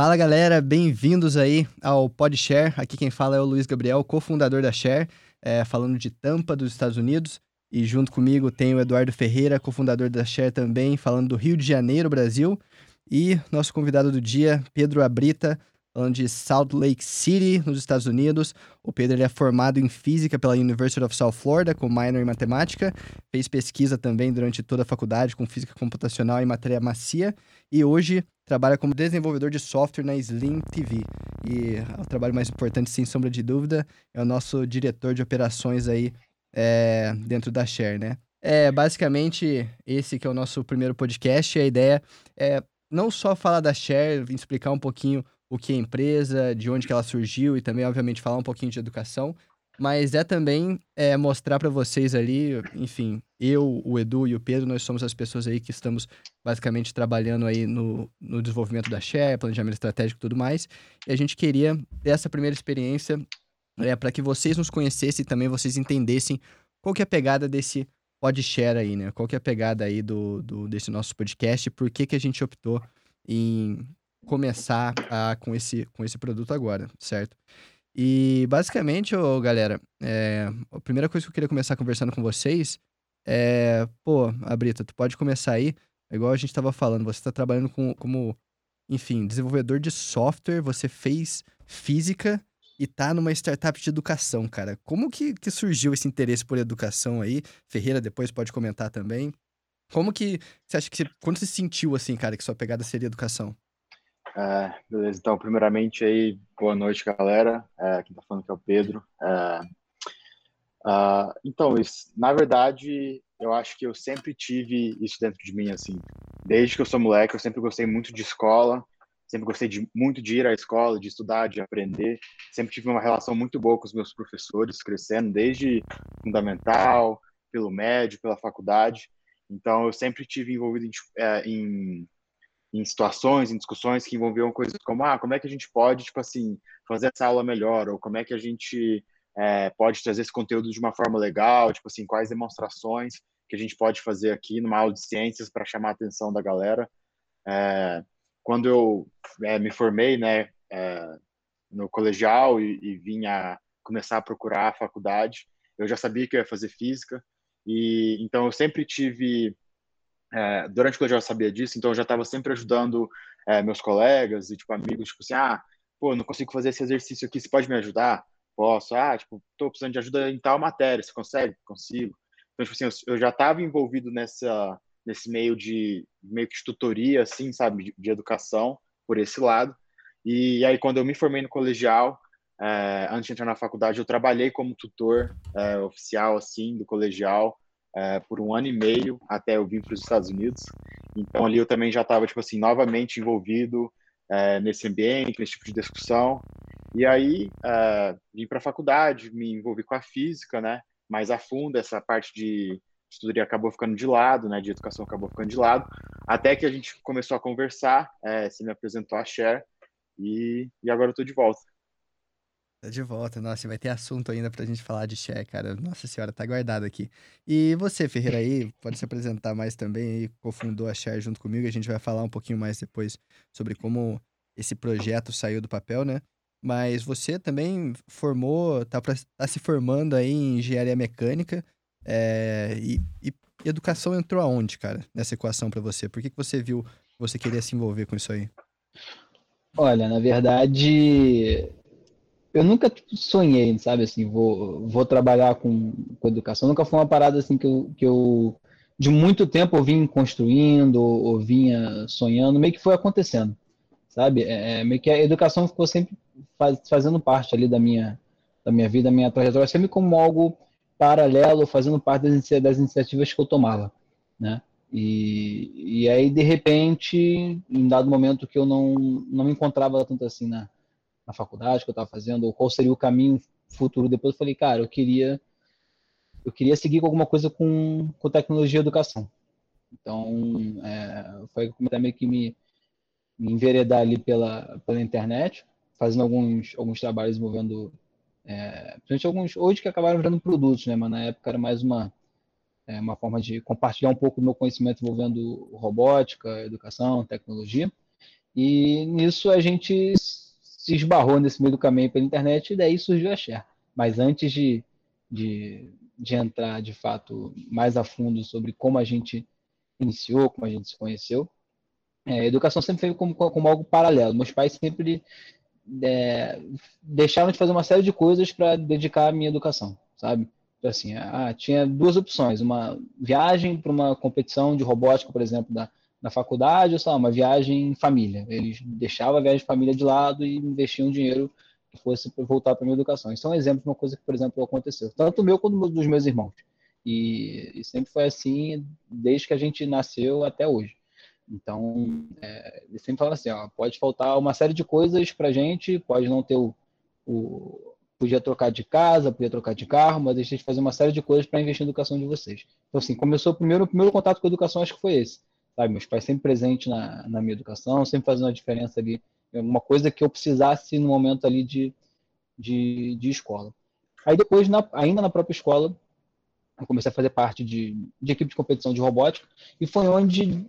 Fala galera, bem-vindos aí ao PodShare. Aqui quem fala é o Luiz Gabriel, cofundador da Share, é, falando de Tampa, dos Estados Unidos. E junto comigo tem o Eduardo Ferreira, cofundador da Share também, falando do Rio de Janeiro, Brasil. E nosso convidado do dia, Pedro Abrita, falando de Salt Lake City, nos Estados Unidos. O Pedro ele é formado em física pela University of South Florida, com minor em matemática. Fez pesquisa também durante toda a faculdade com física computacional e matéria macia. E hoje trabalha como desenvolvedor de software na Slim TV. E o trabalho mais importante, sem sombra de dúvida, é o nosso diretor de operações aí é, dentro da Share, né? É basicamente esse que é o nosso primeiro podcast. A ideia é não só falar da Share, explicar um pouquinho o que é empresa, de onde que ela surgiu e também, obviamente, falar um pouquinho de educação, mas é também é, mostrar para vocês ali, enfim, eu, o Edu e o Pedro, nós somos as pessoas aí que estamos basicamente trabalhando aí no, no desenvolvimento da Share, planejamento estratégico e tudo mais. E a gente queria ter essa primeira experiência é, para que vocês nos conhecessem e também vocês entendessem qual que é a pegada desse PodShare aí, né? Qual que é a pegada aí do, do, desse nosso podcast, por que, que a gente optou em começar a, com, esse, com esse produto agora, certo? E basicamente, ô, galera, é, a primeira coisa que eu queria começar conversando com vocês é, pô, Abrita, tu pode começar aí, igual a gente estava falando, você está trabalhando com, como, enfim, desenvolvedor de software, você fez física e tá numa startup de educação, cara. Como que, que surgiu esse interesse por educação aí? Ferreira depois pode comentar também. Como que você acha que você, quando você sentiu assim, cara, que sua pegada seria educação? É, beleza, então, primeiramente aí, boa noite, galera. É, quem tá falando aqui é o Pedro. É, uh, então, isso, na verdade, eu acho que eu sempre tive isso dentro de mim, assim. Desde que eu sou moleque, eu sempre gostei muito de escola, sempre gostei de, muito de ir à escola, de estudar, de aprender. Sempre tive uma relação muito boa com os meus professores, crescendo desde fundamental, pelo médio, pela faculdade. Então, eu sempre tive envolvido em, é, em em situações, em discussões que envolviam coisas como, ah, como é que a gente pode, tipo assim, fazer essa aula melhor, ou como é que a gente é, pode trazer esse conteúdo de uma forma legal, tipo assim, quais demonstrações que a gente pode fazer aqui numa aula de ciências para chamar a atenção da galera. É, quando eu é, me formei, né, no colegial e, e vim a começar a procurar a faculdade, eu já sabia que eu ia fazer física, e então eu sempre tive é, durante o colegial eu sabia disso, então eu já estava sempre ajudando é, meus colegas e tipo amigos, tipo assim, ah, pô, não consigo fazer esse exercício aqui, você pode me ajudar? Posso. Ah, tipo, tô precisando de ajuda em tal matéria, você consegue? Consigo. Então, tipo assim, eu, eu já estava envolvido nessa nesse meio de meio que de tutoria, assim, sabe, de, de, educação por esse lado. E aí quando eu me formei no colegial, é, antes de entrar na faculdade, eu trabalhei como tutor é, oficial, assim, do colegial é, por um ano e meio até eu vir para os Estados Unidos. Então ali eu também já estava tipo assim novamente envolvido é, nesse ambiente, nesse tipo de discussão. E aí é, vim para a faculdade, me envolvi com a física, né? Mais a fundo essa parte de estudaria acabou ficando de lado, né? De educação acabou ficando de lado, até que a gente começou a conversar. É, você me apresentou a Cher e, e agora eu estou de volta. Tá de volta. Nossa, vai ter assunto ainda pra gente falar de Cher, cara. Nossa senhora, tá guardado aqui. E você, Ferreira, aí, pode se apresentar mais também aí, cofundou a Cher junto comigo. A gente vai falar um pouquinho mais depois sobre como esse projeto saiu do papel, né? Mas você também formou, tá, pra, tá se formando aí em engenharia mecânica. É, e, e, educação entrou aonde, cara, nessa equação para você? Por que, que você viu você queria se envolver com isso aí? Olha, na verdade, eu nunca tipo, sonhei, sabe, assim, vou, vou trabalhar com, com educação. Nunca foi uma parada assim que eu, que eu de muito tempo eu vim construindo ou, ou vinha sonhando, meio que foi acontecendo, sabe? É, é, meio que a educação ficou sempre faz, fazendo parte ali da minha, da minha vida, da minha trajetória, sempre como algo paralelo, fazendo parte das, das iniciativas que eu tomava, né? E, e aí, de repente, em dado momento que eu não, não me encontrava tanto assim na, na faculdade que eu estava fazendo, ou qual seria o caminho futuro depois, eu falei, cara, eu queria eu queria seguir com alguma coisa com, com tecnologia e educação. Então, é, foi meio que me, me enveredar ali pela, pela internet, fazendo alguns, alguns trabalhos envolvendo É, principalmente alguns hoje que acabaram virando produtos, né? Mas na época era mais uma é, uma forma de compartilhar um pouco do meu conhecimento envolvendo robótica, educação, tecnologia. E nisso a gente se esbarrou nesse meio do caminho pela internet e daí surgiu a Share. Mas antes de, de, de entrar de fato mais a fundo sobre como a gente iniciou, como a gente se conheceu, é, a educação sempre foi como, como algo paralelo. Meus pais sempre é, deixaram de fazer uma série de coisas para dedicar à minha educação, sabe? Então, assim, ah, tinha duas opções: uma viagem para uma competição de robótica, por exemplo, da, na faculdade, ou sei lá, uma viagem em família. Eles deixavam a viagem de família de lado e investiam dinheiro que fosse voltar para a minha educação. Isso é um exemplo de uma coisa que, por exemplo, aconteceu, tanto meu quanto dos meus irmãos. E, e sempre foi assim desde que a gente nasceu até hoje. Então, é, ele sempre fala assim, ó, pode faltar uma série de coisas para gente, pode não ter o, o, podia trocar de casa, podia trocar de carro, mas deixei de fazer uma série de coisas para investir na educação de vocês. Então, assim, começou primeiro, o primeiro contato com a educação, acho que foi esse, sabe? Meus pais sempre presentes na, na minha educação, sempre fazendo a diferença ali, uma coisa que eu precisasse no momento ali de, de, de escola. Aí depois, na, ainda na própria escola, eu comecei a fazer parte de, de equipe de competição de robótica, e foi onde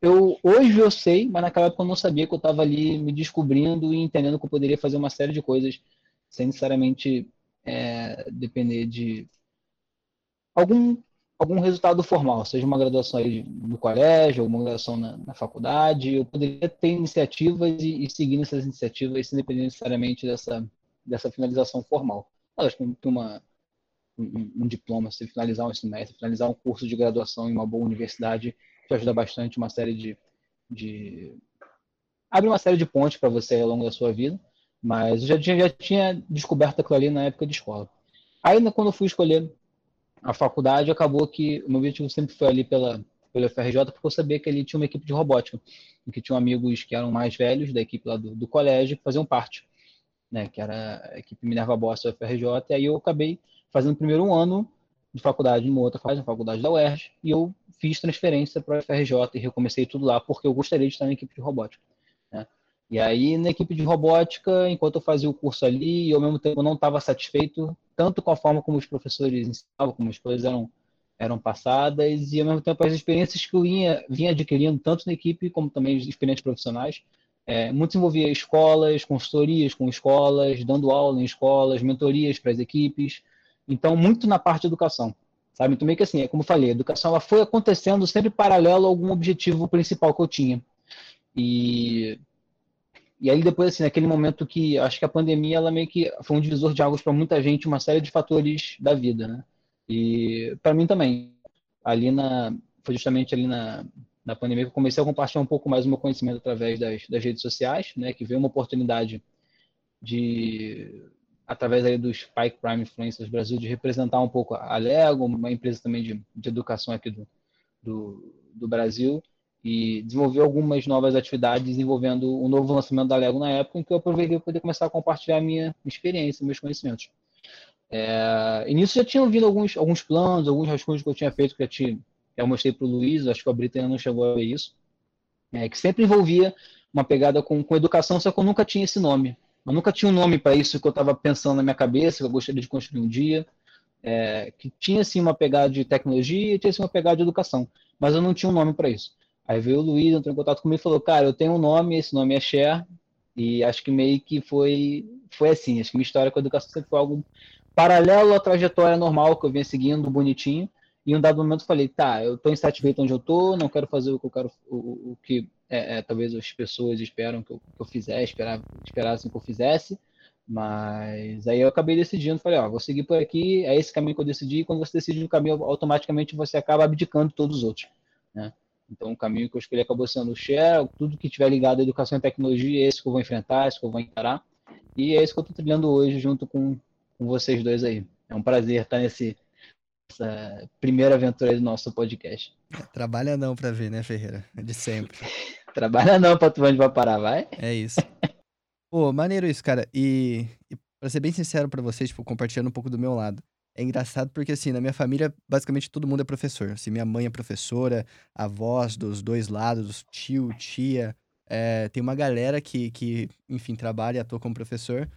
eu hoje eu sei, mas naquela época eu não sabia que eu estava ali me descobrindo e entendendo que eu poderia fazer uma série de coisas sem necessariamente é, depender de algum algum resultado formal, seja uma graduação aí no colégio, alguma graduação na, na faculdade, eu poderia ter iniciativas e, e seguir nessas iniciativas sem depender necessariamente dessa, dessa finalização formal. Acho que uma, um, um, diploma, se finalizar um semestre, finalizar um curso de graduação em uma boa universidade, te ajuda bastante uma série de, de abre uma série de pontes para você ao longo da sua vida, mas eu já já tinha descoberto aquilo ali na época de escola. Aí, quando eu fui escolher a faculdade, acabou que o meu objetivo sempre foi ali pela, pela FRJ, porque eu sabia que ele tinha uma equipe de robótica, que tinham amigos que eram mais velhos da equipe lá do, do colégio que faziam parte, né, que era a equipe Minerva Bossa da FRJ, e aí eu acabei fazendo primeiro ano de faculdade numa outra fase, na faculdade da UERJ, e eu fiz transferência para a FRJ e recomecei tudo lá, porque eu gostaria de estar na equipe de robótica. E aí, na equipe de robótica, enquanto eu fazia o curso ali, eu ao mesmo tempo não estava satisfeito, tanto com a forma como os professores ensinavam, como as coisas eram, eram passadas, e ao mesmo tempo as experiências que eu vinha, vinha adquirindo, tanto na equipe como também experiências profissionais, é, muito envolvia escolas, consultorias com escolas, dando aula em escolas, mentorias para as equipes, então, muito na parte de educação. Sabe? Então, meio que assim, é como eu falei, a educação ela foi acontecendo sempre paralelo a algum objetivo principal que eu tinha. E, e aí, depois, assim, naquele momento que acho que a pandemia ela meio que foi um divisor de águas para muita gente, uma série de fatores da vida, né? E para mim também. Ali na. Foi justamente ali na, na pandemia que eu comecei a compartilhar um pouco mais o meu conhecimento através das, das redes sociais, né? Que veio uma oportunidade de através aí dos Spike Prime Influencers Brasil, de representar um pouco a Lego, uma empresa também de, de educação aqui do, do, do, Brasil, e desenvolver algumas novas atividades envolvendo o novo lançamento da Lego na época, em que eu aproveitei para poder começar a compartilhar a minha experiência, meus conhecimentos. É, e nisso já tinham vindo alguns, alguns planos, alguns rascunhos que eu tinha feito, que eu, te, eu mostrei para o Luiz, acho que o Brito ainda não chegou a ver isso, é, que sempre envolvia uma pegada com, com educação, só que eu nunca tinha esse nome. Eu nunca tinha um nome para isso que eu estava pensando na minha cabeça, que eu gostaria de construir um dia, é, que tinha assim uma pegada de tecnologia e tinha assim, uma pegada de educação, mas eu não tinha um nome para isso. Aí veio o Luiz, entrou em contato comigo e falou: Cara, eu tenho um nome, esse nome é Share, e acho que meio que foi, foi assim. Acho que minha história com a educação sempre foi algo paralelo à trajetória normal que eu vinha seguindo, bonitinho. E em um dado momento eu falei: Tá, eu estou insatisfeito onde eu estou, não quero fazer o que eu quero, o, o que é, é, talvez as pessoas esperam que eu, que eu esperar, esperassem que eu fizesse, mas aí eu acabei decidindo, falei, ó, vou seguir por aqui, é esse caminho que eu decidi, e quando você decide um caminho, automaticamente você acaba abdicando todos os outros, né? Então, o caminho que eu escolhi acabou sendo o Share, tudo que tiver ligado à educação e tecnologia, é esse que eu vou enfrentar, é esse que eu vou encarar, e é isso que eu estou trilhando hoje junto com, com vocês dois aí. É um prazer estar nesse, nessa primeira aventura do nosso podcast. Trabalha não para ver, né, Ferreira? É de sempre. Trabalha não pra tu onde vai parar, vai? É isso. Pô, maneiro isso, cara. E, e pra ser bem sincero pra vocês, tipo, compartilhando um pouco do meu lado. É engraçado porque, assim, na minha família, basicamente todo mundo é professor. Assim, minha mãe é professora, avós dos dois lados, tio, tia. É, tem uma galera que, que, enfim, trabalha e atua como professor.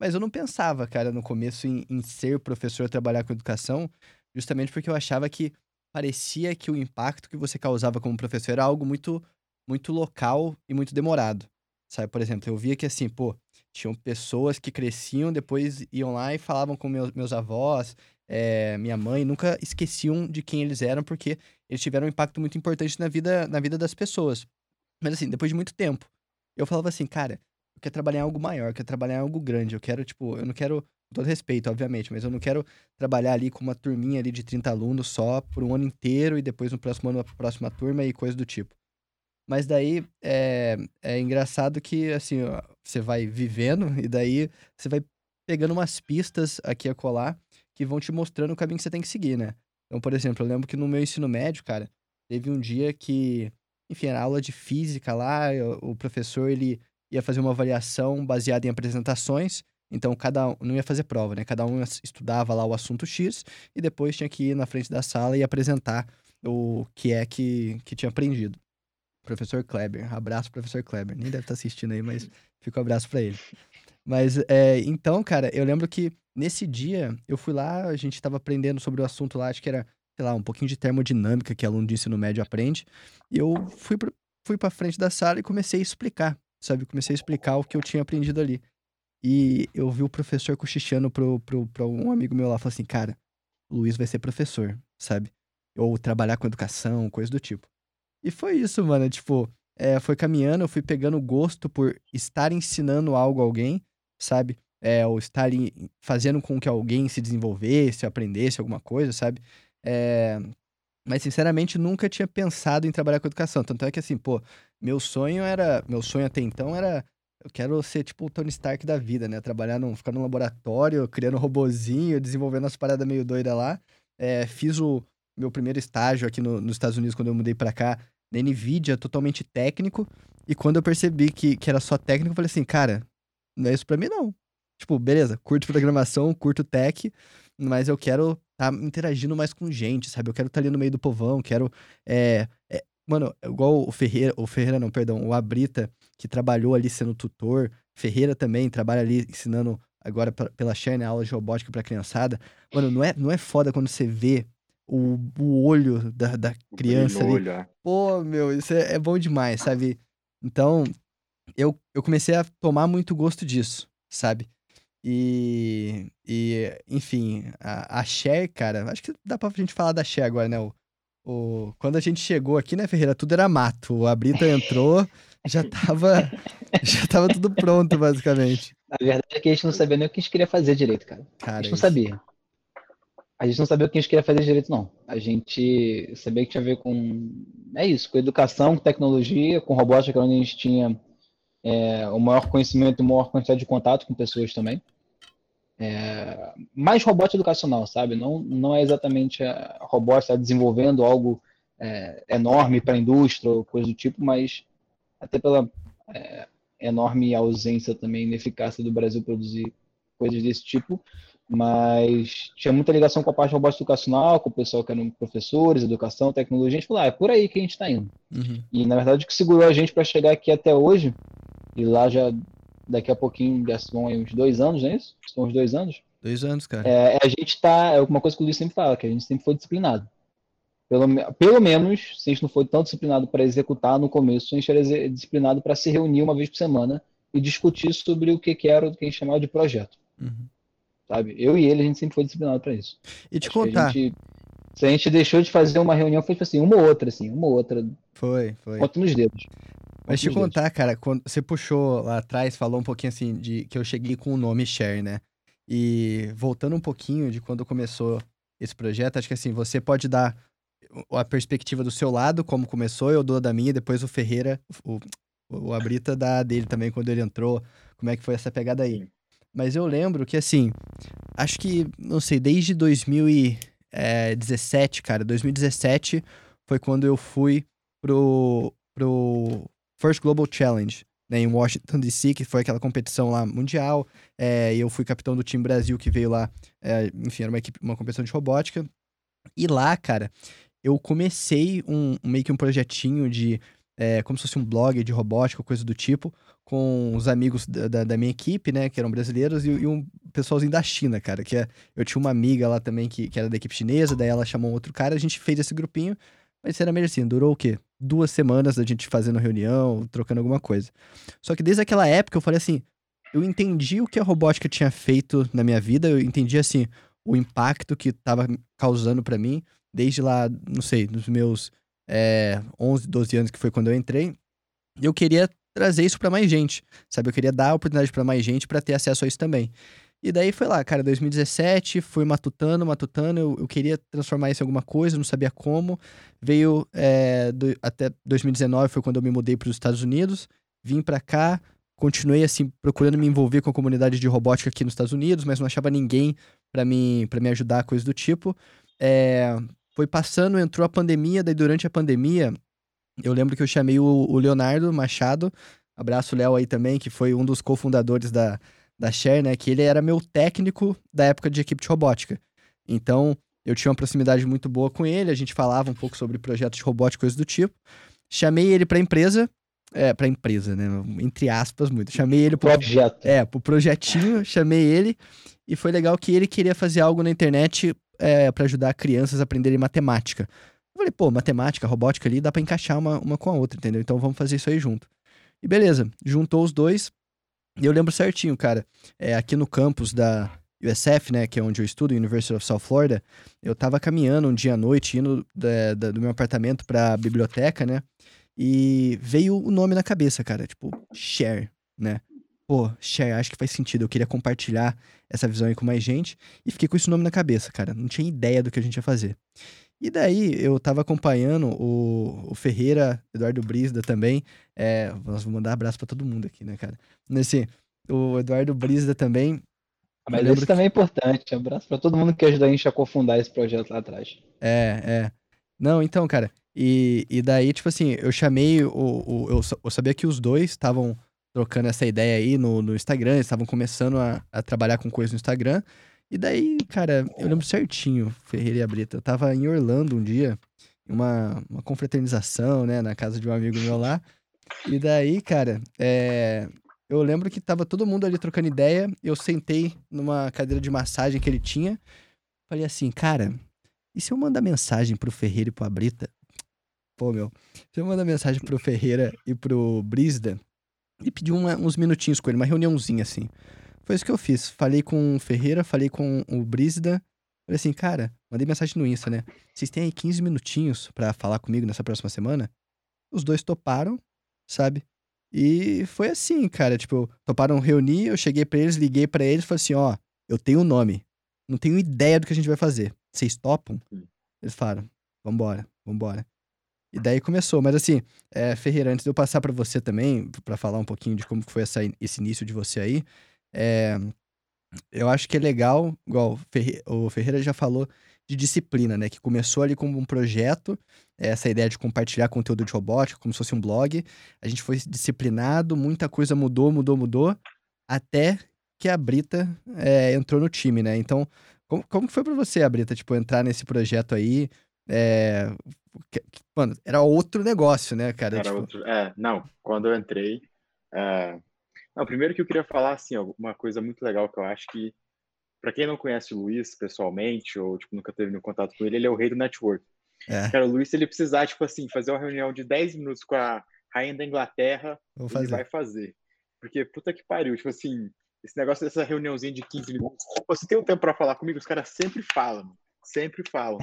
Mas eu não pensava, cara, no começo em, em ser professor, trabalhar com educação, justamente porque eu achava que parecia que o impacto que você causava como professor era algo muito, muito local e muito demorado. Sabe, por exemplo, eu via que assim, pô, tinham pessoas que cresciam, depois iam lá e falavam com meus, meus avós, é, minha mãe, nunca esqueciam de quem eles eram, porque eles tiveram um impacto muito importante na vida, na vida das pessoas. Mas assim, depois de muito tempo, eu falava assim, cara, eu quero trabalhar em algo maior, eu quero trabalhar em algo grande, eu quero, tipo, eu não quero, com todo respeito, obviamente, mas eu não quero trabalhar ali com uma turminha ali de 30 alunos só por um ano inteiro e depois no próximo ano a próxima turma e coisa do tipo. Mas daí é, é engraçado que, assim, ó, você vai vivendo e daí você vai pegando umas pistas aqui a colar que vão te mostrando o caminho que você tem que seguir, né? Então, por exemplo, eu lembro que no meu ensino médio, cara, teve um dia que, enfim, era aula de física lá, o professor, ele ia fazer uma avaliação baseada em apresentações, então cada um não ia fazer prova, né? Cada um estudava lá o assunto X e depois tinha que ir na frente da sala e apresentar o que é que, que tinha aprendido. Professor Kleber. Abraço, professor Kleber. Nem deve estar assistindo aí, mas fica um abraço para ele. Mas, é, então, cara, eu lembro que nesse dia eu fui lá, a gente estava aprendendo sobre o assunto lá, acho que era, sei lá, um pouquinho de termodinâmica que aluno de ensino médio aprende. E eu fui, pra, fui pra frente da sala e comecei a explicar, sabe? Comecei a explicar o que eu tinha aprendido ali. E eu vi o professor cochichando pro, pro, pro um amigo meu lá, falou assim, cara, Luiz vai ser professor, sabe? Ou trabalhar com educação, coisa do tipo. E foi isso, mano. Tipo, é, foi caminhando, eu fui pegando gosto por estar ensinando algo a alguém, sabe? É, ou estar em, fazendo com que alguém se desenvolvesse, aprendesse alguma coisa, sabe? É, mas, sinceramente, nunca tinha pensado em trabalhar com educação. Tanto é que, assim, pô, meu sonho era. Meu sonho até então era. Eu quero ser tipo o Tony Stark da vida, né? Trabalhar num. ficar num laboratório, criando um robozinho, desenvolvendo as paradas meio doidas lá. É, fiz o, meu primeiro estágio aqui no, nos Estados Unidos, quando eu mudei para cá, na NVIDIA, totalmente técnico. E quando eu percebi que, que era só técnico, eu falei assim, cara, não é isso pra mim, não. Tipo, beleza, curto programação, curto tech, mas eu quero tá interagindo mais com gente, sabe? Eu quero estar tá ali no meio do povão, quero. É, é, mano, igual o Ferreira, o Ferreira não, perdão, o Abrita, que trabalhou ali sendo tutor, Ferreira também trabalha ali ensinando agora pela Shine, aula de robótica pra criançada. Mano, não é, não é foda quando você vê o, o olho da, da criança ali. Olho. É. Pô, meu, isso é, é, bom demais, sabe? Então, eu, eu comecei a tomar muito gosto disso, sabe? E, e enfim, a, a Cher, cara, acho que dá pra gente falar da Cher agora, né? O, o, quando a gente chegou aqui, né, Ferreira, tudo era mato. O Abrita entrou, já tava, já tava tudo pronto, basicamente. Na verdade é que a gente não sabia nem o que a gente queria fazer direito, cara. cara a gente não sabia a gente não sabia o que a gente queria fazer direito, não. A gente sabia que tinha a ver com. É isso, com educação, com tecnologia, com robótica, que é onde a gente tinha é, o maior conhecimento e maior quantidade de contato com pessoas também. É, mais robótica educacional, sabe? Não, não é exatamente a robótica desenvolvendo algo é, enorme para a indústria ou coisa do tipo, mas até pela é, enorme ausência também ineficácia do Brasil produzir coisas desse tipo, mas tinha muita ligação com a parte robótica educacional, com o pessoal que eram professores, educação, tecnologia. A gente falou, ah, é por aí que a gente está indo. Uhum. E na verdade o que segurou a gente para chegar aqui até hoje, e lá já daqui a pouquinho já são uns dois anos, não é isso? São uns dois anos? Dois anos, cara. É, é a gente está, é uma coisa que o Luiz sempre fala, que a gente sempre foi disciplinado. Pelo, pelo menos, se a gente não foi tão disciplinado para executar no começo, a gente era disciplinado para se reunir uma vez por semana e discutir sobre o que, que era o que a gente chamava de projeto. Uhum sabe? Eu e ele, a gente sempre foi disciplinado para isso. E te Acho contar. A gente, se a gente deixou de fazer uma reunião, foi tipo assim, uma ou outra, assim, uma ou outra. Foi, foi. Conta nos dedos. Mas te contar, dedos. cara, quando você puxou lá atrás, falou um pouquinho assim, de que eu cheguei com o nome Share, né? E voltando um pouquinho de quando começou esse projeto, acho que assim, você pode dar a perspectiva do seu lado, como começou, eu dou da minha, depois o Ferreira, o, o Abrita dá dele também quando ele entrou, como é que foi essa pegada aí. Mas eu lembro que, assim, acho que, não sei, desde 2017, cara, 2017 foi quando eu fui pro, pro First Global Challenge, né, em Washington DC, que foi aquela competição lá mundial. É, eu fui capitão do time Brasil que veio lá, é, enfim, era uma, equipe, uma competição de robótica. E lá, cara, eu comecei um, meio que um projetinho de é, como se fosse um blog de robótica, coisa do tipo, com os amigos da, da, da minha equipe, né, que eram brasileiros, e, e, um pessoalzinho da China, cara, que é, eu tinha uma amiga lá também que, que era da equipe chinesa, daí ela chamou outro cara, a gente fez esse grupinho, mas sinceramente assim, durou o quê? Duas semanas da gente fazendo reunião, trocando alguma coisa. Só que desde aquela época eu falei assim, eu entendi o que a robótica tinha feito na minha vida, eu entendi assim, o impacto que estava causando para mim, desde lá, não sei, nos meus é, 11, 12 anos, que foi quando eu entrei. E eu queria trazer isso para mais gente, sabe? Eu queria dar a oportunidade para mais gente para ter acesso a isso também. E daí foi lá, cara, 2017, fui matutando, matutando, eu, eu queria transformar isso em alguma coisa, não sabia como. Veio é, do, até 2019, foi quando eu me mudei para os Estados Unidos, vim para cá, continuei assim, procurando me envolver com a comunidade de robótica aqui nos Estados Unidos, mas não achava ninguém para me, pra me ajudar, coisa do tipo. É, foi passando, entrou a pandemia, daí durante a pandemia, eu lembro que eu chamei o, o Leonardo Machado, abraço Léo aí também, que foi um dos cofundadores da, da Share, né? Que ele era meu técnico da época de equipe de robótica. Então, eu tinha uma proximidade muito boa com ele, a gente falava um pouco sobre projetos de robótica, coisas do tipo. Chamei ele para a empresa, é, para empresa, né? Entre aspas, muito. Chamei ele pro projeto. É, pro projetinho, chamei ele e foi legal que ele queria fazer algo na internet é, para ajudar crianças a aprenderem matemática. Eu falei, pô, matemática, robótica ali, dá para encaixar uma, uma com a outra, entendeu? Então vamos fazer isso aí junto. E beleza, juntou os dois. E eu lembro certinho, cara, é, aqui no campus da USF, né, que é onde eu estudo, University of South Florida, eu tava caminhando um dia à noite, indo da, da, do meu apartamento pra biblioteca, né, e veio o nome na cabeça, cara, tipo, Share, né? Pô, Share, acho que faz sentido, eu queria compartilhar essa visão aí com mais gente, e fiquei com esse nome na cabeça, cara, não tinha ideia do que a gente ia fazer. E daí eu tava acompanhando o, o Ferreira, Eduardo Brisda também. É, nós vamos mandar abraço para todo mundo aqui, né, cara? Nesse, o Eduardo Brisda também. Mas isso também é importante. Abraço para todo mundo que ajudou a gente a cofundar esse projeto lá atrás. É, é. Não, então, cara. E, e daí, tipo assim, eu chamei o. o eu, eu sabia que os dois estavam trocando essa ideia aí no, no Instagram, estavam começando a, a trabalhar com coisas no Instagram. E daí, cara, eu lembro certinho, Ferreira e a Brita. Eu tava em Orlando um dia, uma, uma confraternização, né, na casa de um amigo meu lá. E daí, cara, é, eu lembro que tava todo mundo ali trocando ideia. Eu sentei numa cadeira de massagem que ele tinha. Falei assim, cara, e se eu mandar mensagem pro Ferreira e pro Brita? Pô, meu, se eu mandar mensagem pro Ferreira e pro Brisda e pedir uma, uns minutinhos com ele, uma reuniãozinha assim. Foi isso que eu fiz. Falei com o Ferreira, falei com o Brísida. Falei assim, cara, mandei mensagem no Insta, né? Vocês têm aí 15 minutinhos para falar comigo nessa próxima semana? Os dois toparam, sabe? E foi assim, cara. Tipo, toparam reunir, eu cheguei para eles, liguei para eles falei assim: ó, eu tenho o um nome. Não tenho ideia do que a gente vai fazer. Vocês topam? Eles falaram: vambora, vambora. E daí começou. Mas assim, é, Ferreira, antes de eu passar para você também, para falar um pouquinho de como foi essa, esse início de você aí, é, eu acho que é legal, igual o Ferreira já falou de disciplina, né? Que começou ali como um projeto, essa ideia de compartilhar conteúdo de robótica, como se fosse um blog. A gente foi disciplinado, muita coisa mudou, mudou, mudou, até que a Brita é, entrou no time, né? Então, como, como foi para você, a Brita, tipo, entrar nesse projeto aí? É, mano, era outro negócio, né, cara? Era tipo... outro. É, não, quando eu entrei, é, não, primeiro que eu queria falar, assim, uma coisa muito legal que eu acho que, para quem não conhece o Luiz pessoalmente, ou, tipo, nunca teve nenhum contato com ele, ele é o rei do network. É. Cara, o Luiz, se ele precisar, tipo assim, fazer uma reunião de 10 minutos com a rainha da Inglaterra, ele vai fazer. Porque, puta que pariu, tipo assim, esse negócio dessa reuniãozinha de 15 minutos, você tem um tempo para falar comigo, os caras sempre falam, sempre falam.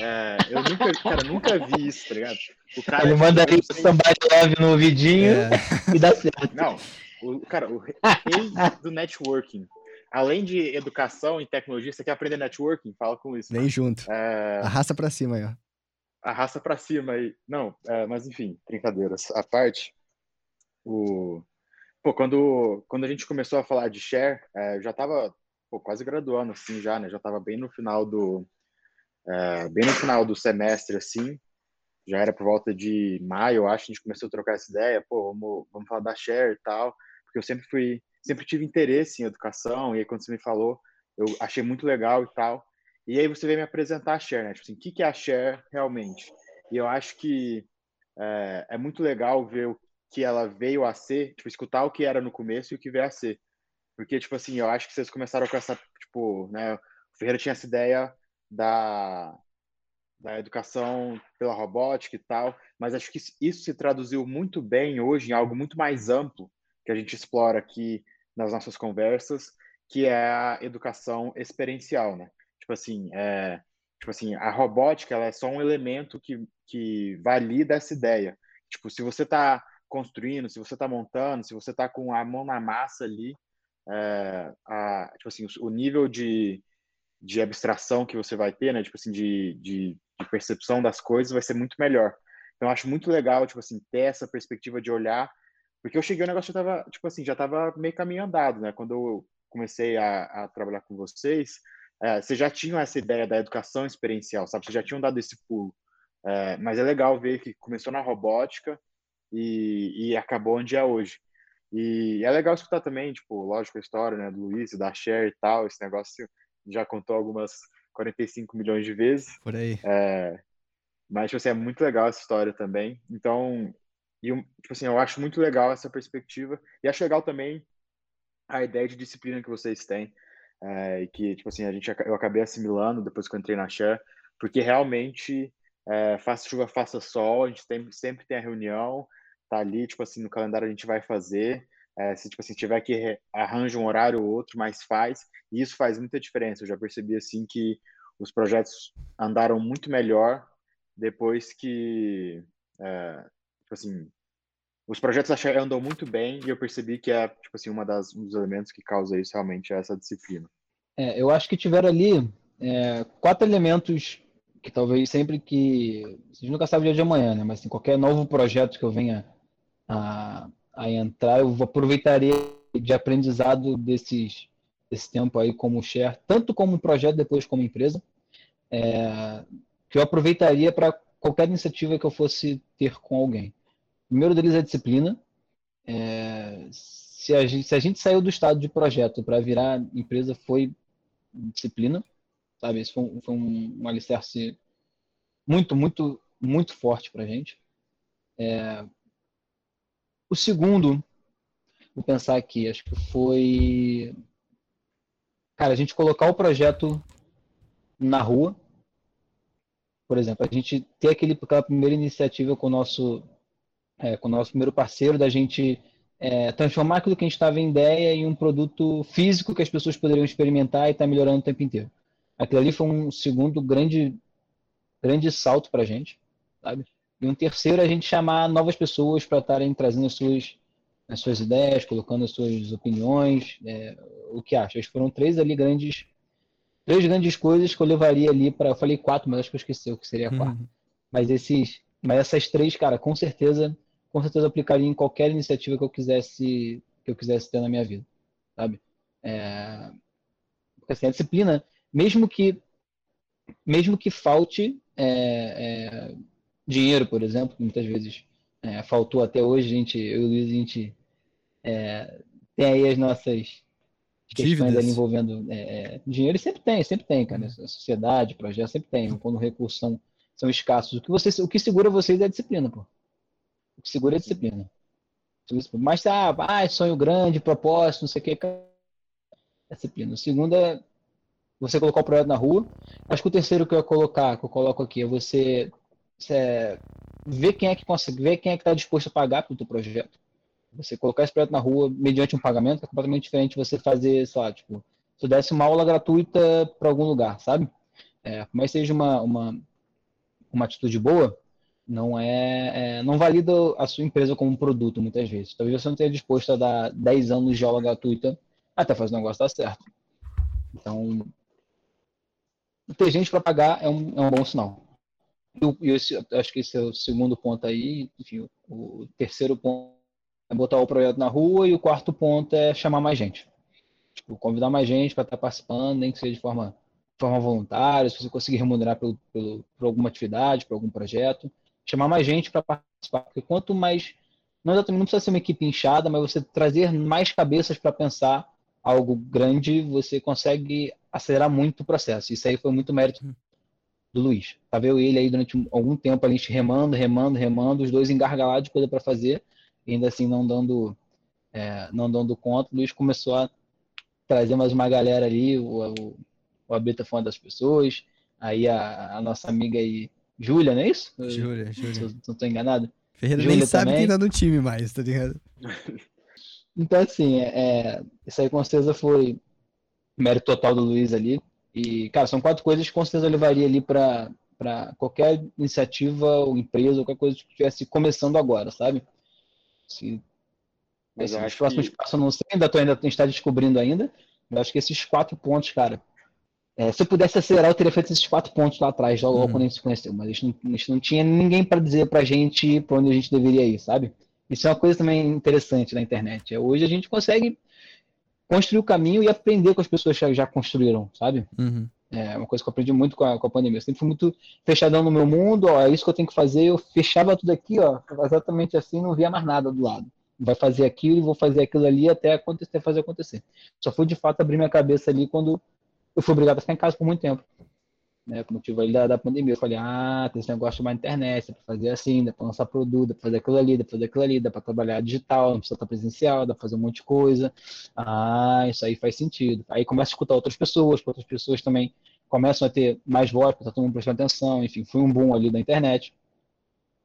É, eu nunca, cara, nunca vi isso, tá ligado? O cara ele manda aí o somebody love no ouvidinho é. e dá certo. Não, o, cara, o rei do networking. Além de educação e tecnologia, você quer aprender networking? Fala com isso. Vem junto. É... Arrasta pra cima aí, ó. Arrasta pra cima aí. Não, é, mas enfim, brincadeiras à parte. O... Pô, quando, quando a gente começou a falar de share, é, eu já tava pô, quase graduando, assim, já, né? Já tava bem no final do... É, bem no final do semestre, assim, já era por volta de maio, acho, a gente começou a trocar essa ideia, pô, vamos, vamos falar da share e tal porque eu sempre fui, sempre tive interesse em educação, e aí quando você me falou, eu achei muito legal e tal. E aí você veio me apresentar a Share, né? Tipo assim, o que é a Share realmente? E eu acho que é, é, muito legal ver o que ela veio a ser, tipo, escutar o que era no começo e o que veio a ser. Porque, tipo assim, eu acho que vocês começaram com essa, tipo, né, o Ferreira tinha essa ideia da, da educação pela robótica e tal, mas acho que isso se traduziu muito bem hoje em algo muito mais amplo que a gente explora aqui nas nossas conversas, que é a educação experiencial, né? Tipo assim, é, tipo assim, a robótica ela é só um elemento que, que valida essa ideia. Tipo, se você está construindo, se você está montando, se você está com a mão na massa ali, é, a, tipo assim, o, nível de, de abstração que você vai ter, né? Tipo assim, de, de, de percepção das coisas vai ser muito melhor. Então, eu acho muito legal, tipo assim, ter essa perspectiva de olhar, porque eu cheguei, o negócio já tava, tipo assim, já tava meio caminho andado, né? Quando eu comecei a, a trabalhar com vocês, é, vocês já tinham essa ideia da educação experiencial, sabe? Vocês já tinham dado esse pulo. É, mas é legal ver que começou na robótica e, e acabou onde é hoje. E é legal escutar também, tipo, lógico, a história né, do Luiz, da Cher e tal, esse negócio já contou algumas 45 milhões de vezes. Por aí. É, mas, tipo assim, é muito legal essa história também. Então, e, tipo assim, eu acho muito legal essa perspectiva. E acho legal também a ideia de disciplina que vocês têm. É, que, tipo assim, a gente, eu acabei assimilando depois que eu entrei na Share, porque realmente, é, faça chuva, faça sol, a gente tem, sempre tem a reunião, tá ali, tipo assim, no calendário a gente vai fazer, é, se, tipo assim, tiver que arranja um horário ou outro, mas faz, e isso faz muita diferença, eu já percebi, assim, que os projetos andaram muito melhor depois que, é, tipo assim, os projetos andam muito bem e eu percebi que é tipo assim uma das um dos elementos que causa isso realmente é essa disciplina. É, eu acho que tiveram ali é, quatro elementos que talvez sempre que gente nunca sabe o dia de amanhã, né? Mas assim, qualquer novo projeto que eu venha a, a entrar, eu aproveitaria de aprendizado desses desse tempo aí como share, tanto como projeto depois como empresa, é, que eu aproveitaria para qualquer iniciativa que eu fosse ter com alguém primeiro deles é a disciplina. É, se, a gente, se a gente saiu do estado de projeto para virar empresa, foi disciplina, sabe? Isso foi, um, foi um, um alicerce muito, muito, muito forte para a gente. É, o segundo, vou pensar aqui, acho que foi. Cara, a gente colocar o projeto na rua. Por exemplo, a gente ter aquele, aquela primeira iniciativa com o nosso é, com o nosso primeiro parceiro, da gente é, transformar aquilo que a gente estava em ideia em um produto físico que as pessoas poderiam experimentar e estar tá melhorando o tempo inteiro. Aquilo ali foi um segundo grande, grande salto para a gente, sabe? E um terceiro, a gente chamar novas pessoas para estarem trazendo as suas, as suas ideias, colocando as suas opiniões, é, o que acha. Foram três ali grandes, três grandes coisas que eu levaria ali para. Eu falei quatro, mas acho que eu esqueci o que seria quatro. Uhum. Mas esses, mas essas três, cara, com certeza com certeza aplicaria em qualquer iniciativa que eu quisesse que eu quisesse ter na minha vida, sabe? É, porque assim, a disciplina, mesmo que mesmo que falte é, é, dinheiro, por exemplo, que muitas vezes é, faltou até hoje, a gente, eu e o Luiz, a gente é, tem aí as nossas questões envolvendo é, é, dinheiro, e sempre tem, sempre tem, cara. A sociedade, projeto, sempre tem. Quando recursos são, são escassos. O que, você, o que segura vocês é a disciplina, pô. O que segura é a disciplina. Mas, ah, ah, sonho grande, propósito, não sei o que. É disciplina. O segundo é você colocar o projeto na rua. Acho que o terceiro que eu ia colocar, que eu coloco aqui, é você, você ver quem é que consegue, ver quem é que está disposto a pagar pelo teu projeto. Você colocar esse projeto na rua mediante um pagamento é completamente diferente você fazer, sei lá, tipo, se eu desse uma aula gratuita para algum lugar, sabe? É, mas seja uma, uma, uma atitude boa, não é, é, não valida a sua empresa como um produto muitas vezes. Talvez você não esteja disposto a dar 10 anos de aula gratuita até fazer o negócio dar certo. Então, ter gente para pagar é um, é um bom sinal. E, esse, acho que esse é o segundo ponto aí. Enfim, o, terceiro ponto é botar o projeto na rua e o quarto ponto é chamar mais gente. Tipo, convidar mais gente para estar tá participando, nem que seja de forma, de forma voluntária, se você conseguir remunerar pelo, pelo, por alguma atividade, por algum projeto chamar mais gente para participar, porque quanto mais não não precisa ser uma equipe inchada, mas você trazer mais cabeças para pensar algo grande, você consegue acelerar muito o processo. Isso aí foi muito mérito do Luiz. Tava eu e ele aí durante algum tempo, a gente remando, remando, remando, os dois engargalados de coisa para fazer, ainda assim não dando, é, não dando conta. O Luiz começou a trazer mais uma galera ali, o, o, o Abeta foi uma das pessoas, aí a, a nossa amiga aí, Júlia, não é isso? Júlia, Júlia. Não tô enganado. Ferreira Júlia nem sabe também. quem tá no time mais, tá ligado? Então, assim, é, é, isso aí com certeza foi mérito total do Luiz ali. E, cara, são quatro coisas que com certeza eu levaria ali para qualquer iniciativa ou empresa, qualquer coisa que estivesse começando agora, sabe? Se, Mas assim, os próximos que... passos eu não sei, ainda tô ainda está descobrindo ainda. Mas acho que esses quatro pontos, cara, é, se eu pudesse acelerar, eu teria feito esses quatro pontos lá atrás, logo uhum. quando a gente se conheceu. Mas a gente não, a gente não tinha ninguém para dizer pra gente para onde a gente deveria ir, sabe? Isso é uma coisa também interessante na internet. É, hoje a gente consegue construir o caminho e aprender com as pessoas que já construíram, sabe? Uhum. É uma coisa que eu aprendi muito com a, com a pandemia. Eu sempre fui muito fechadão no meu mundo, ó, é isso que eu tenho que fazer. Eu fechava tudo aqui, ó, exatamente assim, não via mais nada do lado. Vai fazer aquilo, vou fazer aquilo ali até acontecer, fazer acontecer. Só foi de fato abrir minha cabeça ali quando eu fui obrigado a ficar em casa por muito tempo né, o motivo ali da, da pandemia. Eu falei, ah, tem esse negócio de internet, dá para fazer assim, dá para lançar produto, dá para fazer aquilo ali, dá para fazer aquilo ali, dá para trabalhar digital, não precisa estar presencial, dá para fazer um monte de coisa. Ah, isso aí faz sentido. Aí começa a escutar outras pessoas, outras pessoas também começam a ter mais voz, para todo mundo prestando atenção, enfim, foi um boom ali da internet.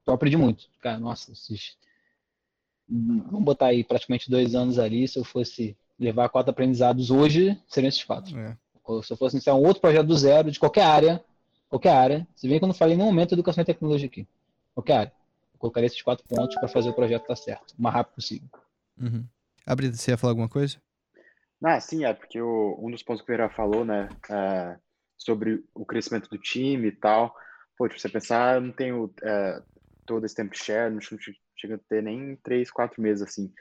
Então aprendi muito. Cara, nossa, esses... vamos botar aí praticamente dois anos ali, se eu fosse levar quatro aprendizados hoje, seriam esses quatro. É se eu fosse iniciar um outro projeto do zero, de qualquer área, qualquer área, se vê que eu não falei em nenhum momento educação e tecnologia aqui, qualquer área. Eu colocaria esses quatro pontos para fazer o projeto estar certo, o mais rápido possível. Uhum. Abrida, você ia falar alguma coisa? Ah, sim, é porque o, um dos pontos que o Vera falou, né, é, sobre o crescimento do time e tal, pô, tipo, você pensar, eu não tenho é, todo esse tempo de share, não chega a ter nem três, quatro meses, assim,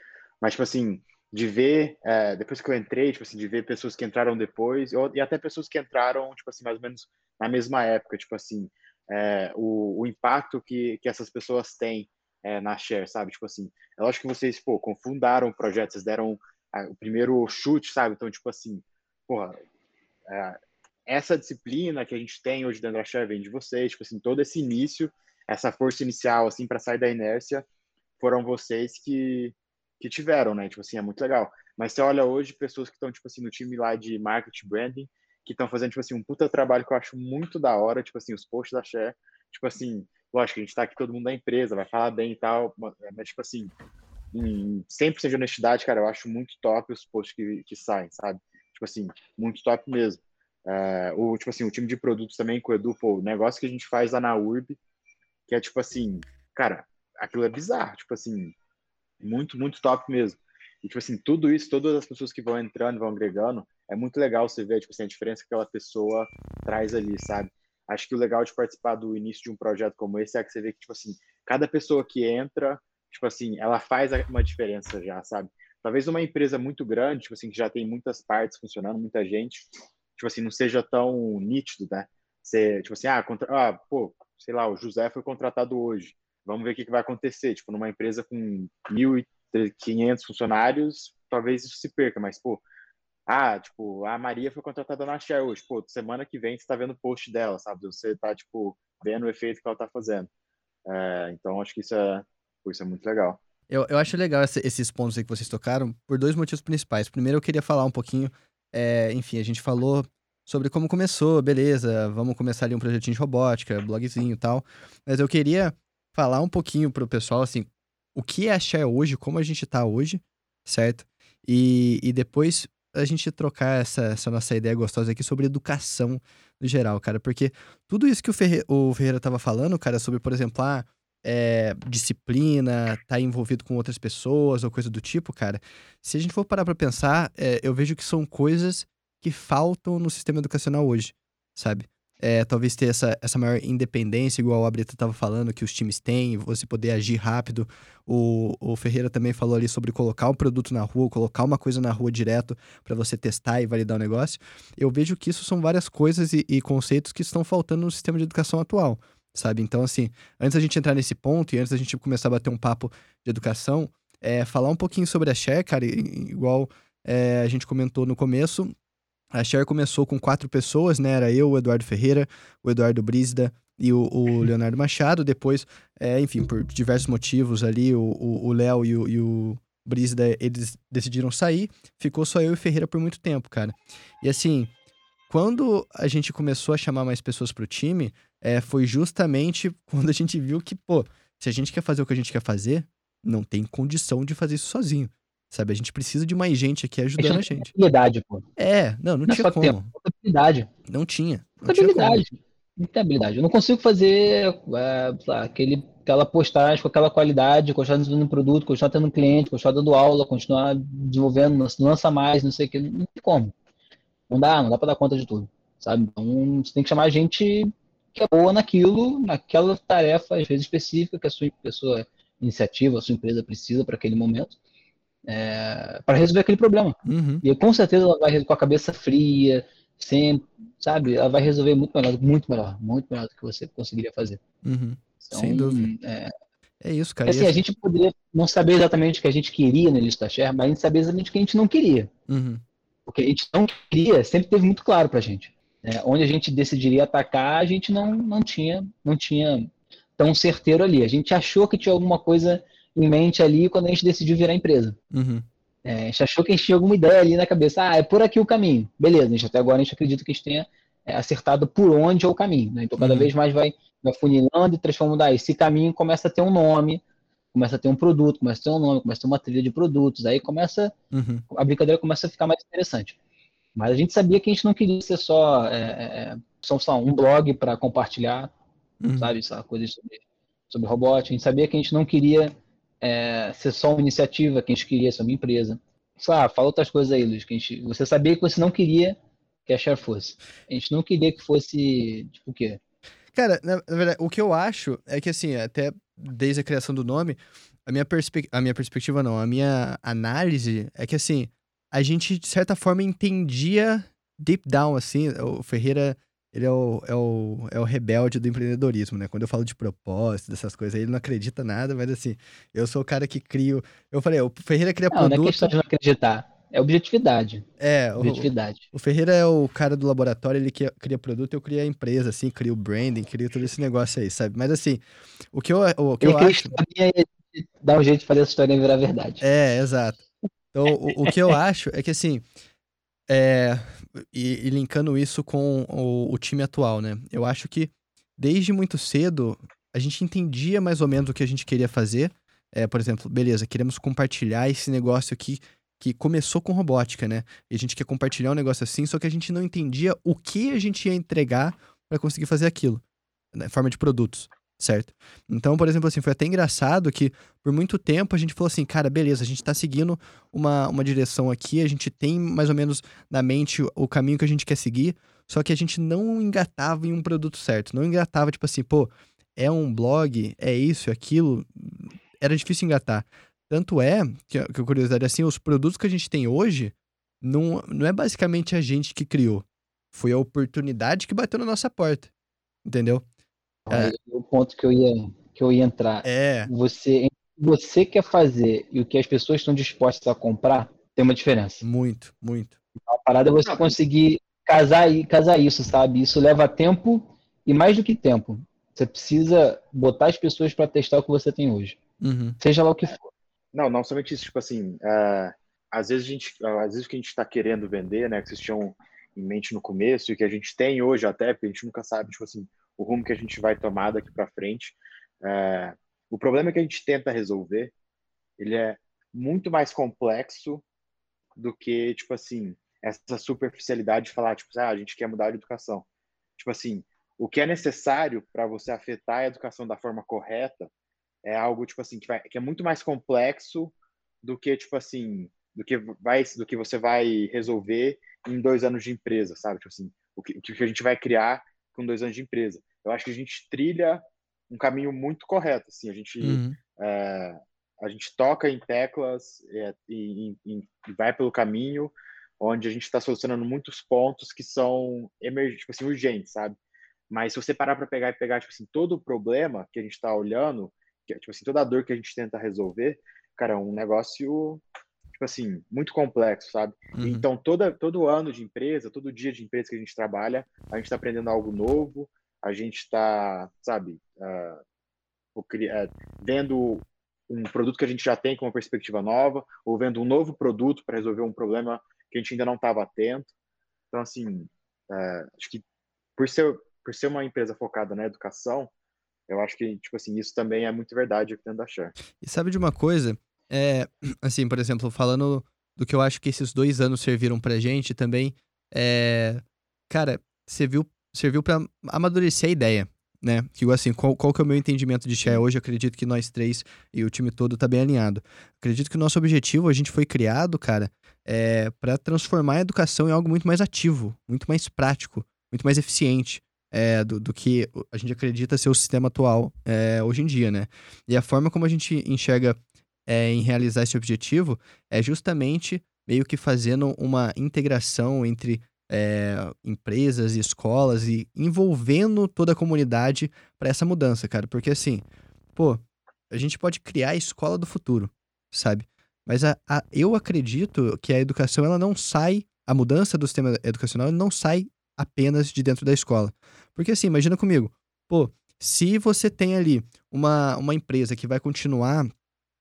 mas, tipo assim, de ver, é, depois que eu entrei, tipo assim, de ver pessoas que entraram depois, e até pessoas que entraram, tipo assim, mais ou menos na mesma época, tipo assim, é, o, o impacto que, que essas pessoas têm é, na Share, sabe? Tipo assim, é lógico que vocês, pô, confundaram o projeto, vocês deram a, o primeiro chute, sabe? Então, tipo assim, porra, é, essa disciplina que a gente tem hoje dentro da Share vem de vocês, tipo assim, todo esse início, essa força inicial, assim, para sair da inércia, foram vocês que, que tiveram, né? Tipo assim, é muito legal. Mas você olha hoje pessoas que estão, tipo assim, no time lá de marketing branding, que estão fazendo, tipo assim, um puta trabalho que eu acho muito da hora, tipo assim, os posts da Share, tipo assim, lógico, a gente tá aqui todo mundo da empresa, vai falar bem e tal, mas, tipo assim, em 100% de honestidade, cara, eu acho muito top os posts que, que saem, sabe? Tipo assim, muito top mesmo. É, o, tipo assim, o time de produtos também com o Edu, pô, o negócio que a gente faz lá na URB, que é tipo assim, cara, aquilo é bizarro, tipo assim, muito, muito top mesmo. E, tipo assim, tudo isso, todas as pessoas que vão entrando, vão agregando, é muito legal você ver, tipo assim, a diferença que aquela pessoa traz ali, sabe? Acho que o legal de participar do início de um projeto como esse é que você vê que, tipo assim, cada pessoa que entra, tipo assim, ela faz uma diferença já, sabe? Talvez uma empresa muito grande, tipo assim, que já tem muitas partes funcionando, muita gente, tipo assim, não seja tão nítido, né? Você, tipo assim, ah, contra... ah, pô, sei lá, o José foi contratado hoje vamos ver o que, vai acontecer. Tipo, numa empresa com 1.500 funcionários, talvez isso se perca, mas, pô, ah, tipo, a Maria foi contratada na Share hoje, pô, semana que vem você tá vendo o post dela, sabe? Você tá, tipo, vendo o efeito que ela tá fazendo. É, então, acho que isso é, isso é muito legal. Eu, eu acho legal esse, esses pontos aí que vocês tocaram por dois motivos principais. Primeiro, eu queria falar um pouquinho, é, enfim, a gente falou sobre como começou, beleza, vamos começar ali um projetinho de robótica, blogzinho e tal, mas eu queria falar um pouquinho pro pessoal, assim, o que é a Share hoje, como a gente tá hoje, certo? E, e depois a gente trocar essa, essa nossa ideia gostosa aqui sobre educação no geral, cara. Porque tudo isso que o, Ferre, o Ferreira tava falando, cara, sobre, por exemplo, ah, é, disciplina, tá envolvido com outras pessoas ou coisa do tipo, cara. Se a gente for parar pra pensar, é, eu vejo que são coisas que faltam no sistema educacional hoje, sabe? É, talvez ter essa, essa maior independência, igual a Brita estava falando, que os times têm, você poder agir rápido. O, o Ferreira também falou ali sobre colocar um produto na rua, colocar uma coisa na rua direto para você testar e validar o negócio. Eu vejo que isso são várias coisas e, e conceitos que estão faltando no sistema de educação atual, sabe? Então, assim, antes da gente entrar nesse ponto e antes da gente começar a bater um papo de educação, é, falar um pouquinho sobre a Share, cara, igual é, a gente comentou no começo, A Share começou com quatro pessoas, né? Era eu, o Eduardo Ferreira, o Eduardo Brisda e o, o Leonardo Machado. Depois, é, enfim, por diversos motivos ali, o Léo e o, e o Brisda, eles decidiram sair. Ficou só eu e o Ferreira por muito tempo, cara. E assim, quando a gente começou a chamar mais pessoas pro time, é, foi justamente quando a gente viu que, pô, se a gente quer fazer o que a gente quer fazer, não tem condição de fazer isso sozinho. Sabe? A gente precisa de mais gente aqui ajudando a gente. Habilidade, pô. É, não, não, não tinha como. Tempo, habilidade. Não tinha. Não habilidade. Não tem habilidade. Eu não consigo fazer é, aquele, aquela postagem com aquela qualidade, continuar desenvolvendo produto, continuar tendo cliente, continuar dando aula, continuar desenvolvendo, não lança mais, não sei o que. Não tem como. Não dá, não dá pra dar conta de tudo. Sabe? Então você tem que chamar gente que é boa naquilo, naquela tarefa, às vezes específica, que a sua pessoa, iniciativa, a sua empresa precisa para aquele momento é, para resolver aquele problema. Uhum. E com certeza ela vai com a cabeça fria, sempre, sabe? Ela vai resolver muito melhor, muito melhor, muito melhor do que você conseguiria fazer. Uhum. Então, Sem dúvida. É, é isso, cara. Assim, a gente poderia não saber exatamente o que a gente queria no Lista Share, mas a gente sabia exatamente o que a gente não queria. Uhum. O que a gente não queria sempre teve muito claro pra gente. É, onde a gente decidiria atacar, a gente não, não tinha não tinha tão certeiro ali. A gente achou que tinha alguma coisa em mente ali quando a gente decidiu virar empresa. Uhum. É, a gente achou que a gente tinha alguma ideia ali na cabeça. Ah, é por aqui o caminho. Beleza, a gente, até agora a gente acredita que a gente tenha é, acertado por onde é o caminho. Né? Então, cada uhum. vez mais vai, vai funilando e transformando. Ah, esse caminho começa a ter um nome, começa a ter um produto, começa a ter um nome, começa a ter uma trilha de produtos. Aí começa. Uhum. A brincadeira começa a ficar mais interessante. Mas a gente sabia que a gente não queria ser só, é, é, só, só um blog para compartilhar, uhum. sabe, essa coisa sobre, sobre robótica. A gente sabia que a gente não queria é, ser só uma iniciativa, que a gente queria ser uma empresa. Ah, fala outras coisas aí, Luiz, que a gente, você sabia que você não queria que a Share fosse. A gente não queria que fosse, tipo, o quê? Cara, na, na, verdade, o que eu acho é que, assim, até desde a criação do nome, a minha, perspe a minha perspectiva não, a minha análise é que, assim, a gente, de certa forma, entendia deep down, assim, o Ferreira ele é o, é, o, é o rebelde do empreendedorismo, né? Quando eu falo de propósito, dessas coisas, ele não acredita nada, mas assim, eu sou o cara que crio. Eu falei, o Ferreira cria não, produto. Não é questão de não acreditar, é objetividade. É, objetividade. O, o Ferreira é o cara do laboratório, ele cria, cria produto, eu crio a empresa, assim, crio o branding, crio todo esse negócio aí, sabe? Mas assim, o que eu, o que eu acho. Dá um jeito de fazer essa história virar verdade. É, exato. Então, o, o que eu acho é que assim. É, e, e linkando isso com o, o, time atual, né? Eu acho que desde muito cedo a gente entendia mais ou menos o que a gente queria fazer. É, por exemplo, beleza, queremos compartilhar esse negócio aqui que começou com robótica, né? E a gente quer compartilhar um negócio assim, só que a gente não entendia o que a gente ia entregar para conseguir fazer aquilo, na né? forma de produtos certo? Então, por exemplo, assim, foi até engraçado que por muito tempo a gente falou assim, cara, beleza, a gente tá seguindo uma, uma direção aqui, a gente tem mais ou menos na mente o caminho que a gente quer seguir, só que a gente não engatava em um produto certo, não engatava, tipo assim, pô, é um blog, é isso, é aquilo, era difícil engatar. Tanto é, que, que curiosidade assim, os produtos que a gente tem hoje, não, não é basicamente a gente que criou, foi a oportunidade que bateu na nossa porta, entendeu? É. o ponto que eu ia, que eu ia entrar. É. Você, você quer fazer e o que as pessoas estão dispostas a comprar tem uma diferença. Muito, muito. A parada é você conseguir casar, casar isso, sabe? Isso leva tempo e mais do que tempo. Você precisa botar as pessoas para testar o que você tem hoje. Uhum. Seja lá o que for. Não, não somente isso. Tipo assim, uh, às vezes a gente, às vezes o que a gente está querendo vender, né? Que vocês tinham em mente no começo e que a gente tem hoje até, porque a gente nunca sabe, tipo assim, o rumo que a gente vai tomar daqui para frente. É, o problema que a gente tenta resolver, ele é muito mais complexo do que, tipo assim, essa superficialidade de falar, tipo, ah, a gente quer mudar a educação. Tipo assim, o que é necessário para você afetar a educação da forma correta é algo, tipo assim, que, vai, que é muito mais complexo do que, tipo assim, do que vai do que você vai resolver em dois anos de empresa, sabe? Tipo assim, o que, o que a gente vai criar com dois anos de empresa. Eu acho que a gente trilha um caminho muito correto. Assim, a gente uhum. é, a gente toca em teclas é, e, e, e, vai pelo caminho onde a gente está solucionando muitos pontos que são emergentes, tipo assim, urgentes, sabe? Mas se você parar para pegar e pegar tipo assim todo o problema que a gente está olhando, que, tipo assim toda a dor que a gente tenta resolver, cara, é um negócio tipo assim, muito complexo, sabe? Uhum. Então, toda, todo ano de empresa, todo dia de empresa que a gente trabalha, a gente está aprendendo algo novo, a gente está, sabe, uh, vendo um produto que a gente já tem com uma perspectiva nova, ou vendo um novo produto para resolver um problema que a gente ainda não estava atento. Então, assim, uh, acho que por ser, por ser uma empresa focada na educação, eu acho que, tipo assim, isso também é muito verdade aqui dentro da Share. E sabe de uma coisa? É, assim, por exemplo, falando do que eu acho que esses dois anos serviram pra gente também, é, cara, serviu, serviu para amadurecer a ideia, né? Que assim, qual, qual que é o meu entendimento de Share hoje? Eu acredito que nós três e o time todo tá bem alinhado. Acredito que o nosso objetivo, a gente foi criado, cara, é para transformar a educação em algo muito mais ativo, muito mais prático, muito mais eficiente é, do, do, que a gente acredita ser o sistema atual é, hoje em dia, né? E a forma como a gente enxerga é, em realizar esse objetivo é justamente meio que fazendo uma integração entre é, empresas e escolas e envolvendo toda a comunidade para essa mudança, cara. Porque assim, pô, a gente pode criar a escola do futuro, sabe? Mas a, a, eu acredito que a educação ela não sai, a mudança do sistema educacional não sai apenas de dentro da escola. Porque assim, imagina comigo, pô, se você tem ali uma, uma empresa que vai continuar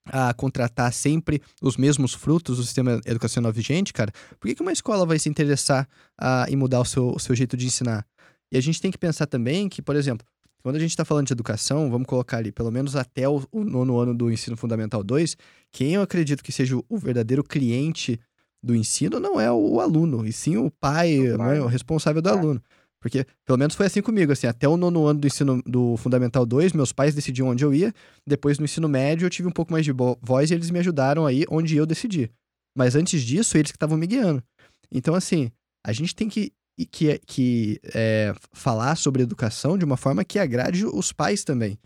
a contratar sempre os mesmos frutos do sistema educacional vigente, cara, por que, que uma escola vai se interessar a, em mudar o seu, o seu jeito de ensinar? E a gente tem que pensar também que, por exemplo, quando a gente está falando de educação, vamos colocar ali, pelo menos até o, o nono ano do ensino fundamental 2, quem eu acredito que seja o verdadeiro cliente do ensino não é o aluno, e sim o pai, o, pai. Mãe, o responsável do é. aluno. Porque, pelo menos foi assim comigo, assim, até o nono ano do ensino do Fundamental 2, meus pais decidiam onde eu ia. Depois, no ensino médio, eu tive um pouco mais de voz e eles me ajudaram aí onde eu decidi. Mas antes disso, eles que estavam me guiando. Então, assim, a gente tem que, que, que é, falar sobre educação de uma forma que agrade os pais também.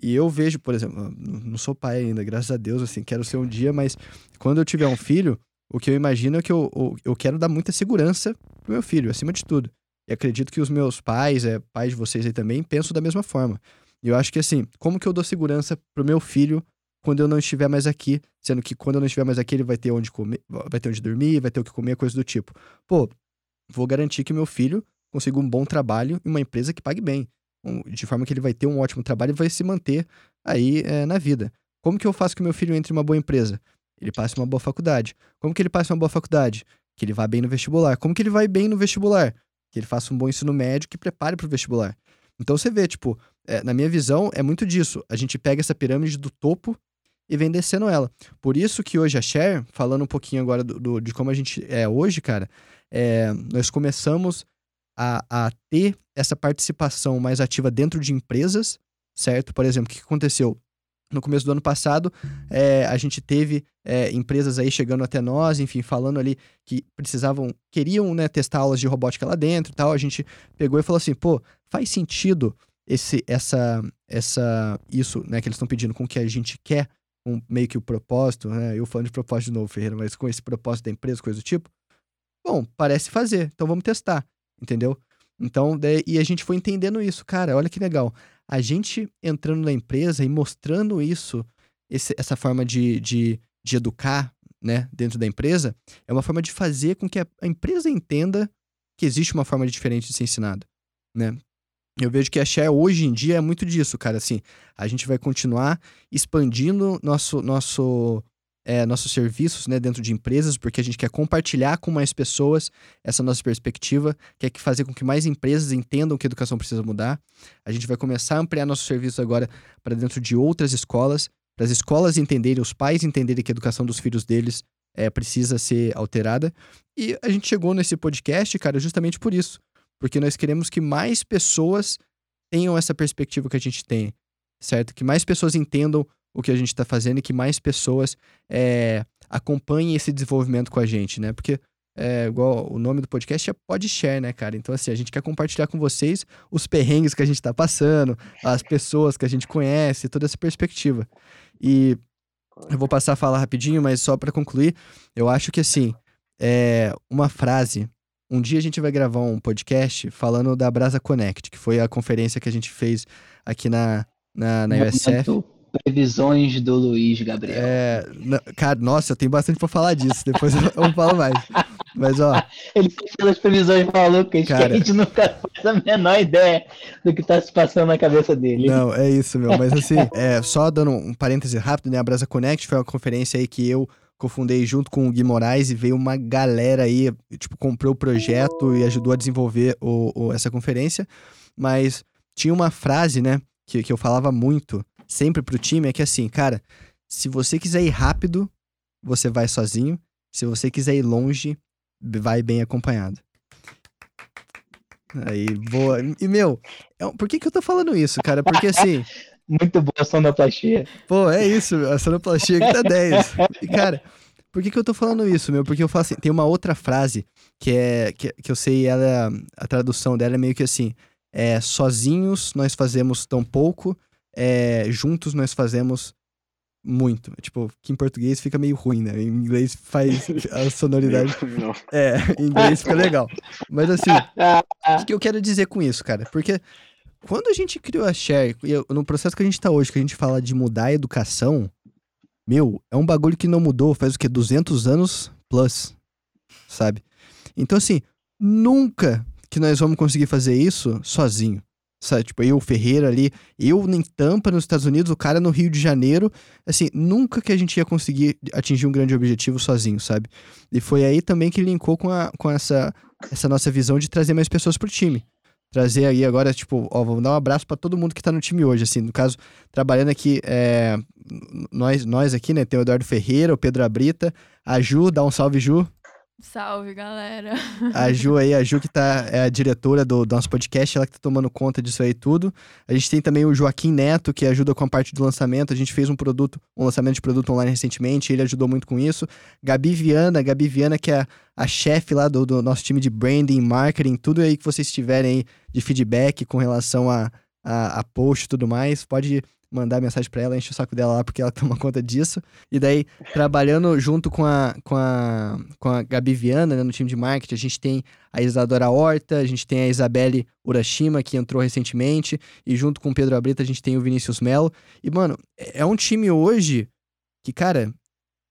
E eu vejo, por exemplo, não sou pai ainda, graças a Deus, assim, quero ser um dia, mas quando eu tiver um filho, o que eu imagino é que eu, eu, quero dar muita segurança pro meu filho, acima de tudo. E acredito que os meus pais, é, pais de vocês aí também, pensam da mesma forma. E eu acho que assim, como que eu dou segurança pro meu filho quando eu não estiver mais aqui, sendo que quando eu não estiver mais aqui, ele vai ter onde comer, vai ter onde dormir, vai ter o que comer, coisa do tipo. Pô, vou garantir que meu filho consiga um bom trabalho em uma empresa que pague bem, de forma que ele vai ter um ótimo trabalho e vai se manter aí é, na vida. Como que eu faço que meu filho entre em uma boa empresa? Ele passe uma boa faculdade. Como que ele passe uma boa faculdade? Que ele vá bem no vestibular. Como que ele vai bem no vestibular? Que ele faça um bom ensino médio que prepare para o vestibular. Então você vê, tipo, é, na minha visão, é muito disso. A gente pega essa pirâmide do topo e vem descendo ela. Por isso que hoje a Share, falando um pouquinho agora do, do de como a gente é hoje, cara, é, nós começamos a, a ter essa participação mais ativa dentro de empresas, certo? Por exemplo, o que aconteceu? No começo do ano passado, é, a gente teve é, empresas aí chegando até nós, enfim, falando ali que precisavam, queriam né, testar aulas de robótica lá dentro e tal. A gente pegou e falou assim, pô, faz sentido esse, essa, essa, isso, né, que eles estão pedindo com o que a gente quer, com meio que o propósito, né? Eu falando de propósito de novo, Ferreira, mas com esse propósito da empresa, coisa do tipo. Bom, parece fazer, então vamos testar, entendeu? Então, daí, e a gente foi entendendo isso, cara, olha que legal a gente entrando na empresa e mostrando isso, esse, essa forma de, de, de educar né, dentro da empresa, é uma forma de fazer com que a, a empresa entenda que existe uma forma diferente de ser ensinado, né? Eu vejo que a Share hoje em dia é muito disso, cara. Assim, a gente vai continuar expandindo nosso, nosso, é, nossos serviços né, dentro de empresas, porque a gente quer compartilhar com mais pessoas essa nossa perspectiva, quer fazer com que mais empresas entendam que a educação precisa mudar. A gente vai começar a ampliar nossos serviços agora para dentro de outras escolas, para as escolas entenderem, os pais entenderem que a educação dos filhos deles é, precisa ser alterada. E a gente chegou nesse podcast, cara, justamente por isso. Porque nós queremos que mais pessoas tenham essa perspectiva que a gente tem, certo? Que mais pessoas entendam o que a gente está fazendo e que mais pessoas é, acompanhem esse desenvolvimento com a gente, né? Porque é, igual o nome do podcast é Podshare, né, cara? Então, assim, a gente quer compartilhar com vocês os perrengues que a gente está passando, as pessoas que a gente conhece, toda essa perspectiva. E eu vou passar a falar rapidinho, mas só para concluir, eu acho que, assim, é uma frase. Um dia a gente vai gravar um podcast falando da Brasa Connect, que foi a conferência que a gente fez aqui na, na, na USF. Previsões do Luiz Gabriel. É, cara, nossa, eu tenho bastante pra falar disso. Depois eu, eu falo mais. Mas, ó. Ele fez as previsões malucas cara, que a gente nunca faz a menor ideia do que tá se passando na cabeça dele. Não, é isso, meu. Mas assim, é, só dando um parêntese rápido, né? A Brasa Connect foi uma conferência aí que eu cofundei junto com o Gui Moraes e veio uma galera aí, tipo, comprou o projeto e ajudou a desenvolver o, o, essa conferência. Mas tinha uma frase, né, que, que eu falava muito, sempre pro time, é que assim, cara, se você quiser ir rápido, você vai sozinho. Se você quiser ir longe, vai bem acompanhado. Aí, boa. E, meu, é por que que eu tô falando isso, cara? Porque assim. Muito boa a sonoplastia. Pô, é isso, a sonoplastia que tá 10. E, cara, por que que eu tô falando isso, meu? Porque eu falo assim, tem uma outra frase que é, que, que eu sei, ela, a tradução dela é meio que assim, é, sozinhos nós fazemos tão pouco, é, juntos nós fazemos muito. Tipo, que em português fica meio ruim, né? Em inglês faz a sonoridade. Não. É, em inglês fica legal. Mas assim, o que eu quero dizer com isso, cara? Porque quando a gente criou a Share, no processo que a gente tá hoje, que a gente fala de mudar a educação, meu, é um bagulho que não mudou faz o quê? 200 anos plus, sabe? Então assim, nunca que nós vamos conseguir fazer isso sozinho. Sabe? Tipo, eu, Ferreira ali, eu em Tampa, nos Estados Unidos, o cara no Rio de Janeiro. Assim, nunca que a gente ia conseguir atingir um grande objetivo sozinho, sabe? E foi aí também que linkou com, a, com essa, essa nossa visão de trazer mais pessoas pro time. Trazer aí agora, tipo, ó, vamos dar um abraço para todo mundo que tá no time hoje, assim, no caso, trabalhando aqui, é, nós, nós aqui, né, tem o Eduardo Ferreira, o Pedro Abrita, a Ju, dá um salve, Ju. Salve, galera. A Ju aí, a Ju que tá, é a diretora do, do, nosso podcast, ela que tá tomando conta disso aí tudo. A gente tem também o Joaquim Neto, que ajuda com a parte do lançamento. A gente fez um produto, um lançamento de produto online recentemente, ele ajudou muito com isso. Gabi Viana, Gabi Viana, que é a, a chefe lá do, do, nosso time de branding, marketing, tudo aí que vocês tiverem aí de feedback com relação a, a, a post e tudo mais, pode mandar mensagem para ela, enche o saco dela lá porque ela toma conta disso. E daí, trabalhando junto com a, com a, com a Gabi Viana, né, no time de marketing, a gente tem a Isadora Horta, a gente tem a Isabelle Urashima, que entrou recentemente, e junto com o Pedro Abrita a gente tem o Vinícius Melo. E, mano, é um time hoje que, cara,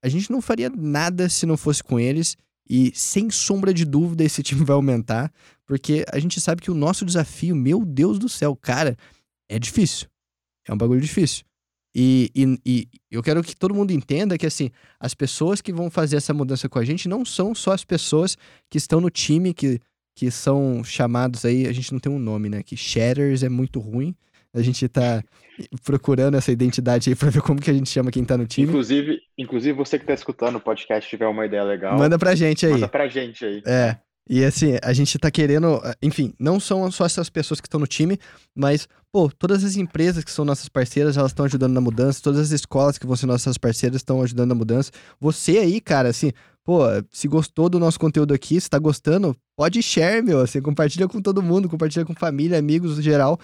a gente não faria nada se não fosse com eles. E sem sombra de dúvida, esse time vai aumentar, porque a gente sabe que o nosso desafio, meu Deus do céu, cara, é difícil. É um bagulho difícil. E, e, e, eu quero que todo mundo entenda que, assim, as pessoas que vão fazer essa mudança com a gente não são só as pessoas que estão no time, que, que são chamados aí, a gente não tem um nome, né? Que shatters é muito ruim. A gente tá procurando essa identidade aí pra ver como que a gente chama quem tá no time. Inclusive, inclusive você que tá escutando o podcast tiver uma ideia legal. Manda pra gente aí. Manda pra gente aí. É. E assim, a gente tá querendo, enfim, não são só essas pessoas que estão no time, mas, pô, todas as empresas que são nossas parceiras, elas estão ajudando na mudança, todas as escolas que vão ser nossas parceiras estão ajudando na mudança. Você aí, cara, assim, pô, se gostou do nosso conteúdo aqui, se tá gostando, pode share, meu, assim, compartilha com todo mundo, compartilha com família, amigos geral,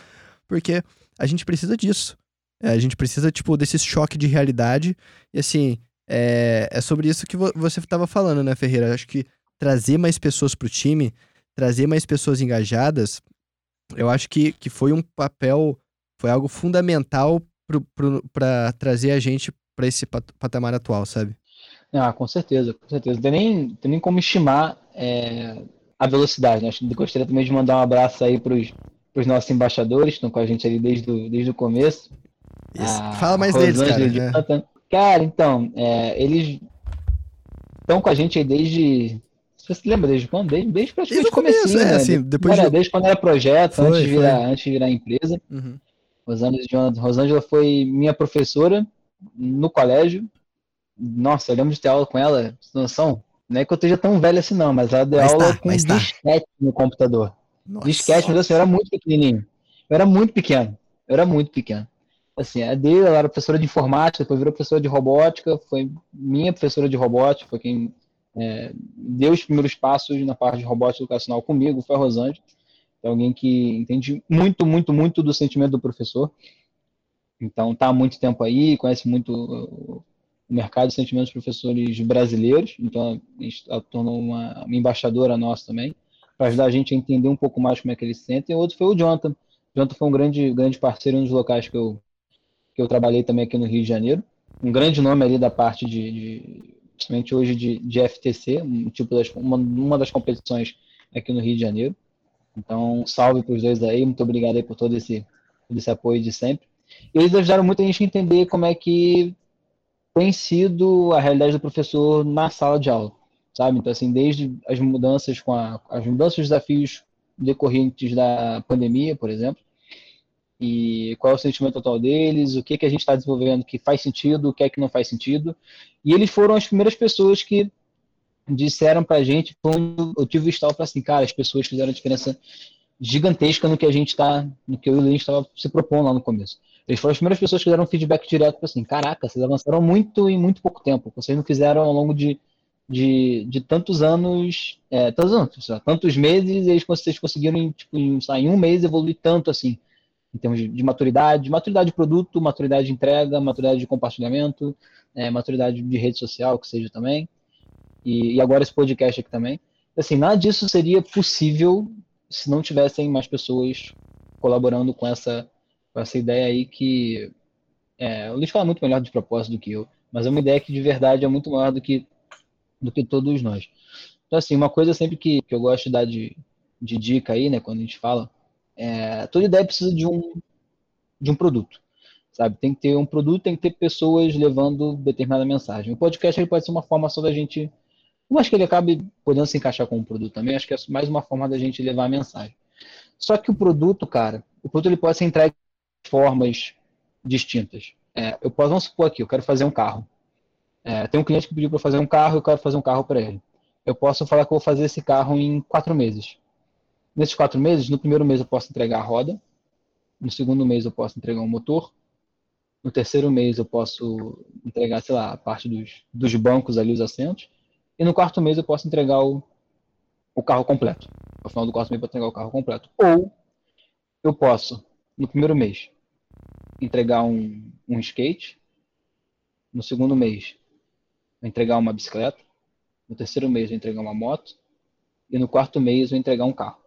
porque a gente precisa disso. É, a gente precisa, tipo, desse choque de realidade. E assim, é, é sobre isso que vo você tava falando, né, Ferreira? Acho que trazer mais pessoas para o time, trazer mais pessoas engajadas, eu acho que, que foi um papel, foi algo fundamental para trazer a gente para esse patamar atual, sabe? Ah, com certeza, com certeza. Não tem nem, tem nem como estimar é, a velocidade, né? Gostaria também de mandar um abraço aí para os nossos embaixadores, que estão com a gente ali desde, o, desde o começo. Fala mais deles, cara. Né? Cara, então, é, eles estão com a gente aí desde você se lembra desde quando? Desde, desde praticamente o começo, é, né? Assim, depois era, de... Desde quando era projeto, foi, antes, de virar, antes de virar empresa. Uhum. Rosângela, Rosângela foi minha professora no colégio. Nossa, eu lembro de ter aula com ela, noção. Não é que eu esteja tão velho assim, não, mas ela deu mas aula tá, com disquete no computador. Nossa. Disquete, mas assim, eu era muito pequenininho. Eu era muito pequeno. Eu era muito pequeno. Assim, a dele, ela era professora de informática, depois virou professora de robótica, foi minha professora de robótica, foi quem é, deu os primeiros passos na parte de robótica educacional comigo, foi a Rosângela. É alguém que entende muito, muito, muito do sentimento do professor. Então, está há muito tempo aí, conhece muito o mercado de sentimentos dos professores brasileiros. Então, a gente tornou uma, uma embaixadora nossa também, para ajudar a gente a entender um pouco mais como é que eles se sentem. E outro foi o Jonathan. O Jonathan foi um grande, grande parceiro, dos locais que eu, que eu trabalhei também aqui no Rio de Janeiro. Um grande nome ali da parte de, de principalmente hoje de, de FTC, um tipo das, uma, uma das competições aqui no Rio de Janeiro. Então, salve para os dois aí, muito obrigado aí por todo esse, esse apoio de sempre. Eles ajudaram muito a gente a entender como é que tem sido a realidade do professor na sala de aula, sabe? Então, assim, desde as mudanças com a, as mudanças, os desafios decorrentes da pandemia, por exemplo, e qual é o sentimento total deles, o que, que a gente está desenvolvendo que faz sentido, o que é que não faz sentido. E eles foram as primeiras pessoas que disseram para a gente, quando eu tive o estalo, para assim, cara, as pessoas fizeram a diferença gigantesca no que a gente está, no que o Luiz estava se propondo lá no começo. Eles foram as primeiras pessoas que deram feedback direto para assim, caraca, vocês avançaram muito em muito pouco tempo. Vocês não fizeram ao longo de, de, de tantos anos, é, tantos, anos, tantos meses, eles vocês conseguiram tipo, em, em um mês evoluir tanto assim, em termos de, de, maturidade, maturidade de produto, maturidade de entrega, maturidade de compartilhamento, é, maturidade de rede social, que seja também. E, e agora esse podcast aqui também. Assim, nada disso seria possível se não tivessem mais pessoas colaborando com essa, com essa ideia aí que é, o Luiz fala muito melhor de propósito do que eu, mas é uma ideia que de verdade é muito maior do que, do que todos nós. Então, assim, uma coisa sempre que, que eu gosto de dar de, de dica aí, né, quando a gente fala, é, toda ideia precisa de um, de um produto, sabe? Tem que ter um produto, tem que ter pessoas levando determinada mensagem. O podcast ele pode ser uma forma só da gente eu acho que ele acabe podendo se encaixar com um produto também. Acho que é mais uma forma da gente levar a mensagem. Só que o produto, cara, o produto ele pode ser entregue de formas distintas. É, eu posso, vamos supor aqui, eu quero fazer um carro. É, tem um cliente que pediu para fazer um carro, eu quero fazer um carro para ele. Eu posso falar que eu vou fazer esse carro em quatro meses. Nesses quatro meses, no primeiro mês eu posso entregar a roda, no segundo mês eu posso entregar o um motor, no terceiro mês eu posso entregar, sei lá, a parte dos, dos bancos ali, os assentos, e no quarto mês eu posso entregar o, o carro completo. No final do quarto mês eu posso entregar o carro completo. Ou eu posso, no primeiro mês, entregar um, um skate. No segundo mês, entregar uma bicicleta. No terceiro mês, entregar uma moto. E no quarto mês, eu entregar um carro.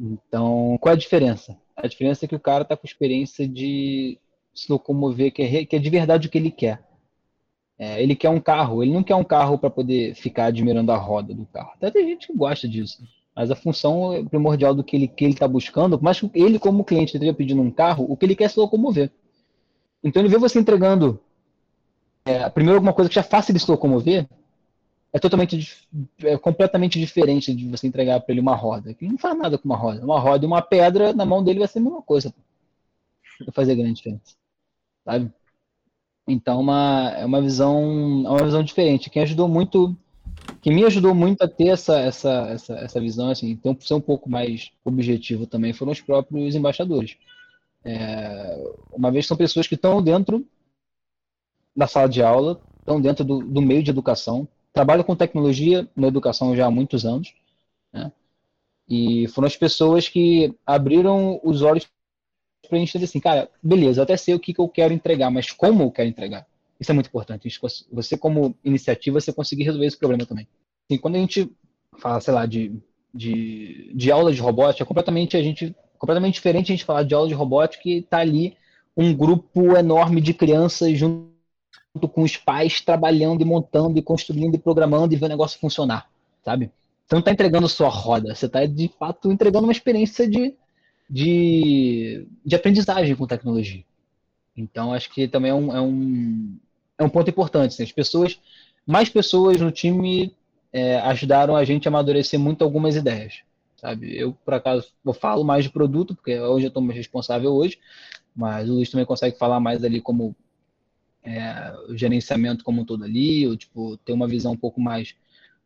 Então, qual é a diferença? A diferença é que o cara está com experiência de se locomover, que é, que é de verdade o que ele quer. É, ele quer um carro, ele não quer um carro para poder ficar admirando a roda do carro. Até tem gente que gosta disso. Mas a função primordial do que ele que ele está buscando, mas ele como cliente esteja pedindo um carro, o que ele quer é se locomover. Então ele vê você entregando é, primeiro alguma coisa que já faça ele se locomover, é totalmente é completamente diferente de você entregar para ele uma roda. Ele não faz nada com uma roda. Uma roda e uma pedra na mão dele vai ser a mesma coisa. Vai fazer grande diferença. Sabe? Então, uma, é uma visão, é uma visão diferente. Quem ajudou muito, que me ajudou muito a ter essa, essa, essa, essa visão, assim, então, ser um pouco mais objetivo também, foram os próprios embaixadores. É, uma vez são pessoas que estão dentro da sala de aula, estão dentro do, do meio de educação, trabalham com tecnologia na educação já há muitos anos, né? E foram as pessoas que abriram os olhos para a gente dizer assim, cara, beleza, até sei o que, que eu quero entregar, mas como eu quero entregar? Isso é muito importante. Você, como iniciativa, você conseguir resolver esse problema também. E quando a gente fala, sei lá, de, de, de aula de robótica, é completamente a gente completamente diferente a gente falar de aula de robótica e tá ali um grupo enorme de crianças junto com os pais trabalhando e montando e construindo e programando e ver o negócio funcionar, sabe? Você não está entregando só a roda, você está de fato entregando uma experiência de de, de aprendizagem com tecnologia. Então, acho que também é um, é um, é um ponto importante. Assim, as pessoas, mais pessoas no time é, ajudaram a gente a amadurecer muito algumas ideias. Sabe? Eu, por acaso, eu falo mais de produto, porque hoje eu estou mais responsável hoje, mas o Luiz também consegue falar mais ali como é, o gerenciamento como um todo ali, ou tipo, ter uma visão um pouco mais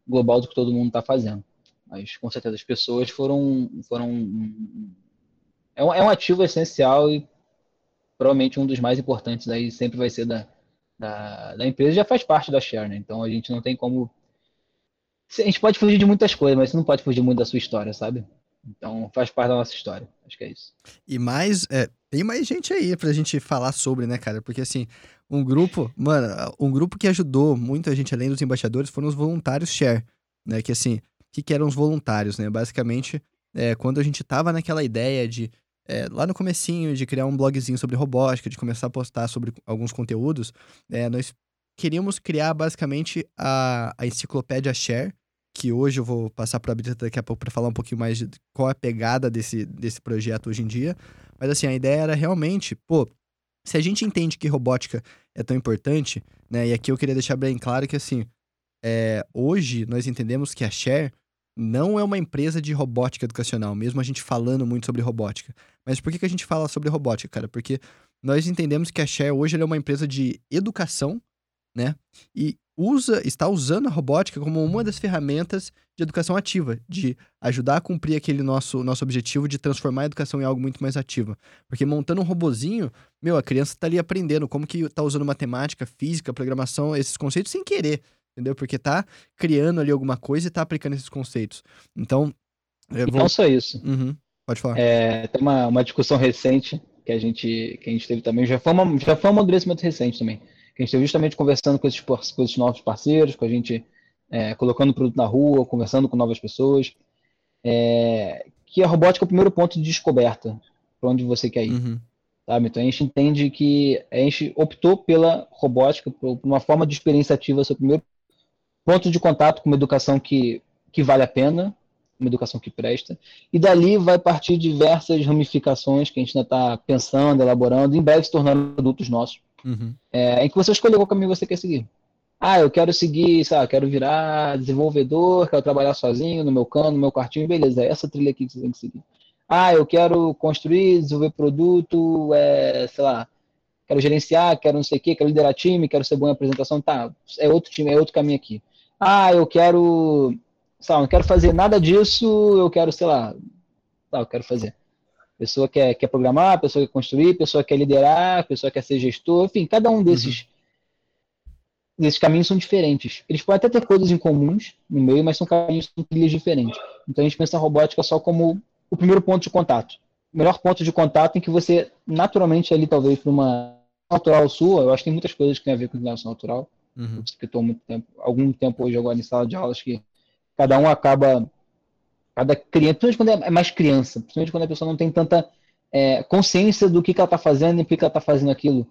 global do que todo mundo está fazendo. Mas com certeza as pessoas foram, foram é um, é um ativo essencial e provavelmente um dos mais importantes aí sempre vai ser da, da, da empresa, já faz parte da share, né? Então a gente não tem como. A gente pode fugir de muitas coisas, mas você não pode fugir muito da sua história, sabe? Então faz parte da nossa história. Acho que é isso. E mais, é, tem mais gente aí pra gente falar sobre, né, cara? Porque assim, um grupo, mano, um grupo que ajudou muita gente além dos embaixadores foram os voluntários share, né? Que assim, o que, que eram os voluntários, né? Basicamente, é, quando a gente tava naquela ideia de é, lá no comecinho de criar um blogzinho sobre robótica, de começar a postar sobre alguns conteúdos, é, nós queríamos criar basicamente a, a enciclopédia Share, que hoje eu vou passar para a Brita daqui a pouco para falar um pouquinho mais de qual é a pegada desse, desse projeto hoje em dia. Mas assim, a ideia era realmente, pô, se a gente entende que robótica é tão importante, né? E aqui eu queria deixar bem claro que assim, é, hoje nós entendemos que a Share não é uma empresa de robótica educacional, mesmo a gente falando muito sobre robótica. Mas por que, que a gente fala sobre robótica, cara? Porque nós entendemos que a Share hoje é uma empresa de educação, né? E usa, está usando a robótica como uma das ferramentas de educação ativa, de ajudar a cumprir aquele nosso, nosso objetivo de transformar a educação em algo muito mais ativo. Porque montando um robozinho, meu, a criança está ali aprendendo como que está usando matemática, física, programação, esses conceitos sem querer entendeu? Porque tá criando ali alguma coisa e tá aplicando esses conceitos. Então. Vou... Não só isso. Uhum. Pode falar. É, tem uma, uma discussão recente que a gente que a gente teve também, já foi, uma, já foi um amadurecimento recente também, que a gente teve justamente conversando com esses, com esses novos parceiros, com a gente é, colocando o produto na rua, conversando com novas pessoas, é, que a robótica é o primeiro ponto de descoberta para onde você quer ir. Uhum. Sabe? Então a gente entende que a gente optou pela robótica, por uma forma de experiência ativa, seu primeiro ponto de contato com uma educação que, que vale a pena, uma educação que presta, e dali vai partir diversas ramificações que a gente ainda está pensando, elaborando, em breve se tornando adultos nossos, uhum. é, em que você escolheu qual caminho você quer seguir. Ah, eu quero seguir, sabe, quero virar desenvolvedor, quero trabalhar sozinho no meu cano, no meu quartinho, beleza, é essa trilha aqui que você tem que seguir. Ah, eu quero construir, desenvolver produto, é, sei lá, quero gerenciar, quero não sei o quê, quero liderar time, quero ser bom em apresentação, tá, é outro time, é outro caminho aqui ah, eu quero, sei lá, não quero fazer nada disso, eu quero, sei lá, tá, eu quero fazer. Pessoa quer, quer programar, pessoa quer construir, pessoa quer liderar, pessoa quer ser gestor, enfim, cada um desses, uhum. desses caminhos são diferentes. Eles podem até ter coisas em comuns no meio, mas são caminhos, são trilhas diferentes. Então a gente pensa a robótica só como o primeiro ponto de contato. O melhor ponto de contato em que você, naturalmente, ali, talvez, para uma natural sua, eu acho que tem muitas coisas que tem a ver com inclinação natural, Uhum. Eu estou muito tempo, algum tempo hoje agora em sala de aulas que cada um acaba, cada criança, principalmente quando é mais criança, principalmente quando a pessoa não tem tanta é, consciência do que, que ela está fazendo e por que ela está fazendo aquilo.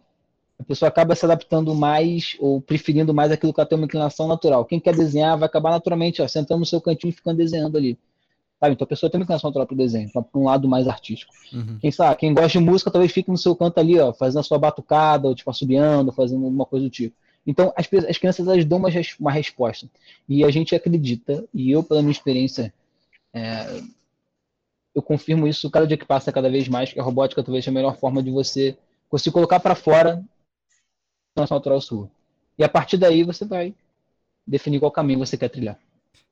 A pessoa acaba se adaptando mais ou preferindo mais aquilo que ela tem uma inclinação natural. Quem quer desenhar vai acabar naturalmente ó, sentando no seu cantinho e ficando desenhando ali. Sabe? Então a pessoa tem uma inclinação natural para o desenho, para um lado mais artístico. Uhum. Quem sabe, quem gosta de música talvez fique no seu canto ali, ó, fazendo a sua batucada, ou tipo assobiando, fazendo alguma coisa do tipo. Então, as, as crianças elas dão uma, uma resposta. E a gente acredita, e eu, pela minha experiência, é, eu confirmo isso cada dia que passa, cada vez mais, que a robótica talvez seja a melhor forma de você conseguir colocar para fora a nossa natural sua. E a partir daí você vai definir qual caminho você quer trilhar.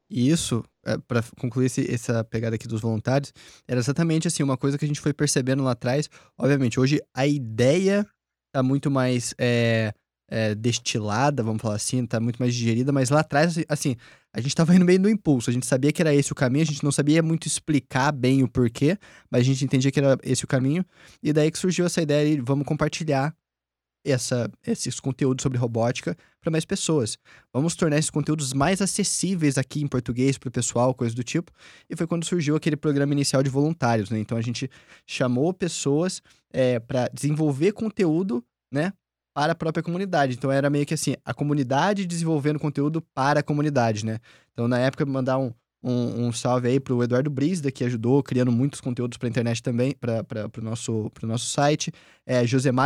E isso, é, para concluir esse, essa pegada aqui dos voluntários, era exatamente assim, uma coisa que a gente foi percebendo lá atrás. Obviamente, hoje a ideia está muito mais é, é, destilada, vamos falar assim, tá muito mais digerida, mas lá atrás, assim, a gente tava indo meio no impulso, a gente sabia que era esse o caminho, a gente não sabia muito explicar bem o porquê, mas a gente entendia que era esse o caminho, e daí que surgiu essa ideia de vamos compartilhar essa, esses conteúdos sobre robótica para mais pessoas. Vamos tornar esses conteúdos mais acessíveis aqui em português para o pessoal, coisa do tipo. E foi quando surgiu aquele programa inicial de voluntários, né? Então a gente chamou pessoas é, para desenvolver conteúdo, né? Para a própria comunidade. Então era meio que assim, a comunidade desenvolvendo conteúdo para a comunidade, né? Então na época mandar um, um, um salve aí pro Eduardo Brisda, que ajudou criando muitos conteúdos para a internet também, para o nosso, nosso site. É,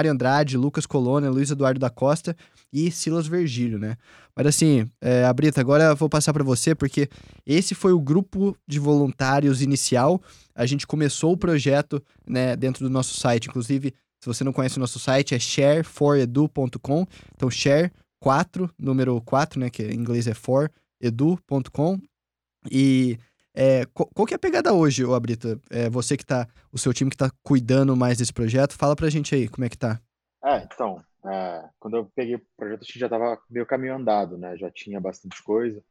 Andrade, Lucas Colônia, Luiz Eduardo da Costa e Silas Vergílio, né? Mas assim, é, Brita, agora eu vou passar para você, porque esse foi o grupo de voluntários inicial. A gente começou o projeto né, dentro do nosso site, inclusive se você não conhece o nosso site, é shareforedu.com. Então, share 4, número 4, né? Que em inglês é for, edu.com. E é, qual, qual, que é a pegada hoje, ô Abrita? É, você que tá, o seu time que tá cuidando mais desse projeto, fala pra gente aí, como é que tá? É, então, é, quando eu peguei o projeto, a gente já tava meio caminho andado, né? Já tinha bastante coisa.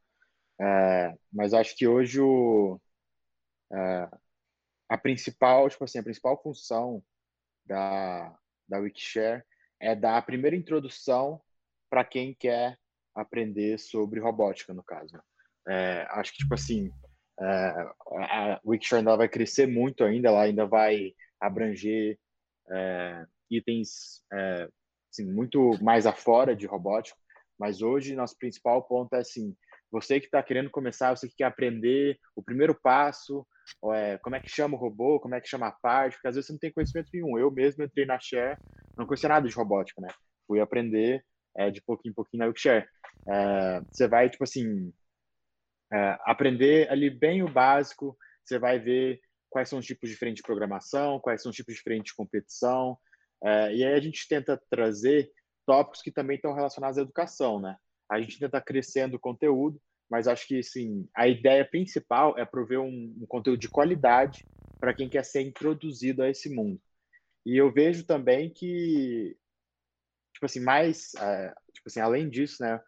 É, mas acho que hoje o, é, a principal, tipo assim, a principal função da, da Wikishare é dar a primeira introdução para quem quer aprender sobre robótica, no caso. É, acho que, tipo assim, é, a Wikishare ainda vai crescer muito ainda, ela ainda vai abranger é, itens é, assim, muito mais afora de robótica, mas hoje nosso principal ponto é assim, você que está querendo começar, você que quer aprender o primeiro passo, é, como é que chama o robô, como é que chama a parte, porque às vezes você não tem conhecimento nenhum. Eu mesmo entrei na Share, não conhecia nada de robótica, né? Fui aprender é, de pouquinho em pouquinho na Wikshare. É, você vai, tipo assim, é, aprender ali bem o básico, você vai ver quais são os tipos diferentes de programação, quais são os tipos diferentes de competição, é, e aí a gente tenta trazer tópicos que também estão relacionados à educação, né? A gente tenta crescendo o conteúdo, mas acho que sim, a ideia principal é prover um, um conteúdo de qualidade para quem quer ser introduzido a esse mundo. E eu vejo também que, tipo assim, mais, é, tipo assim, além disso, né,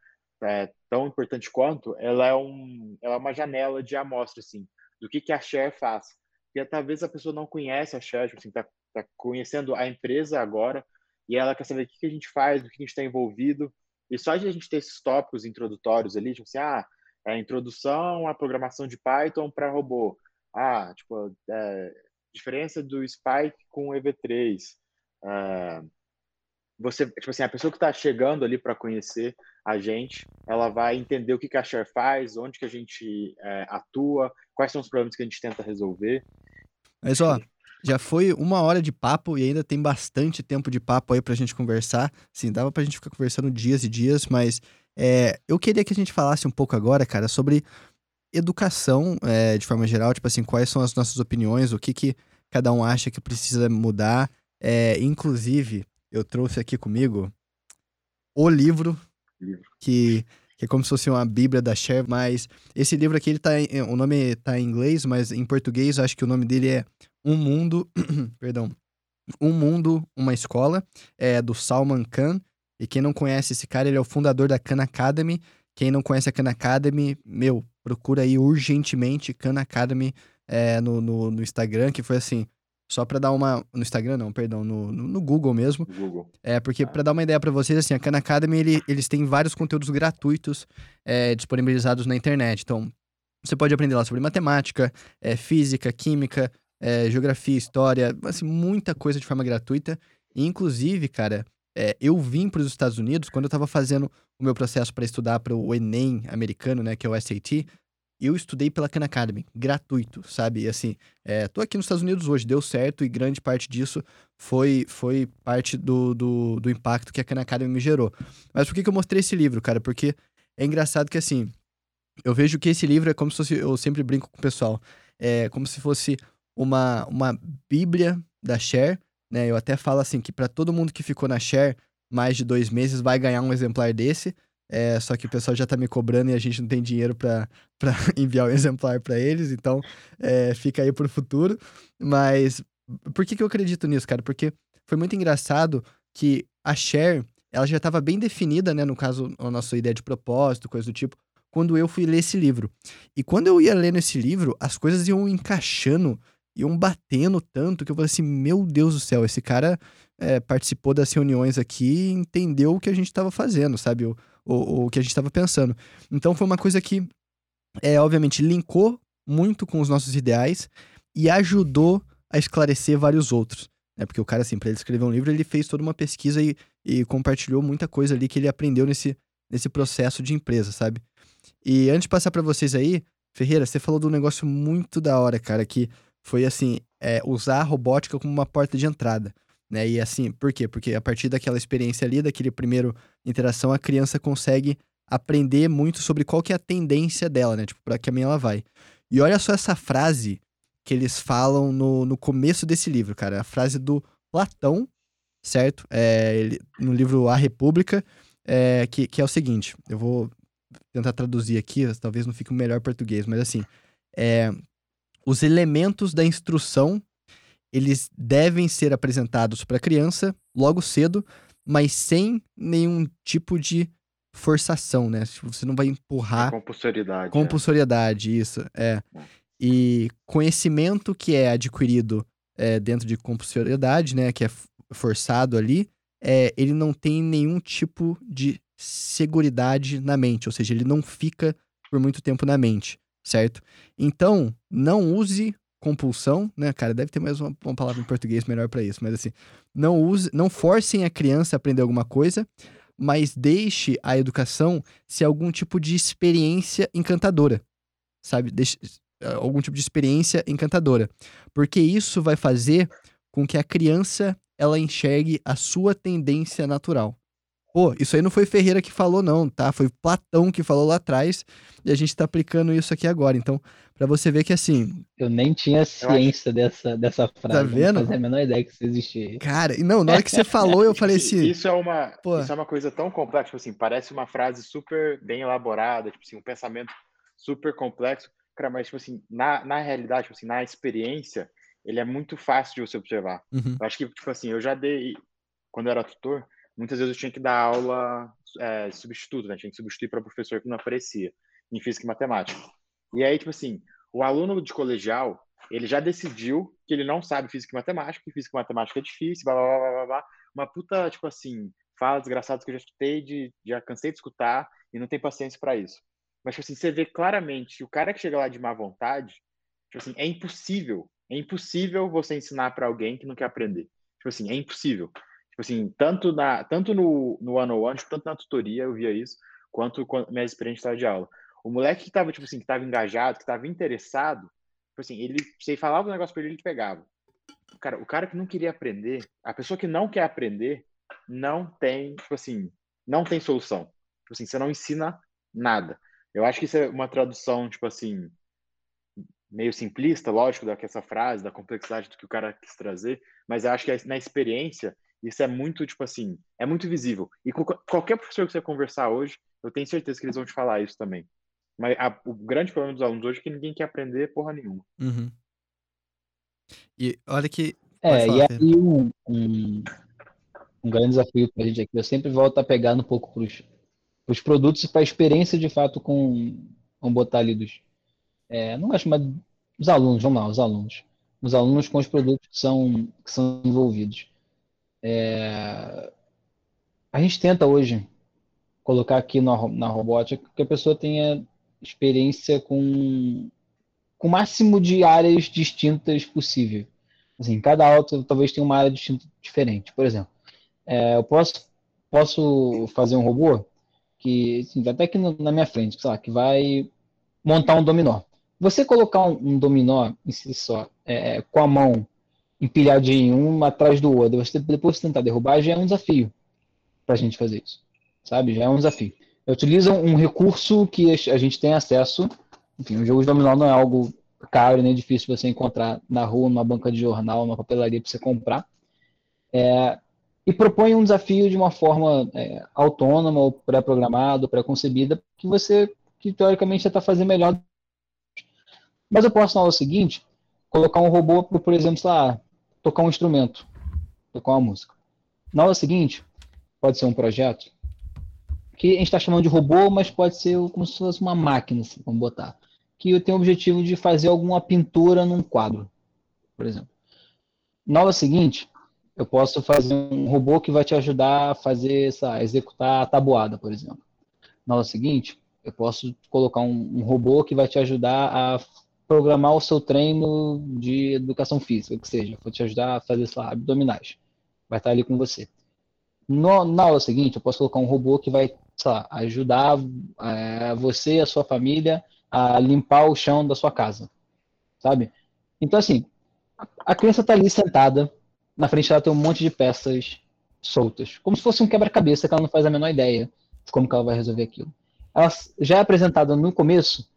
é, tão importante quanto, ela é, um, ela é uma janela de amostra, assim, do que, que a Share faz. Porque talvez a pessoa não conhece a Share, tipo assim, tá, tá conhecendo a empresa agora, e ela quer saber o que, que a gente faz, do que a gente está envolvido, e só de a gente ter esses tópicos introdutórios ali, tipo assim, ah, a introdução à programação de Python para robô. Ah, tipo, é, diferença do Spike com o EV3. É, você, tipo assim, a pessoa que está chegando ali para conhecer a gente, ela vai entender o que, que a Share faz, onde que a gente é, atua, quais são os problemas que a gente tenta resolver. Mas, ó, já foi uma hora de papo e ainda tem bastante tempo de papo aí pra gente conversar. Sim, dava pra gente ficar conversando dias e dias, mas é, eu queria que a gente falasse um pouco agora, cara, sobre educação é, de forma geral, tipo assim, quais são as nossas opiniões, o que, que cada um acha que precisa mudar. É, inclusive, eu trouxe aqui comigo o livro, que, que é como se fosse uma bíblia da Cher, mas esse livro aqui, ele tá o nome tá em inglês, mas em português eu acho que o nome dele é Um Mundo, perdão, Um Mundo, Uma Escola, é do Salman Khan, e quem não conhece esse cara, ele é o fundador da Khan Academy. Quem não conhece a Khan Academy, meu, procura aí urgentemente Khan Academy é, no, no, no, Instagram, que foi assim, só para dar uma. No Instagram, não, perdão, no, no, no Google mesmo. Google. É, porque ah. para dar uma ideia para vocês, assim, a Khan Academy, ele, eles têm vários conteúdos gratuitos é, disponibilizados na internet. Então, você pode aprender lá sobre matemática, é, física, química, é, geografia, história, assim, muita coisa de forma gratuita. E, inclusive, cara, é, eu vim para os Estados Unidos quando eu estava fazendo o meu processo para estudar para o Enem americano, né, que é o SAT. Eu estudei pela Khan Academy, gratuito, sabe? E assim, é, tô aqui nos Estados Unidos hoje, deu certo e grande parte disso foi, foi parte do, do, do impacto que a Khan Academy me gerou. Mas por que, que eu mostrei esse livro, cara? Porque é engraçado que assim, eu vejo que esse livro é como se fosse, eu sempre brinco com o pessoal, é como se fosse uma, uma bíblia da Cher, né? Eu até falo assim que para todo mundo que ficou na Share mais de dois meses vai ganhar um exemplar desse. É, só que o pessoal já tá me cobrando e a gente não tem dinheiro para enviar um exemplar para eles, então é, fica aí pro futuro. Mas por que, que eu acredito nisso, cara? Porque foi muito engraçado que a Share, ela já estava bem definida, né? No caso, a nossa ideia de propósito, coisa do tipo, quando eu fui ler esse livro. E quando eu ia lendo esse livro, as coisas iam encaixando iam batendo tanto que eu falei assim: meu Deus do céu, esse cara é, participou das reuniões aqui e entendeu o que a gente estava fazendo, sabe? O, o, o que a gente estava pensando. Então foi uma coisa que, é, obviamente, linkou muito com os nossos ideais e ajudou a esclarecer vários outros. Né? Porque o cara, assim, para ele escrever um livro, ele fez toda uma pesquisa e, e compartilhou muita coisa ali que ele aprendeu nesse, nesse processo de empresa, sabe? E antes de passar para vocês aí, Ferreira, você falou de um negócio muito da hora, cara, que foi assim, é, usar a robótica como uma porta de entrada. Né? E assim, por quê? Porque a partir daquela experiência ali, daquele primeiro interação, a criança consegue aprender muito sobre qual que é a tendência dela, né? Tipo, para que caminho ela vai. E olha só essa frase que eles falam no, no começo desse livro, cara. A frase do Platão, certo? É, ele, no livro A República, é, que, que é o seguinte: eu vou tentar traduzir aqui, talvez não fique o melhor português, mas assim, é, os elementos da instrução eles devem ser apresentados para a criança logo cedo, mas sem nenhum tipo de forçação, né? Tipo, você não vai empurrar. É compulsoriedade. Compulsoriedade, é. isso, é. E conhecimento que é adquirido é, dentro de compulsoriedade, né? Que é forçado ali, é, ele não tem nenhum tipo de seguridade na mente, ou seja, ele não fica por muito tempo na mente certo? Então, não use compulsão, né, cara? Deve ter mais uma, uma palavra em português melhor para isso, mas assim, não use, não forcem a criança a aprender alguma coisa, mas deixe a educação ser algum tipo de experiência encantadora, sabe? Deixe, algum tipo de experiência encantadora, porque isso vai fazer com que a criança ela enxergue a sua tendência natural. Pô, isso aí não foi Ferreira que falou, não, tá? Foi Platão que falou lá atrás e a gente tá aplicando isso aqui agora. Então, para você ver que assim. Eu nem tinha ciência acho... dessa, dessa frase. Tá vendo? Não fazia a menor ideia que isso existia. Cara, não, na hora que você falou, eu falei assim. Isso é uma, Pô. isso é uma coisa tão complexa, tipo assim, parece uma frase super bem elaborada, tipo assim, um pensamento super complexo. Cara, mas, tipo assim, na, na realidade, tipo assim, na experiência, ele é muito fácil de você observar. Uhum. Eu acho que, tipo assim, eu já dei, quando eu era tutor, muitas vezes eu tinha que dar aula é, substituto, né? Tinha que substituir para professor que não aparecia em física e matemática. E aí, tipo assim, o aluno de colegial, ele já decidiu que ele não sabe física e matemática, que física e matemática é difícil, blá, blá, blá, blá, blá. Uma puta, tipo assim, fala desgraçada que eu já escutei, de, já cansei de escutar e não tem paciência para isso. Mas, tipo assim, você vê claramente que o cara que chega lá de má vontade, tipo assim, é impossível, é impossível você ensinar para alguém que não quer aprender. Tipo assim, é impossível. Tipo assim, tanto, na, tanto no, no one-on-one, tipo, tanto na tutoria eu via isso, quanto com minha experiência de aula. O moleque que tava, tipo assim, que tava engajado, que tava interessado, tipo assim, ele, você falava um negócio pra ele, ele pegava. Cara, o cara que não queria aprender, a pessoa que não quer aprender, não tem, tipo assim, não tem solução. Tipo assim, você não ensina nada. Eu acho que isso é uma tradução, tipo assim, meio simplista, lógico, daquela frase, da complexidade do que o cara quis trazer, mas eu acho que na experiência isso é muito, tipo assim, é muito visível. E com qualquer professor que você conversar hoje, eu tenho certeza que eles vão te falar isso também. Mas a, o grande problema dos alunos hoje é que ninguém quer aprender porra nenhuma. Uhum. E olha que. É, falar, e aí um, um, um, grande desafio pra gente aqui, eu sempre volto a pegar um pouco pros, pros produtos e pra experiência de fato com. Vamos botar ali dos. É, não acho, mas os alunos, vamos lá, os alunos. Os alunos com os produtos que são, que são envolvidos. É, a gente tenta hoje colocar aqui na, na robótica que a pessoa tenha experiência com, com o máximo de áreas distintas possível. Assim, cada aula talvez tenha uma área distinta, diferente. Por exemplo, é, eu posso, posso fazer um robô que, assim, até aqui na minha frente, lá, que vai montar um dominó. Você colocar um, um dominó em si só, é, com a mão empilhadinho, um atrás do outro, você depois tentar derrubar, já é um desafio para a gente fazer isso, sabe? Já é um desafio. Utiliza um recurso que a gente tem acesso, enfim, o jogo de dominó não é algo caro nem difícil você encontrar na rua, numa banca de jornal, numa papelaria para você comprar. É, e propõe um desafio de uma forma é, autônoma ou pré-programada, pré-concebida, que você, que teoricamente já está fazendo melhor. Mas eu posso, na aula seguinte, colocar um robô por exemplo, lá, tocar um instrumento, tocar uma música. Na aula seguinte, pode ser um projeto que a gente está chamando de robô, mas pode ser como se fosse uma máquina, assim, vamos botar, que tem o objetivo de fazer alguma pintura num quadro, por exemplo. Na aula seguinte, eu posso fazer um robô que vai te ajudar a fazer, essa, executar a tabuada, por exemplo. Na aula seguinte, eu posso colocar um, um robô que vai te ajudar a programar o seu treino de educação física, que seja, vou te ajudar a fazer, sei lá, abdominais. Vai estar ali com você. No, na aula seguinte, eu posso colocar um robô que vai, sei lá, ajudar é, você e a sua família a limpar o chão da sua casa, sabe? Então, assim, a criança está ali sentada, na frente dela tem um monte de peças soltas, como se fosse um quebra-cabeça que ela não faz a menor ideia de como ela vai resolver aquilo. Ela já é apresentada no começo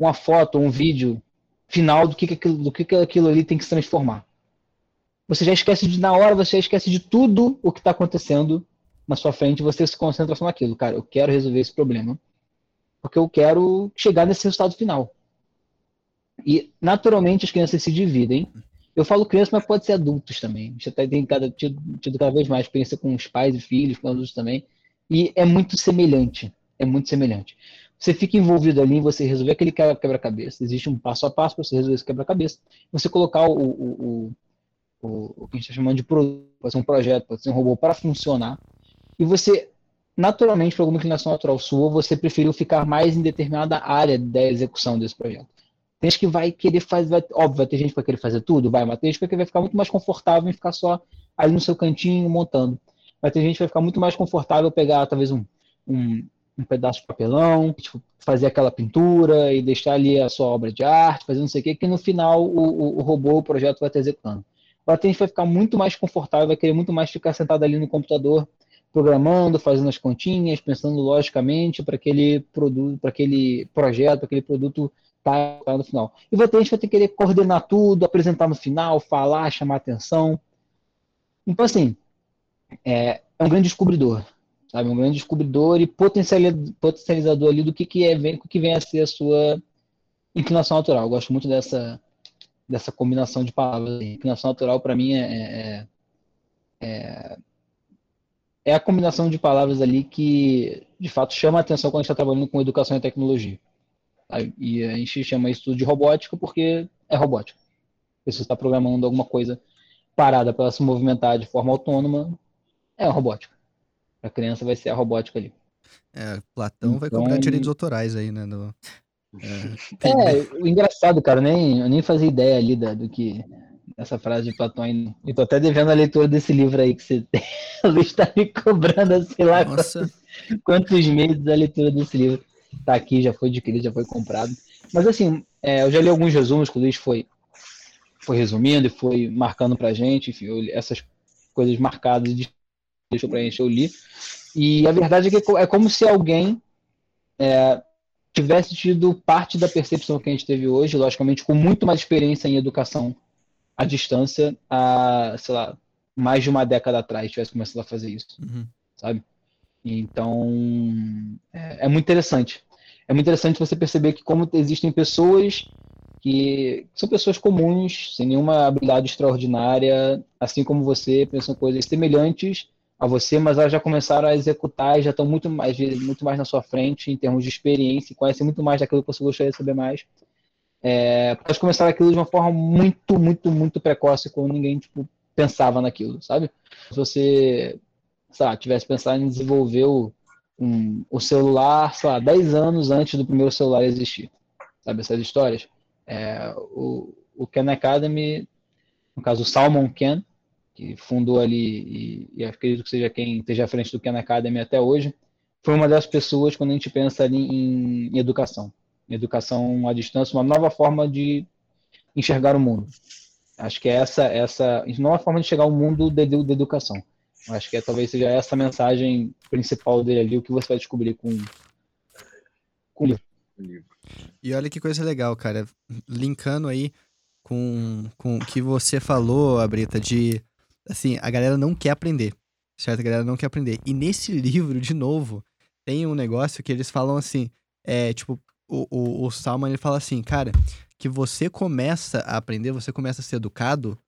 uma foto, um vídeo final do que, aquilo, do que aquilo ali tem que se transformar. Você já esquece de, na hora, você já esquece de tudo o que está acontecendo na sua frente, você se concentra só naquilo. Cara, eu quero resolver esse problema, porque eu quero chegar nesse resultado final. E, naturalmente, as crianças se dividem. Eu falo crianças, mas pode ser adultos também. Gente até tem cada, tido, tido cada vez mais experiência com os pais e filhos, com adultos também. E é muito semelhante. É muito semelhante. Você fica envolvido ali em você resolver aquele quebra-cabeça. Existe um passo a passo para você resolver esse quebra-cabeça. Você colocar o, o, o, o, que a gente está chamando de produto, pode ser um projeto, pode ser um robô para funcionar. E você, naturalmente, por alguma inclinação natural sua, você preferiu ficar mais em determinada área da execução desse projeto. Tem gente que vai querer fazer, vai, óbvio, vai ter gente que vai querer fazer tudo, vai, mas tem gente que vai ficar muito mais confortável em ficar só ali no seu cantinho montando. Mas tem gente que vai ficar muito mais confortável pegar talvez um, um, um pedaço de papelão, tipo, fazer aquela pintura e deixar ali a sua obra de arte, fazer não sei o que, que no final o, o, o robô, o projeto vai estar executando. Gente que vai ficar muito mais confortável, vai querer muito mais ficar sentado ali no computador, programando, fazendo as continhas, pensando logicamente para aquele produto, para aquele projeto, para aquele produto estar tá no final. E gente que vai ter que querer coordenar tudo, apresentar no final, falar, chamar atenção. Então, assim, é, é um grande descobridor sabe? Um grande descobridor e potencializador ali do que, que, é, o que vem a ser a sua inclinação natural. Eu gosto muito dessa, dessa combinação de palavras. Inclinação natural, para mim, é, é, é, é, a combinação de palavras ali que, de fato, chama a atenção quando a gente está trabalhando com educação e tecnologia. E a gente chama isso de robótica porque é robótica. Você está programando alguma coisa parada para se movimentar de forma autônoma, é robótica a criança vai ser a robótica ali. É, Platão então... vai cobrar direitos autorais aí, né? No... É, é, o engraçado, cara, nem, eu nem fazia ideia ali da, do que essa frase de Platão ainda. E tô até devendo a leitura desse livro aí que você tem. O Luiz tá me cobrando, sei lá, quantos, quantos, meses a leitura desse livro. Tá aqui, já foi adquirido, já foi comprado. Mas assim, é, eu já li alguns resumos que o Luiz foi, foi resumindo e foi marcando pra gente, enfim, eu, essas coisas marcadas de deixou para encher, eu li. E a verdade é que é como se alguém é, tivesse tido parte da percepção que a gente teve hoje, logicamente com muito mais experiência em educação à distância, a, sei lá, mais de uma década atrás tivesse começado a fazer isso, uhum. sabe? Então, é, é, muito interessante. É muito interessante você perceber que como existem pessoas que são pessoas comuns, sem nenhuma habilidade extraordinária, assim como você, pensam coisas semelhantes a você, mas elas já começaram a executar e já estão muito mais, muito mais na sua frente em termos de experiência conhecem muito mais daquilo que você gostaria de saber mais. É, elas começaram aquilo de uma forma muito, muito, muito precoce, quando ninguém tipo, pensava naquilo, sabe? Se você sabe, tivesse pensado em desenvolver o, um, o celular, sei lá, 10 anos antes do primeiro celular existir, sabe essas histórias? É, o, o Khan Academy, no caso o Salmon Ken, que fundou ali, e, e acredito que seja quem esteja à frente do Khan Academy até hoje, foi uma das pessoas quando a gente pensa ali em, em educação. Em educação à distância, uma nova forma de enxergar o mundo. Acho que é essa, essa nova forma de chegar ao mundo de educação. Acho que é, talvez seja essa mensagem principal dele ali, o que você vai descobrir com, com o livro. E olha que coisa legal, cara. Linkando aí com, com o que você falou, Abrita, de assim, a galera não quer aprender, certo? A galera não quer aprender. E nesse livro, de novo, tem um negócio que eles falam assim, é, tipo, o, o, o Salman, ele fala assim, cara, que você começa a aprender, você começa a ser educado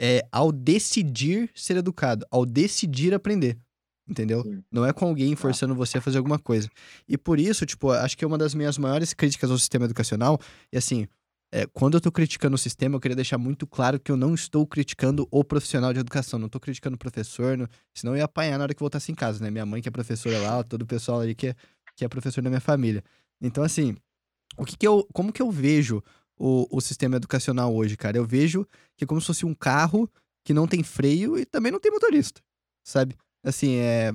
é, ao decidir ser educado, ao decidir aprender. Entendeu? Sim. Não é com alguém tá. forçando você a fazer alguma coisa. E por isso, tipo, acho que é uma das minhas maiores críticas ao sistema educacional, e assim, é, quando eu estou criticando o sistema, eu queria deixar muito claro que eu não estou criticando o profissional de educação, não estou criticando o professor, não, senão eu ia apanhar na hora que voltasse em casa, né? Minha mãe que é professora lá, todo o pessoal ali que é, que é professor da minha família. Então, assim, o que, que eu, como que eu vejo o, o sistema educacional hoje, cara? Eu vejo que é como se fosse um carro que não tem freio e também não tem motorista, sabe? Assim, é...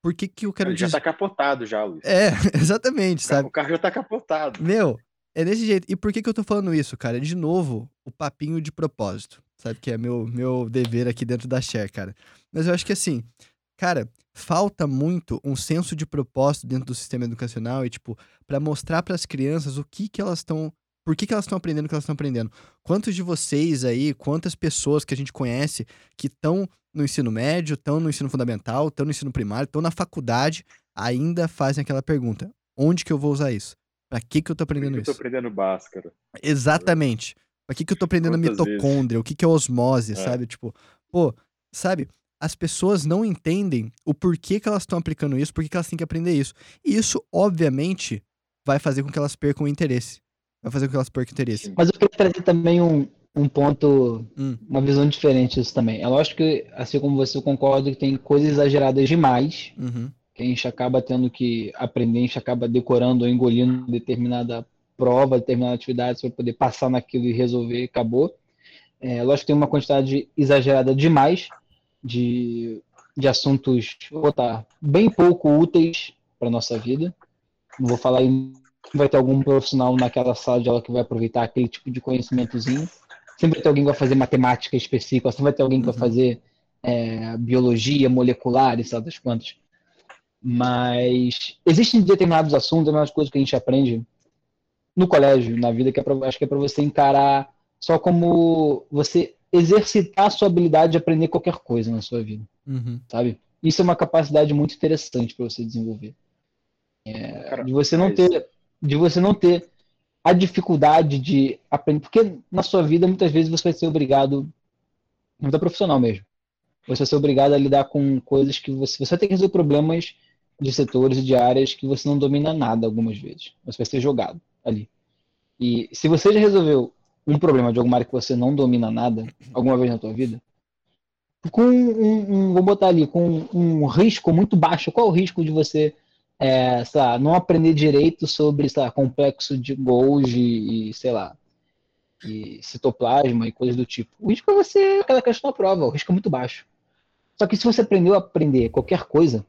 Por que que eu quero dizer... já tá capotado já, Luiz. É, exatamente, sabe? O carro já tá capotado. Meu, é desse jeito. E por que, que eu tô falando isso, cara? De novo, o papinho de propósito. Sabe? Que é meu, meu dever aqui dentro da Share, cara. Mas eu acho que assim, cara, falta muito um senso de propósito dentro do sistema educacional e, tipo, para mostrar para as crianças o que que elas estão. Por que, que elas estão aprendendo o que elas estão aprendendo? Quantos de vocês aí, quantas pessoas que a gente conhece que estão no ensino médio, estão no ensino fundamental, estão no ensino primário, estão na faculdade, ainda fazem aquela pergunta: onde que eu vou usar isso? Pra que, que eu tô aprendendo isso? Eu tô aprendendo Bhaskara. Exatamente. Pra que, que eu tô aprendendo Quantas mitocôndria? Vezes? O que, que é osmose, é. sabe? Tipo, pô, sabe? As pessoas não entendem o porquê que elas estão aplicando isso, por que elas têm que aprender isso. E isso, obviamente, vai fazer com que elas percam o interesse. Vai fazer com que elas percam o interesse. Mas eu queria trazer também um, um ponto, hum. uma visão diferente disso também. É lógico que, assim como você, eu concordo que tem coisas exageradas demais. Uhum a gente acaba tendo que aprender, a gente acaba decorando ou engolindo determinada prova, determinada atividade, vai poder passar naquilo e resolver, acabou. É, lógico que tem uma quantidade exagerada demais de, de assuntos botar, bem pouco úteis para nossa vida. Não vou falar aí, vai ter algum profissional naquela sala de aula que vai aproveitar aquele tipo de conhecimentozinho. Sempre vai ter alguém que vai fazer matemática específica, sempre vai ter alguém que vai uhum. fazer é, biologia molecular e sabe das quantas. Mas existem determinados assuntos, determinadas coisas que a gente aprende no colégio, na vida, que é pra, acho que é para você encarar só como você exercitar a sua habilidade de aprender qualquer coisa na sua vida, uhum. sabe? Isso é uma capacidade muito interessante para você desenvolver. É, de você não ter, de você não ter a dificuldade de aprender, porque na sua vida muitas vezes você vai ser obrigado, muito profissional mesmo, você vai ser obrigado a lidar com coisas que você, você vai ter que resolver problemas de setores e de áreas que você não domina nada algumas vezes. Você vai ser jogado ali. E se você já resolveu um problema de alguma área que você não domina nada alguma vez na tua vida, com um, um vou botar ali, com um risco muito baixo, qual é o risco de você é, lá, não aprender direito sobre lá, complexo de Golgi e, sei lá, e citoplasma e coisas do tipo? O risco é você, aquela questão da prova, o risco é muito baixo. Só que se você aprendeu a aprender qualquer coisa,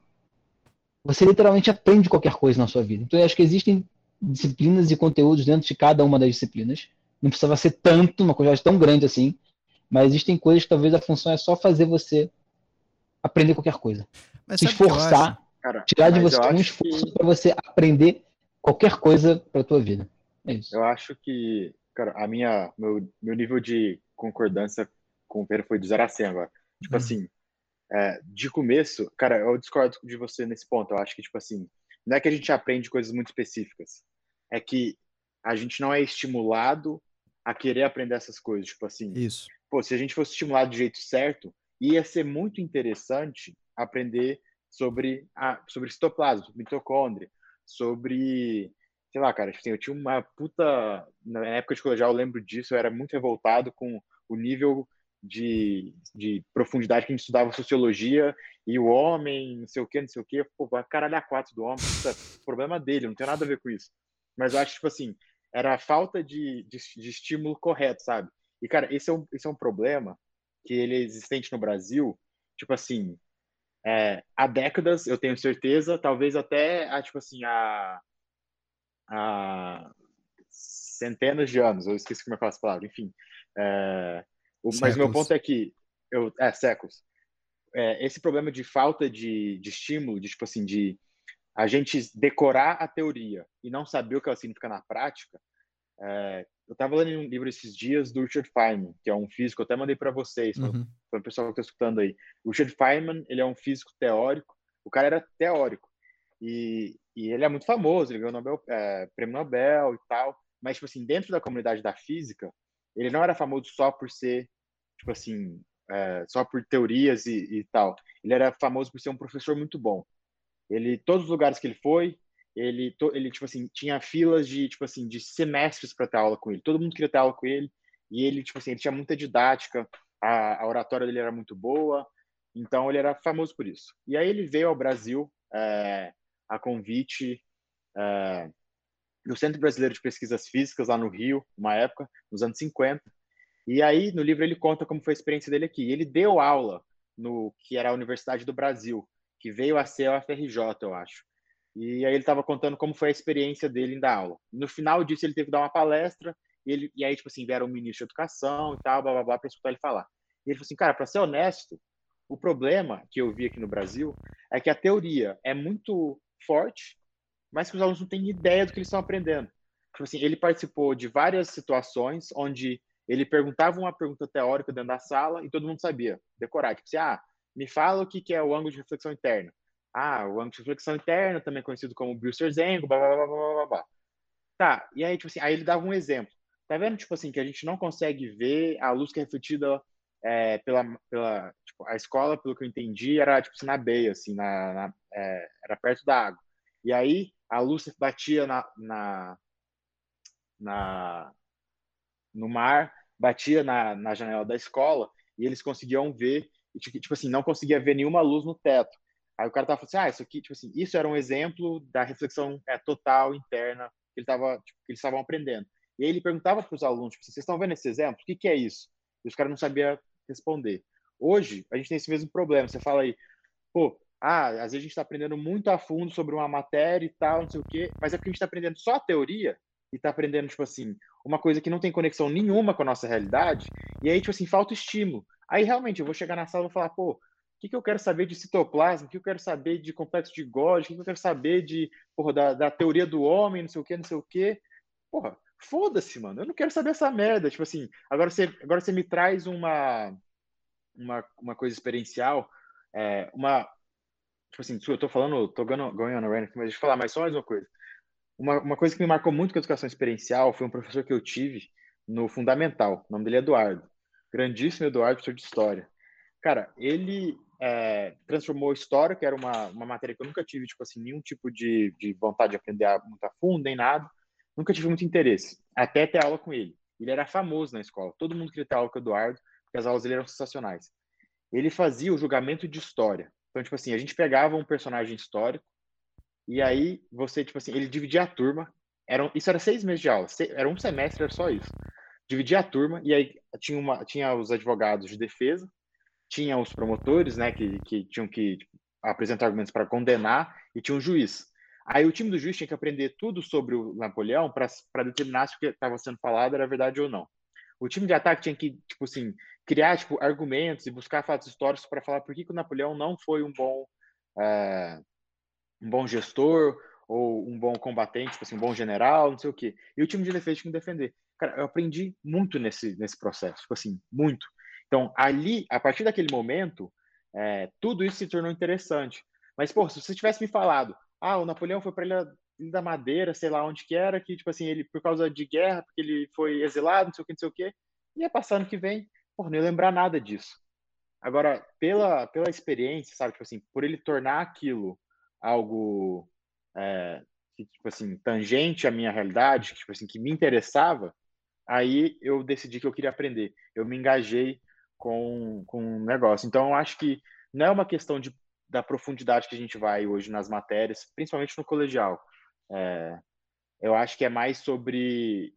você literalmente aprende qualquer coisa na sua vida. Então eu acho que existem disciplinas e conteúdos dentro de cada uma das disciplinas. Não precisava ser tanto, uma coisa tão grande assim, mas existem coisas que talvez a função é só fazer você aprender qualquer coisa. Mas se esforçar, Cara, tirar de você um esforço que... para você aprender qualquer coisa para a tua vida. É isso. Eu acho que, cara, a minha, meu, meu nível de concordância com o Pedro foi de 0 a 100 agora. Tipo uhum. assim, é, de começo, cara, eu discordo de você nesse ponto. Eu acho que, tipo assim, não é que a gente aprende coisas muito específicas, é que a gente não é estimulado a querer aprender essas coisas. Tipo assim, Isso. pô, se a gente fosse estimulado do jeito certo, ia ser muito interessante aprender sobre, a, sobre citoplasma, sobre mitocôndria, sobre sei lá, cara, assim, eu tinha uma puta. Na época de colegial, eu lembro disso, eu era muito revoltado com o nível de, de profundidade que a gente estudava sociologia e o homem, não sei o que, não sei o que, pô, vai caralho a quatro do homem, é problema dele, não tem nada a ver com isso. Mas eu acho, tipo assim, era a falta de, de, de estímulo correto, sabe? E, cara, esse é um, esse é um problema que ele é existente no Brasil, tipo assim, é, há décadas, eu tenho certeza, talvez até, há, tipo assim, há, há centenas de anos, eu esqueci como é que fala essa palavra, enfim, é, o, mas meu ponto é que eu, é séculos. É, esse problema de falta de, de estímulo, de tipo assim, de a gente decorar a teoria e não saber o que ela significa na prática. É, eu estava lendo um livro esses dias do Richard Feynman, que é um físico, eu até mandei para vocês, uhum. para o pessoal que está escutando aí. O Richard Feynman, ele é um físico teórico, o cara era teórico, e, e ele é muito famoso, ele ganhou Nobel, é, prêmio Nobel e tal, mas, tipo assim, dentro da comunidade da física, ele não era famoso só por ser, tipo assim, é, só por teorias e, e, tal. Ele era famoso por ser um professor muito bom. Ele, todos os lugares que ele foi, ele, ele tipo assim, tinha filas de, tipo assim, de semestres para ter aula com ele. Todo mundo queria ter aula com ele. E ele, tipo assim, ele tinha muita didática. A, a oratória dele era muito boa. Então, ele era famoso por isso. E aí ele veio ao Brasil é, a convite é, no Centro Brasileiro de Pesquisas Físicas, lá no Rio, uma época, nos anos 50. E aí, no livro, ele conta como foi a experiência dele aqui. Ele deu aula no que era a Universidade do Brasil, que veio a ser a UFRJ, eu acho. E aí ele estava contando como foi a experiência dele em dar aula. No final disso, ele teve que dar uma palestra, e, ele, e aí, tipo assim, vieram o ministro de Educação e tal, blá, blá, blá, para escutar ele falar. E ele falou assim, cara, para ser honesto, o problema que eu vi aqui no Brasil é que a teoria é muito forte, mas que os alunos não têm ideia do que eles estão aprendendo. Tipo assim, ele participou de várias situações onde ele perguntava uma pergunta teórica dentro da sala e todo mundo sabia decorar. Tipo assim, ah, me fala o que é o ângulo de reflexão interna. Ah, o ângulo de reflexão interna, também conhecido como Brewster's Angle, blá, blá, blá, blá, blá, blá. Tá, e aí, tipo assim, aí ele dava um exemplo. Tá vendo, tipo assim, que a gente não consegue ver a luz que é refletida é, pela, pela tipo, a escola, pelo que eu entendi, era, tipo assim, na beia, assim, na, na é, era perto da água. E aí, a luz batia na, na, na no mar, batia na, na janela da escola e eles conseguiam ver, tipo assim, não conseguia ver nenhuma luz no teto. Aí o cara tava falando assim, ah, isso aqui, tipo assim, isso era um exemplo da reflexão é, total interna que, ele tava, tipo, que eles estavam aprendendo. E aí ele perguntava para os alunos, tipo, vocês estão vendo esse exemplo? O que, que é isso? E os caras não sabiam responder. Hoje, a gente tem esse mesmo problema. Você fala aí, pô, ah, às vezes a gente está aprendendo muito a fundo sobre uma matéria e tal, não sei o quê, mas é porque a gente está aprendendo só a teoria e está aprendendo, tipo assim, uma coisa que não tem conexão nenhuma com a nossa realidade, e aí, tipo assim, falta estímulo. Aí, realmente, eu vou chegar na sala e vou falar, pô, o que, que eu quero saber de citoplasma, o que eu quero saber de complexo de Golgi, o que, que eu quero saber de, porra, da, da teoria do homem, não sei o quê, não sei o quê. Porra, foda-se, mano, eu não quero saber essa merda. Tipo assim, agora você, agora você me traz uma, uma, uma coisa experiencial, é, uma, tipo assim, eu tô falando, tô going on a rant, mas deixa eu falar mais só mais uma coisa. Uma, uma coisa que me marcou muito com a educação experiencial foi um professor que eu tive no Fundamental, o nome dele é Eduardo. Grandíssimo Eduardo, professor de História. Cara, ele é, transformou História, que era uma, uma matéria que eu nunca tive, tipo assim, nenhum tipo de, de vontade de aprender muito a fundo, nem nada. Nunca tive muito interesse, até ter aula com ele. Ele era famoso na escola, todo mundo queria ter aula com o Eduardo, porque as aulas dele eram sensacionais. Ele fazia o julgamento de história. Então, tipo assim, a gente pegava um personagem histórico, e aí você, tipo assim, ele dividia a turma. Eram, isso era seis meses de aula, era um semestre, era só isso. Dividia a turma, e aí tinha, uma, tinha os advogados de defesa, tinha os promotores, né, que, que tinham que apresentar argumentos para condenar, e tinha um juiz. Aí o time do juiz tinha que aprender tudo sobre o Napoleão para determinar se o que estava sendo falado era verdade ou não. O time de ataque tinha que, tipo assim, criar tipo, argumentos e buscar fatos históricos para falar por que, que, o Napoleão não foi um bom, é, um bom gestor ou um bom combatente, tipo assim, um bom general, não sei o quê. E o time de defesa tinha que defender. Cara, eu aprendi muito nesse, nesse processo, tipo assim, muito. Então, ali, a partir daquele momento, é, tudo isso se tornou interessante. Mas, pô, se você tivesse me falado, ah, o Napoleão foi para da Madeira, sei lá onde que era, que, tipo assim, ele, por causa de guerra, porque ele foi exilado, não sei o que, não sei o que, ia passar ano que vem, pô, não ia lembrar nada disso. Agora, pela, pela experiência, sabe, tipo assim, por ele tornar aquilo algo, é, que, tipo assim, tangente à minha realidade, que, tipo assim, que me interessava, aí eu decidi que eu queria aprender. Eu me engajei com, com um negócio. Então, eu acho que não é uma questão de da profundidade que a gente vai hoje nas matérias, principalmente no colegial. É, eu acho que é mais sobre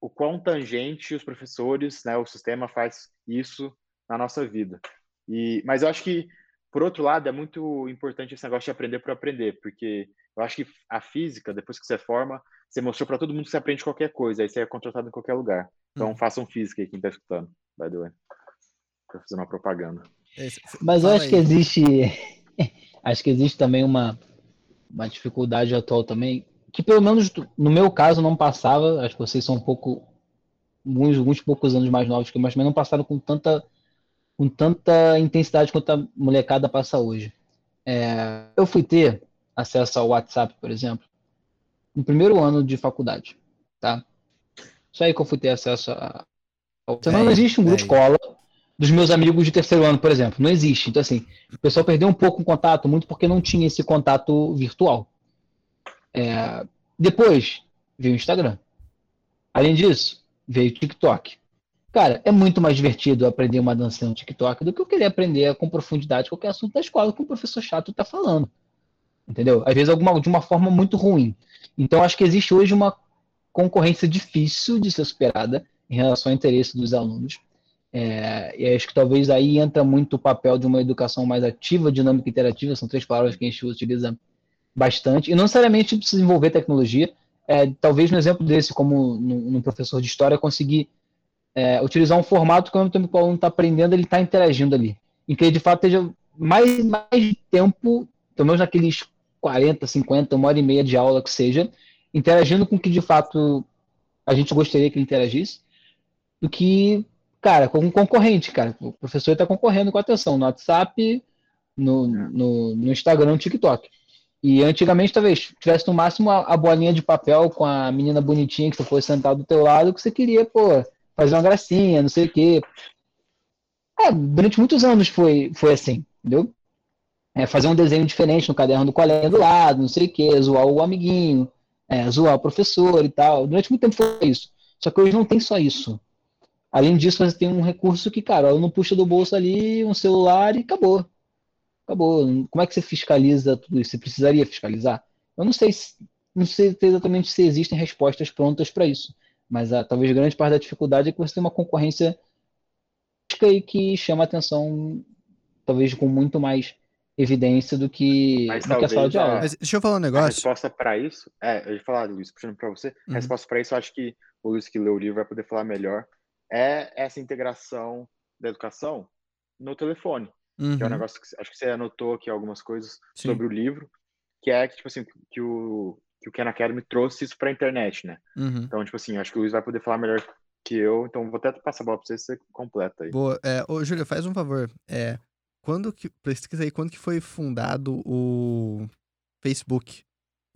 o quão tangente os professores, né, o sistema faz isso na nossa vida. E, mas eu acho que, por outro lado, é muito importante esse negócio de aprender por aprender, porque eu acho que a física, depois que você forma, você mostrou para todo mundo que você aprende qualquer coisa, aí você é contratado em qualquer lugar. Então, hum. façam física aí, quem está escutando, by the way. Para fazer uma propaganda. Mas eu acho aí. que existe. acho que existe também uma, uma dificuldade atual também, que pelo menos no meu caso não passava. Acho que vocês são um pouco. Alguns, alguns poucos anos mais novos que eu, mas não passaram com tanta, com tanta intensidade quanto a molecada passa hoje. É, eu fui ter acesso ao WhatsApp, por exemplo, no primeiro ano de faculdade, tá? Só aí que eu fui ter acesso a. Então, não existe um grupo de escola dos meus amigos de terceiro ano, por exemplo. Não existe. Então, assim, o pessoal perdeu um pouco o contato, muito porque não tinha esse contato virtual. É... Depois veio o Instagram. Além disso, veio o TikTok. Cara, é muito mais divertido aprender uma dança no TikTok do que eu querer aprender com profundidade qualquer assunto da escola que o professor chato está falando. Entendeu? Às vezes alguma, de uma forma muito ruim. Então, acho que existe hoje uma concorrência difícil de ser superada em relação ao interesse dos alunos é, e acho que talvez aí entra muito o papel de uma educação mais ativa, dinâmica e interativa, são três palavras que a gente utiliza bastante, e não necessariamente precisa envolver tecnologia, é, talvez no exemplo desse, como no, professor de história, conseguir é, utilizar um formato que ao mesmo tempo que o aluno está aprendendo, ele está interagindo ali, em que ele de fato esteja mais, mais tempo, pelo menos naqueles 40, 50, uma hora e meia de aula que seja, interagindo com o que de fato a gente gostaria que ele interagisse, do que cara, com um concorrente, cara. O professor está concorrendo com atenção no WhatsApp, no, no, no, Instagram, no TikTok. E antigamente, talvez, tivesse no máximo a, a, bolinha de papel com a menina bonitinha que você fosse sentado do teu lado, que você queria, pô, fazer uma gracinha, não sei o quê. É, durante muitos anos foi, foi assim, entendeu? É, fazer um desenho diferente no caderno do colega do lado, não sei o quê, zoar o amiguinho, é, zoar o professor e tal. Durante muito tempo foi isso. Só que hoje não tem só isso. Além disso, você tem um recurso que, cara, não puxa do bolso ali um celular e acabou. Acabou. Como é que você fiscaliza tudo isso? Você precisaria fiscalizar? Eu não sei se, não sei exatamente se existem respostas prontas para isso, mas a, talvez grande parte da dificuldade é que você tem uma concorrência e que chama atenção, talvez com muito mais evidência do que, Mas do que a sala de a- aula. Mas deixa eu falar um A negócio. resposta para isso, é, eu ia falar, Luiz, puxando para você, Uhum. a resposta para isso, eu acho que o Luiz que leu o livro vai poder falar melhor, é essa integração da educação no telefone, que é um Uhum, negócio que acho que você anotou aqui algumas coisas sim. sobre o livro, que é que, tipo assim, que o, que o Khan Academy trouxe isso para a internet, né? Uhum. Então, tipo assim, acho que o Luiz vai poder falar melhor que eu, então vou até passar a bola para você, você completa aí. Boa. É, ô, Júlia, faz um favor. É, quando que, pesquisa aí, quando que foi fundado o Facebook?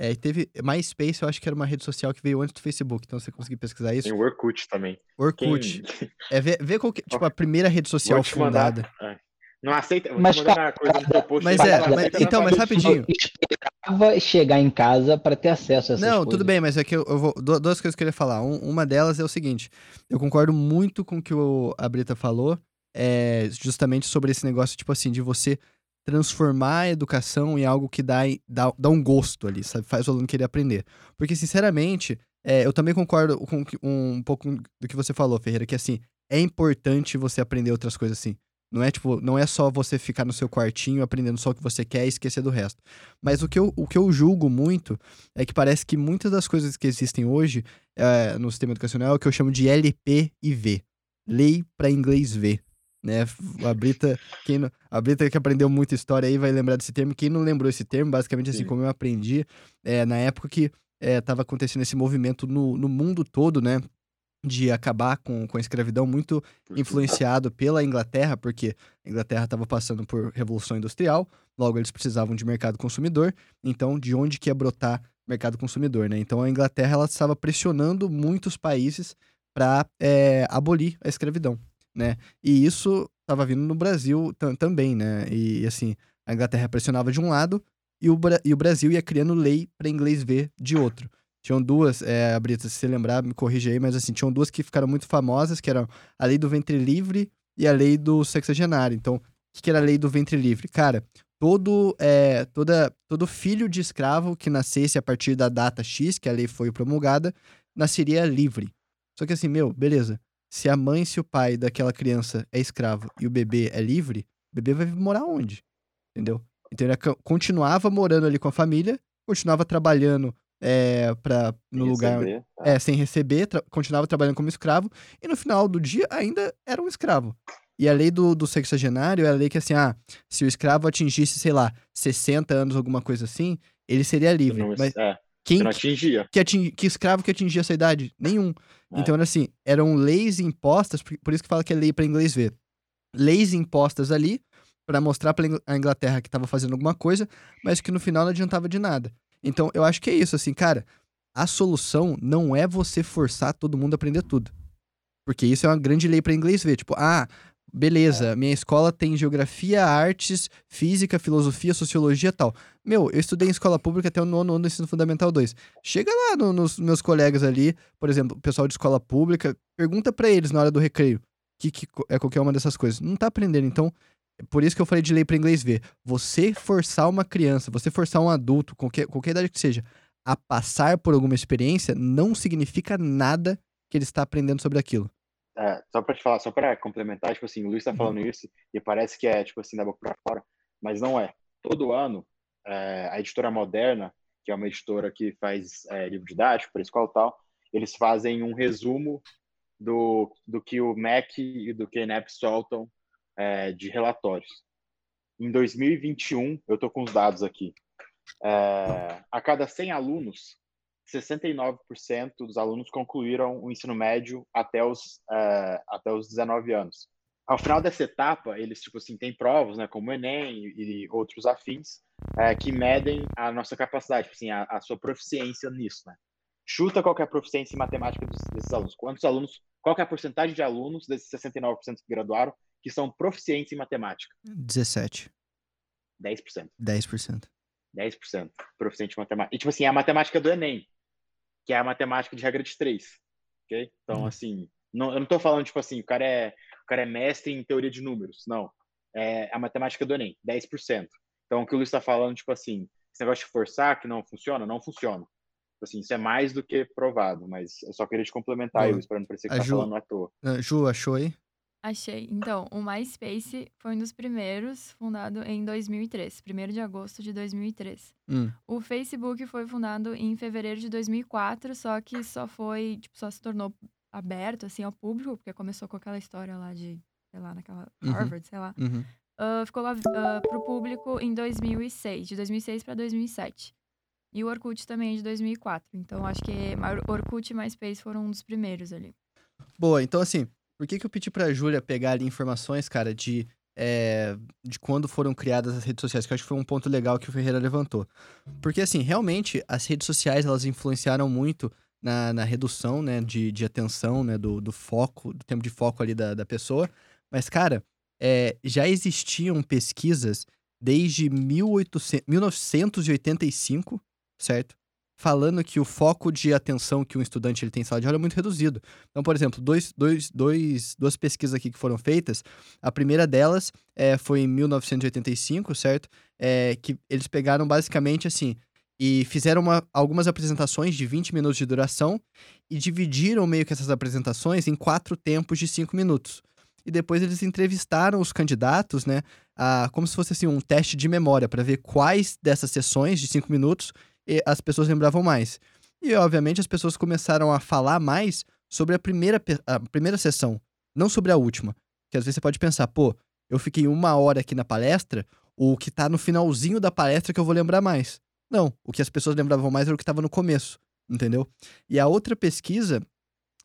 É, e teve MySpace, eu acho que era uma rede social que veio antes do Facebook, então você conseguiu pesquisar isso. Tem o Orkut também. Orkut. Quem... É, vê, vê qual que, tipo, a primeira rede social mandar. fundada. é. Não aceita. Vou Mas, uma coisa no teu post. Mas é, mas- então, mas rapidinho. esperava chegar em casa para ter acesso a essas Não, coisas. tudo bem, mas é que eu, eu vou. du- Duas coisas que eu queria falar. Um- uma delas é o seguinte: eu concordo muito com o que o, a Brita falou, é, justamente sobre esse negócio, tipo assim, de você transformar a educação em algo que dá, dá, dá um gosto ali, sabe? Faz o aluno querer aprender. Porque, sinceramente, é, eu também concordo com que- um, pouco do que você falou, Ferreira, que assim, é importante você aprender outras coisas assim. Não é tipo, não é só você ficar no seu quartinho aprendendo só o que você quer e esquecer do resto. Mas o que eu, o que eu julgo muito é que parece que muitas das coisas que existem hoje é, no sistema educacional é o que eu chamo de LP e V. Lei para inglês ver. Né? A Brita, quem não- a Brita que aprendeu muita história aí vai lembrar desse termo. Quem não lembrou esse termo, basicamente assim Sim. como eu aprendi, é, na época que estava acontecendo esse movimento no, no mundo todo, né? De acabar com, com a escravidão, muito influenciado pela Inglaterra, porque a Inglaterra estava passando por revolução industrial, logo eles precisavam de mercado consumidor, então de onde que ia brotar mercado consumidor, né? Então a Inglaterra ela estava pressionando muitos países para abolir a escravidão, né? E isso estava vindo no Brasil tam- também, né? E assim, a Inglaterra pressionava de um lado e o, Bra- e o Brasil ia criando lei para inglês ver de outro. Tinham duas, é, Brita, se você lembrar, me corrija aí, mas assim, tinham duas que ficaram muito famosas, que eram a lei do ventre livre e a lei do sexagenário. Então, o que, que era a lei do ventre livre? Cara, todo, é, toda, todo filho de escravo que nascesse a partir da data X, que a lei foi promulgada, nasceria livre. Só que assim, meu, beleza. Se a mãe e se o pai daquela criança é escravo e o bebê é livre, o bebê vai morar onde? Entendeu? Então ele continuava morando ali com a família, continuava trabalhando é, pra, no lugar Receber, tá? é, sem receber, tra- continuava trabalhando como escravo, e no final do dia ainda era um escravo. E a lei do, do sexagenário é a lei que, assim, ah, se o escravo atingisse, sei lá, 60 anos, alguma coisa assim, ele seria livre. não, Mas é, quem você não atingia. que, que escravo que atingia essa idade? Nenhum. É. Então, era assim, eram leis impostas, por por isso que fala que é lei para inglês ver. Leis impostas ali para mostrar para a Inglaterra que estava fazendo alguma coisa, mas que no final não adiantava de nada. Então, eu acho que é isso, assim, cara. A solução não é você forçar todo mundo a aprender tudo. Porque isso é uma grande lei para inglês ver. Tipo, ah, beleza, minha escola tem geografia, artes, física, filosofia, sociologia e tal. Meu, eu estudei em escola pública até o nono ano do ensino fundamental 2. Chega lá no- nos meus colegas ali, por exemplo, o pessoal de escola pública, pergunta pra eles na hora do recreio que, que é qualquer uma dessas coisas. Não tá aprendendo. Então, é por isso que eu falei de lei para inglês ver. Você forçar uma criança, você forçar um adulto, qualquer, qualquer idade que seja, a passar por alguma experiência, não significa nada que ele está aprendendo sobre aquilo. É, só pra te falar, só pra complementar, tipo assim, o Luiz tá Uhum. falando isso e parece que é, tipo assim, da boca pra fora, mas não é. Todo ano, é, a editora Moderna, que é uma editora que faz é, livro didático para escola e tal, eles fazem um resumo do, do que o MEC e do KNEP soltam é, de relatórios. Em 2021, eu tô com os dados aqui, é, a cada 100 alunos, 69% dos alunos concluíram o ensino médio até os, é, até os 19 anos. Ao final dessa etapa, eles tipo assim têm provas, né, como o Enem e, e outros afins, é, que medem a nossa capacidade, tipo assim, a, a sua proficiência nisso, né? Chuta qual é a proficiência em matemática dos, desses alunos. Quantos alunos, qual é a porcentagem de alunos desses 69% que graduaram que são proficientes em matemática? 17, 10%. 10%. 10% proficiente em matemática. E, tipo assim, é a matemática do Enem, que é a matemática de regra de três. Ok? Então, Uhum. assim, não, eu não tô falando, tipo assim, o cara, é, o cara é mestre em teoria de números. Não. É a matemática do Enem, 10%. Então, o que o Luiz está falando, tipo assim, esse negócio de forçar que não funciona, não funciona. assim, isso é mais do que provado, mas eu só queria te complementar, isso, para não parecer que tá Ju- falando à toa. Ah, Ju, achou aí? Achei. Então, o MySpace foi um dos primeiros, fundado em 2003, 1 de agosto de 2003. Hum, O Facebook foi fundado em fevereiro de 2004, só que só foi, tipo, só se tornou aberto, assim, ao público, porque começou com aquela história lá de, sei lá, naquela Uhum. Harvard, sei lá. uhum. Ah, ficou lá ah, pro público em 2006, de 2006 para 2007. E o Orkut também é de 2004. Então, acho que Or- Orkut e MySpace foram um dos primeiros ali. Boa, então assim, por que, que eu pedi pra Júlia pegar ali informações, cara, de, é, de quando foram criadas as redes sociais? Que eu acho que foi um ponto legal que o Ferreira levantou. Porque, assim, realmente, as redes sociais, elas influenciaram muito na, na redução, né, de, de atenção, né, do, do foco, do tempo de foco ali da, da pessoa. Mas, cara, é, já existiam pesquisas desde 1800, 1985, certo? Falando que o foco de atenção que um estudante ele tem em sala de aula é muito reduzido. Então, por exemplo, dois, dois, dois, duas pesquisas aqui que foram feitas. A primeira delas é, foi em 1985, certo? É, que eles pegaram basicamente assim e fizeram uma- algumas apresentações de 20 minutos de duração e dividiram meio que essas apresentações em quatro tempos de 5 minutos. E depois eles entrevistaram os candidatos, né? A, como se fosse assim, um teste de memória para ver quais dessas sessões de 5 minutos as pessoas lembravam mais. E, obviamente, as pessoas começaram a falar mais sobre a primeira, a primeira sessão, não sobre a última. Porque às vezes você pode pensar, pô, eu fiquei uma hora aqui na palestra, o que tá no finalzinho da palestra que eu vou lembrar mais. Não, o que as pessoas lembravam mais era o que estava no começo, entendeu? E a outra pesquisa,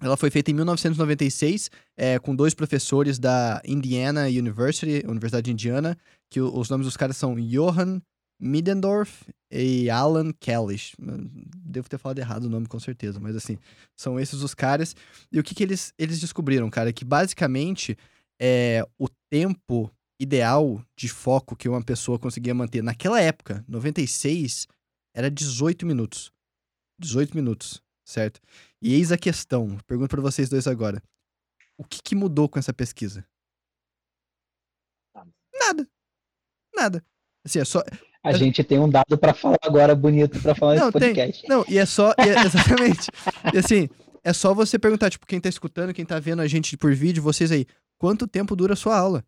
ela foi feita em 1996, é, com dois professores da Indiana University, Universidade de Indiana, que os nomes dos caras são Johann Middendorf e Alan Kellish. Devo ter falado errado o nome, com certeza, mas assim, são esses os caras. E o que, que eles, eles descobriram, cara? Que basicamente é, o tempo ideal de foco que uma pessoa conseguia manter naquela época, 96, era 18 minutos. 18 minutos, certo? E eis a questão, pergunto pra vocês dois agora. O que, que mudou com essa pesquisa? Nada. Nada. Nada. Assim, é só, A gente tem um dado pra falar agora bonito pra falar Não, nesse tem. podcast. Não, e é só. e é- exatamente. E assim, é só você perguntar, tipo, quem tá escutando, quem tá vendo a gente por vídeo, vocês aí, quanto tempo dura a sua aula?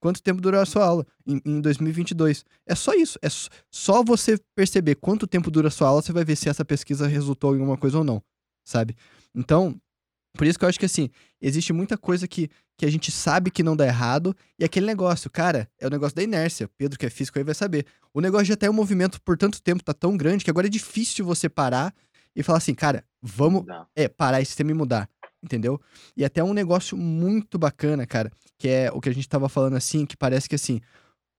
Quanto tempo dura a sua aula em, em 2022? É só isso. É só você perceber quanto tempo dura a sua aula, você vai ver se essa pesquisa resultou em alguma coisa ou não, sabe? Então, por isso que eu acho que assim, existe muita coisa que, que a gente sabe que não dá errado, e aquele negócio, cara, é o negócio da inércia. Pedro, que é físico aí, vai saber. O negócio já tem um movimento por tanto tempo, tá tão grande, que agora é difícil você parar e falar assim, cara, vamos Não. é, parar esse sistema e mudar, entendeu? E até um negócio muito bacana, cara, que é o que a gente tava falando assim, que parece que assim,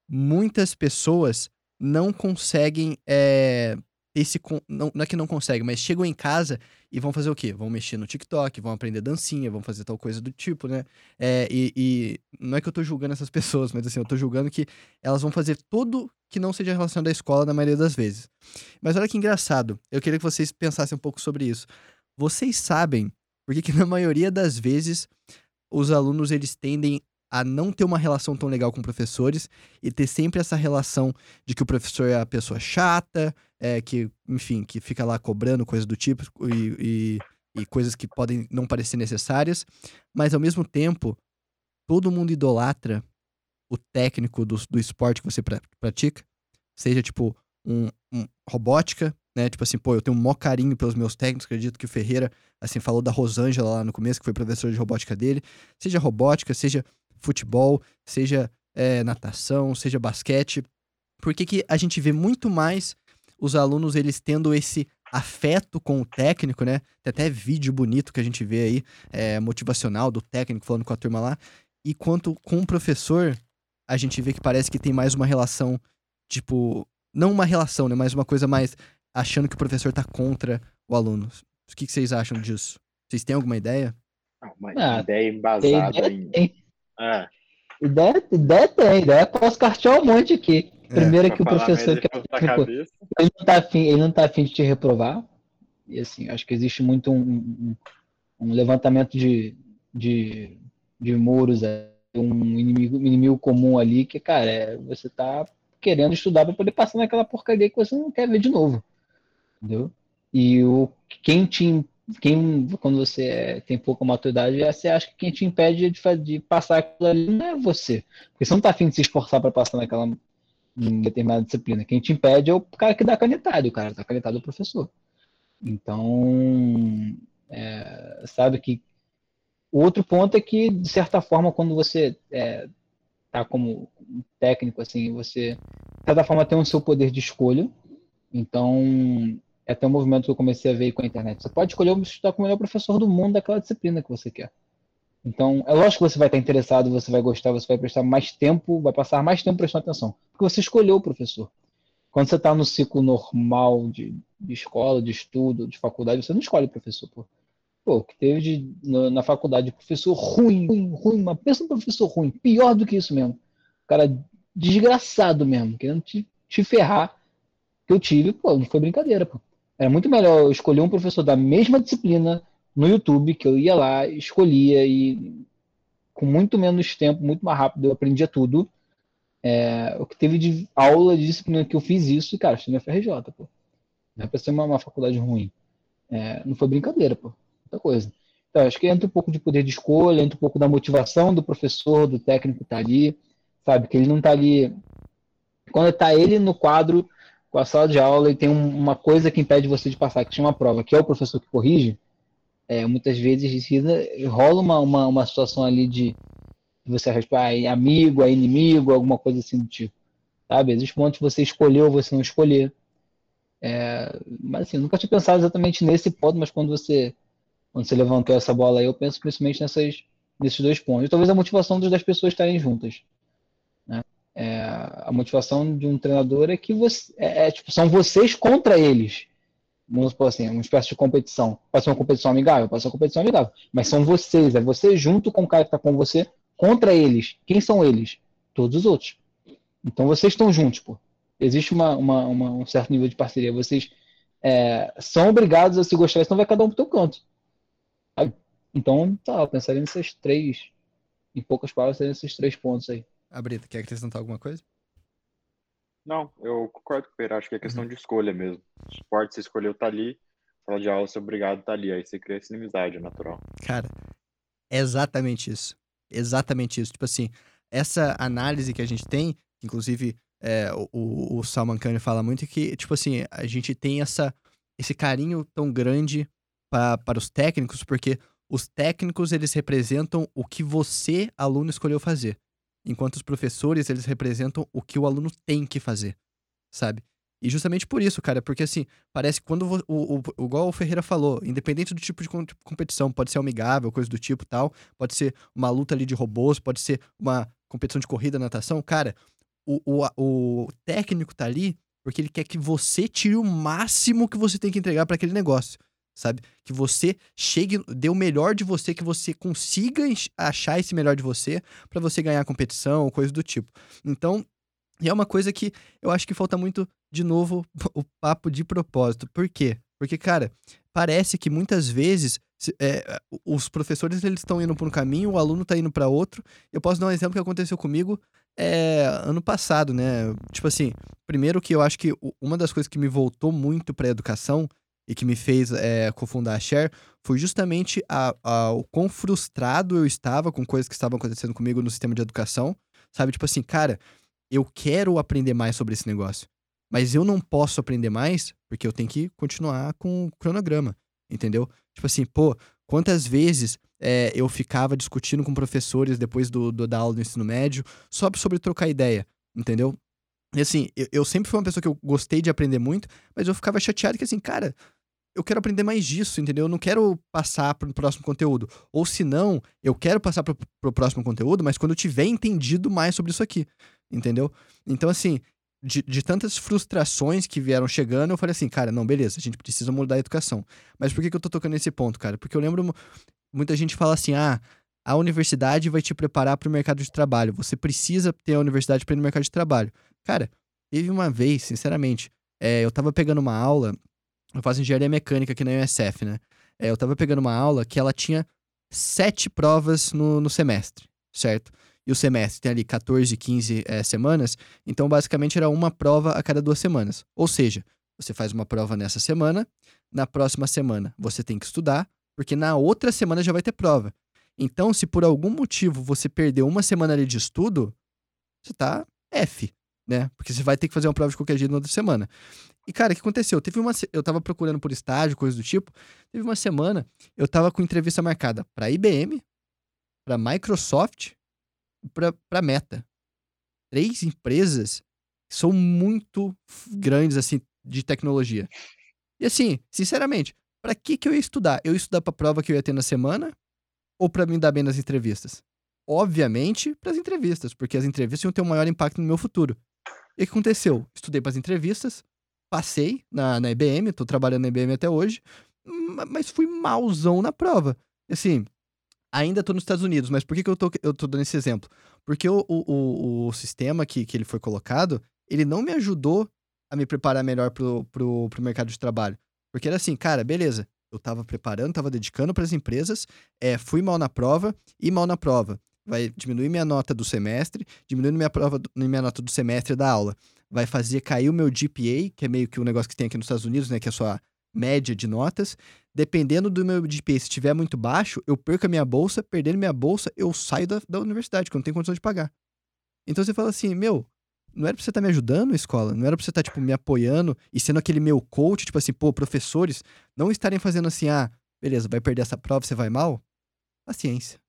muitas pessoas não conseguem é, esse não, não é que não conseguem, mas chegam em casa e vão fazer o quê? Vão mexer no TikTok, vão aprender dancinha, vão fazer tal coisa do tipo, né? É, e, e não é que eu tô julgando essas pessoas, mas assim, eu tô julgando que elas vão fazer tudo que não seja relacionado à escola na maioria das vezes. Mas olha que engraçado, eu queria que vocês pensassem um pouco sobre isso. Vocês sabem por que que na maioria das vezes os alunos eles tendem a não ter uma relação tão legal com professores e ter sempre essa relação de que o professor é a pessoa chata, é, que, enfim, que fica lá cobrando coisas do tipo e, e, e coisas que podem não parecer necessárias, mas ao mesmo tempo, todo mundo idolatra o técnico do, do esporte que você pra- pratica, seja tipo um, um robótica, né? Tipo assim, pô, eu tenho um maior carinho pelos meus técnicos, acredito que o Ferreira, assim, falou da Rosângela lá no começo, que foi professor de robótica dele, seja robótica, seja futebol, seja é, natação, seja basquete. Por que, que a gente vê muito mais os alunos eles tendo esse afeto com o técnico, né? Tem até vídeo bonito que a gente vê aí, é, motivacional do técnico falando com a turma lá. E quanto com o professor, a gente vê que parece que tem mais uma relação, tipo, não uma relação, né? Mas uma coisa mais achando que o professor tá contra o aluno. O que, que vocês acham disso? Vocês têm alguma ideia? Não, Uma Ah, ideia Tem embasada ideia, em. É, Ideia, ideia tem, ideia posso cartear um monte aqui. Primeiro pra que o professor que é ele não tá afim, ele não tá afim de te reprovar. E assim, acho que existe muito um, um- um levantamento de, de, de muros, é, um inimigo, um inimigo comum ali que, cara, é, você tá querendo estudar para poder passar naquela porcaria que você não quer ver de novo. Entendeu? E o, quem te quem, quando você é, tem pouca maturidade, você acha que quem te impede de, de passar aquilo ali não é você. Porque você não está afim de se esforçar para passar naquela determinada disciplina. Quem te impede é o cara que dá canetada, o cara dá canetada é o professor. Então, é, sabe que o outro ponto é que, de certa forma, quando você é, tá como técnico, assim, você, de certa forma, tem o seu poder de escolha. Então, é até um movimento que eu comecei a ver com a internet. Você pode escolher estudar com o melhor professor do mundo daquela disciplina que você quer. Então, é lógico que você vai estar interessado, você vai gostar, você vai prestar mais tempo, vai passar mais tempo prestando atenção, porque você escolheu o professor. Quando você está no ciclo normal de, de, escola, de estudo, de faculdade, você não escolhe o professor. Pô, pô que teve de, no, na faculdade professor ruim, ruim, ruim, mas pensa um professor ruim, pior do que isso mesmo. Cara desgraçado mesmo, querendo te, te ferrar que eu tive, pô, não foi brincadeira, pô. Era muito melhor eu escolher um professor da mesma disciplina, no YouTube, que eu ia lá, escolhia e com muito menos tempo, muito mais rápido, eu aprendia tudo. É, o que teve de aula de disciplina que eu fiz isso, e, cara, estudei na FRJ, pô. Não é pra ser uma, uma faculdade ruim. É, não foi brincadeira, pô. Muita coisa. Então, acho que entra um pouco de poder de escolha, entra um pouco da motivação do professor, do técnico tá ali, sabe? Que ele não tá ali. Quando tá ele no quadro com a sala de aula e tem um, uma coisa que impede você de passar, que chama prova, que é o professor que corrige, é, muitas vezes rola uma, uma, uma situação ali de você responder ah, amigo, é inimigo, alguma coisa assim do tipo. Sabe? Existe momentos que você escolheu você não escolher. É, mas assim, nunca tinha pensado exatamente nesse ponto, mas quando você, quando você levantou essa bola aí, eu penso principalmente nessas, nesses dois pontos. E talvez a motivação das pessoas estarem juntas. Né? É, a motivação de um treinador é que você, é, é, tipo, são vocês contra eles vamos supor assim, uma espécie de competição. Pode ser uma competição amigável, pode ser uma competição amigável. Mas são vocês, é você junto com o cara que está com você, contra eles. Quem são eles? Todos os outros. Então vocês estão juntos, pô. Existe uma, uma, uma, um certo nível de parceria. Vocês é, são obrigados a se gostar, senão vai cada um pro teu canto. Então, tá, eu pensaria nesses três, em poucas palavras, nesses três pontos aí. A Brita, quer acrescentar alguma coisa? Não, eu concordo com o Pedro, acho que é questão uhum. de escolha mesmo. Esporte, você escolheu estar tá ali, sala de aula, você é obrigado a estar tá ali, aí você cria essa inimizade, é natural. Cara, é exatamente isso. Exatamente isso. Tipo assim, essa análise que a gente tem, inclusive é, o, o Salman Khan fala muito, que, tipo assim, a gente tem essa, esse carinho tão grande pra, para os técnicos, porque os técnicos, eles representam o que você, aluno, escolheu fazer. Enquanto os professores, eles representam o que o aluno tem que fazer, sabe? E justamente por isso, cara, porque assim, parece que quando o, o, o, igual o Ferreira falou, independente do tipo de competição, pode ser amigável, coisa do tipo tal, pode ser uma luta ali de robôs, pode ser uma competição de corrida, natação, cara, o, o, o técnico tá ali porque ele quer que você tire o máximo que você tem que entregar para aquele negócio sabe? Que você chegue, dê o melhor de você, que você consiga achar esse melhor de você para você ganhar competição ou coisa do tipo. Então, é uma coisa que eu acho que falta muito, de novo, o papo de propósito. Por quê? Porque, cara, parece que muitas vezes é, os professores eles estão indo por um caminho, o aluno está indo para outro. Eu posso dar um exemplo que aconteceu comigo é, ano passado, né? Tipo assim, primeiro que eu acho que uma das coisas que me voltou muito para a educação e que me fez é, cofundar a Share foi justamente a, a, o quão frustrado eu estava com coisas que estavam acontecendo comigo no sistema de educação. Sabe, tipo assim, cara, eu quero aprender mais sobre esse negócio. Mas eu não posso aprender mais porque eu tenho que continuar com o cronograma, entendeu? Tipo assim, pô, quantas vezes é, eu ficava discutindo com professores depois do, do, da aula do ensino médio só sobre trocar ideia, entendeu? E assim, eu, eu, sempre fui uma pessoa que eu gostei de aprender muito, mas eu ficava chateado que assim, cara, eu quero aprender mais disso, entendeu? Eu não quero passar pro próximo conteúdo. Ou se não, eu quero passar pro, pro próximo conteúdo, mas quando eu tiver entendido mais sobre isso aqui, entendeu? Então, assim, de, de, tantas frustrações que vieram chegando, eu falei assim, cara, não, beleza, a gente precisa mudar a educação. Mas por que, que eu tô tocando nesse ponto, cara? Porque eu lembro, muita gente fala assim, ah, a universidade vai te preparar para o mercado de trabalho. Você precisa ter a universidade para ir no mercado de trabalho. Cara, teve uma vez, sinceramente, é, eu tava pegando uma aula, eu faço engenharia mecânica aqui na USF, né? É, eu tava pegando uma aula que ela tinha sete provas no, no semestre, certo? E o semestre tem ali 14, 15 é, semanas, então basicamente era uma prova a cada duas semanas. Ou seja, Você faz uma prova nessa semana, na próxima semana você tem que estudar, porque na outra semana já vai ter prova. Então, se por algum motivo você perdeu uma semana ali de estudo, você tá F, né? Porque você vai ter que fazer uma prova de qualquer jeito na outra semana. E, cara, o que aconteceu? Teve uma. Eu tava procurando por estágio, coisa do tipo. Teve uma semana, eu tava com entrevista marcada pra IBM, pra Microsoft e pra, pra Meta. Três empresas que são muito grandes, assim, de tecnologia. E assim, sinceramente, pra que que eu ia estudar? Eu ia estudar pra prova que eu ia ter na semana ou pra me dar bem nas entrevistas? Obviamente, pras entrevistas, porque as entrevistas iam ter um maior impacto no meu futuro. E o que aconteceu? Estudei pras entrevistas, passei na, na IBM, tô trabalhando na IBM até hoje, mas fui malzão na prova. Assim, ainda tô nos Estados Unidos, mas por que, que eu, tô, eu tô dando esse exemplo? Porque o, o, o, sistema que, que ele foi colocado, ele não me ajudou a me preparar melhor pro, pro, pro mercado de trabalho. Porque era assim, cara, beleza, eu tava preparando, tava dedicando para as empresas, é, fui mal na prova e mal na prova. Vai diminuir minha nota do semestre, diminuindo minha prova, minha nota do semestre da aula vai fazer cair o meu GPA, que é meio que um negócio que tem aqui nos Estados Unidos, né? Que é a sua média de notas. Dependendo do meu GPA, se estiver muito baixo, eu perco a minha bolsa. Perdendo minha bolsa, eu saio da, da universidade, que eu não tenho condição de pagar. Então você fala assim, meu, não era pra você estar tá me ajudando, escola? Não era pra você estar, tá, tipo, me apoiando e sendo aquele meu coach, tipo assim, pô, professores, não estarem fazendo assim, ah, beleza, vai perder essa prova, você vai mal? Paciência.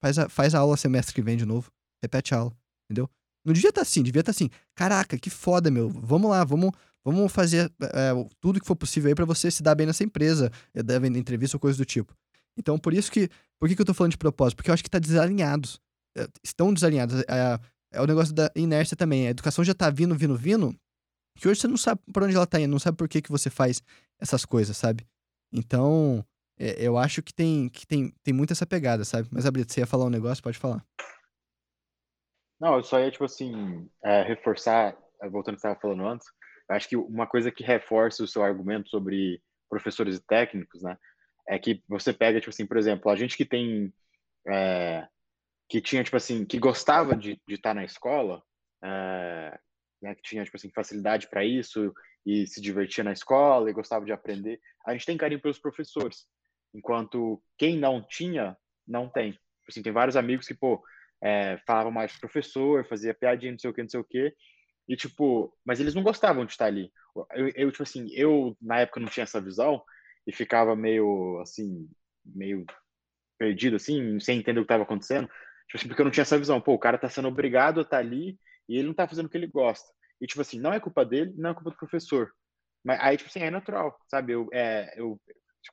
Faz a, faz a aula semestre que vem de novo. Repete a aula, entendeu? Não devia estar tá assim, devia estar tá assim. Caraca, que foda, meu. Vamos lá, vamos, vamos fazer é, tudo que for possível aí para você se dar bem nessa empresa, é, devendo entrevista ou coisa do tipo. Então, por isso que. Por que, que eu tô falando de propósito? Porque eu acho que tá desalinhados. Estão desalinhados. É, é o negócio da inércia também. A educação já tá vindo, vindo, vindo. Que hoje você não sabe para onde ela tá indo, não sabe por que, que você faz essas coisas, sabe? Então, é, eu acho que tem, que tem, tem muito essa pegada, sabe? Mas, Abrito, você ia falar um negócio? Pode falar. Não, eu só ia, tipo assim, é, reforçar, é, voltando ao que você estava falando antes, acho que uma coisa que reforça o seu argumento sobre professores e técnicos, né, é que você pega, tipo assim, por exemplo, a gente que tem, é, que tinha, tipo assim, que gostava de, de estar na escola, é, né, que tinha, tipo assim, facilidade para isso e se divertia na escola e gostava de aprender, a gente tem carinho pelos professores, enquanto quem não tinha, não tem. Assim, tem vários amigos que, pô, é, falava mais pro professor, fazia piadinha, não sei o que, não sei o que. E, tipo, mas eles não gostavam de estar ali. Eu, eu, tipo assim, eu, na época, não tinha essa visão e ficava meio, assim, meio perdido, assim, sem entender o que estava acontecendo. Tipo assim, porque eu não tinha essa visão. Pô, o cara tá sendo obrigado a estar ali e ele não tá fazendo o que ele gosta. E, tipo assim, não é culpa dele, não é culpa do professor. Mas aí, tipo assim, é natural, sabe? Eu, é, eu,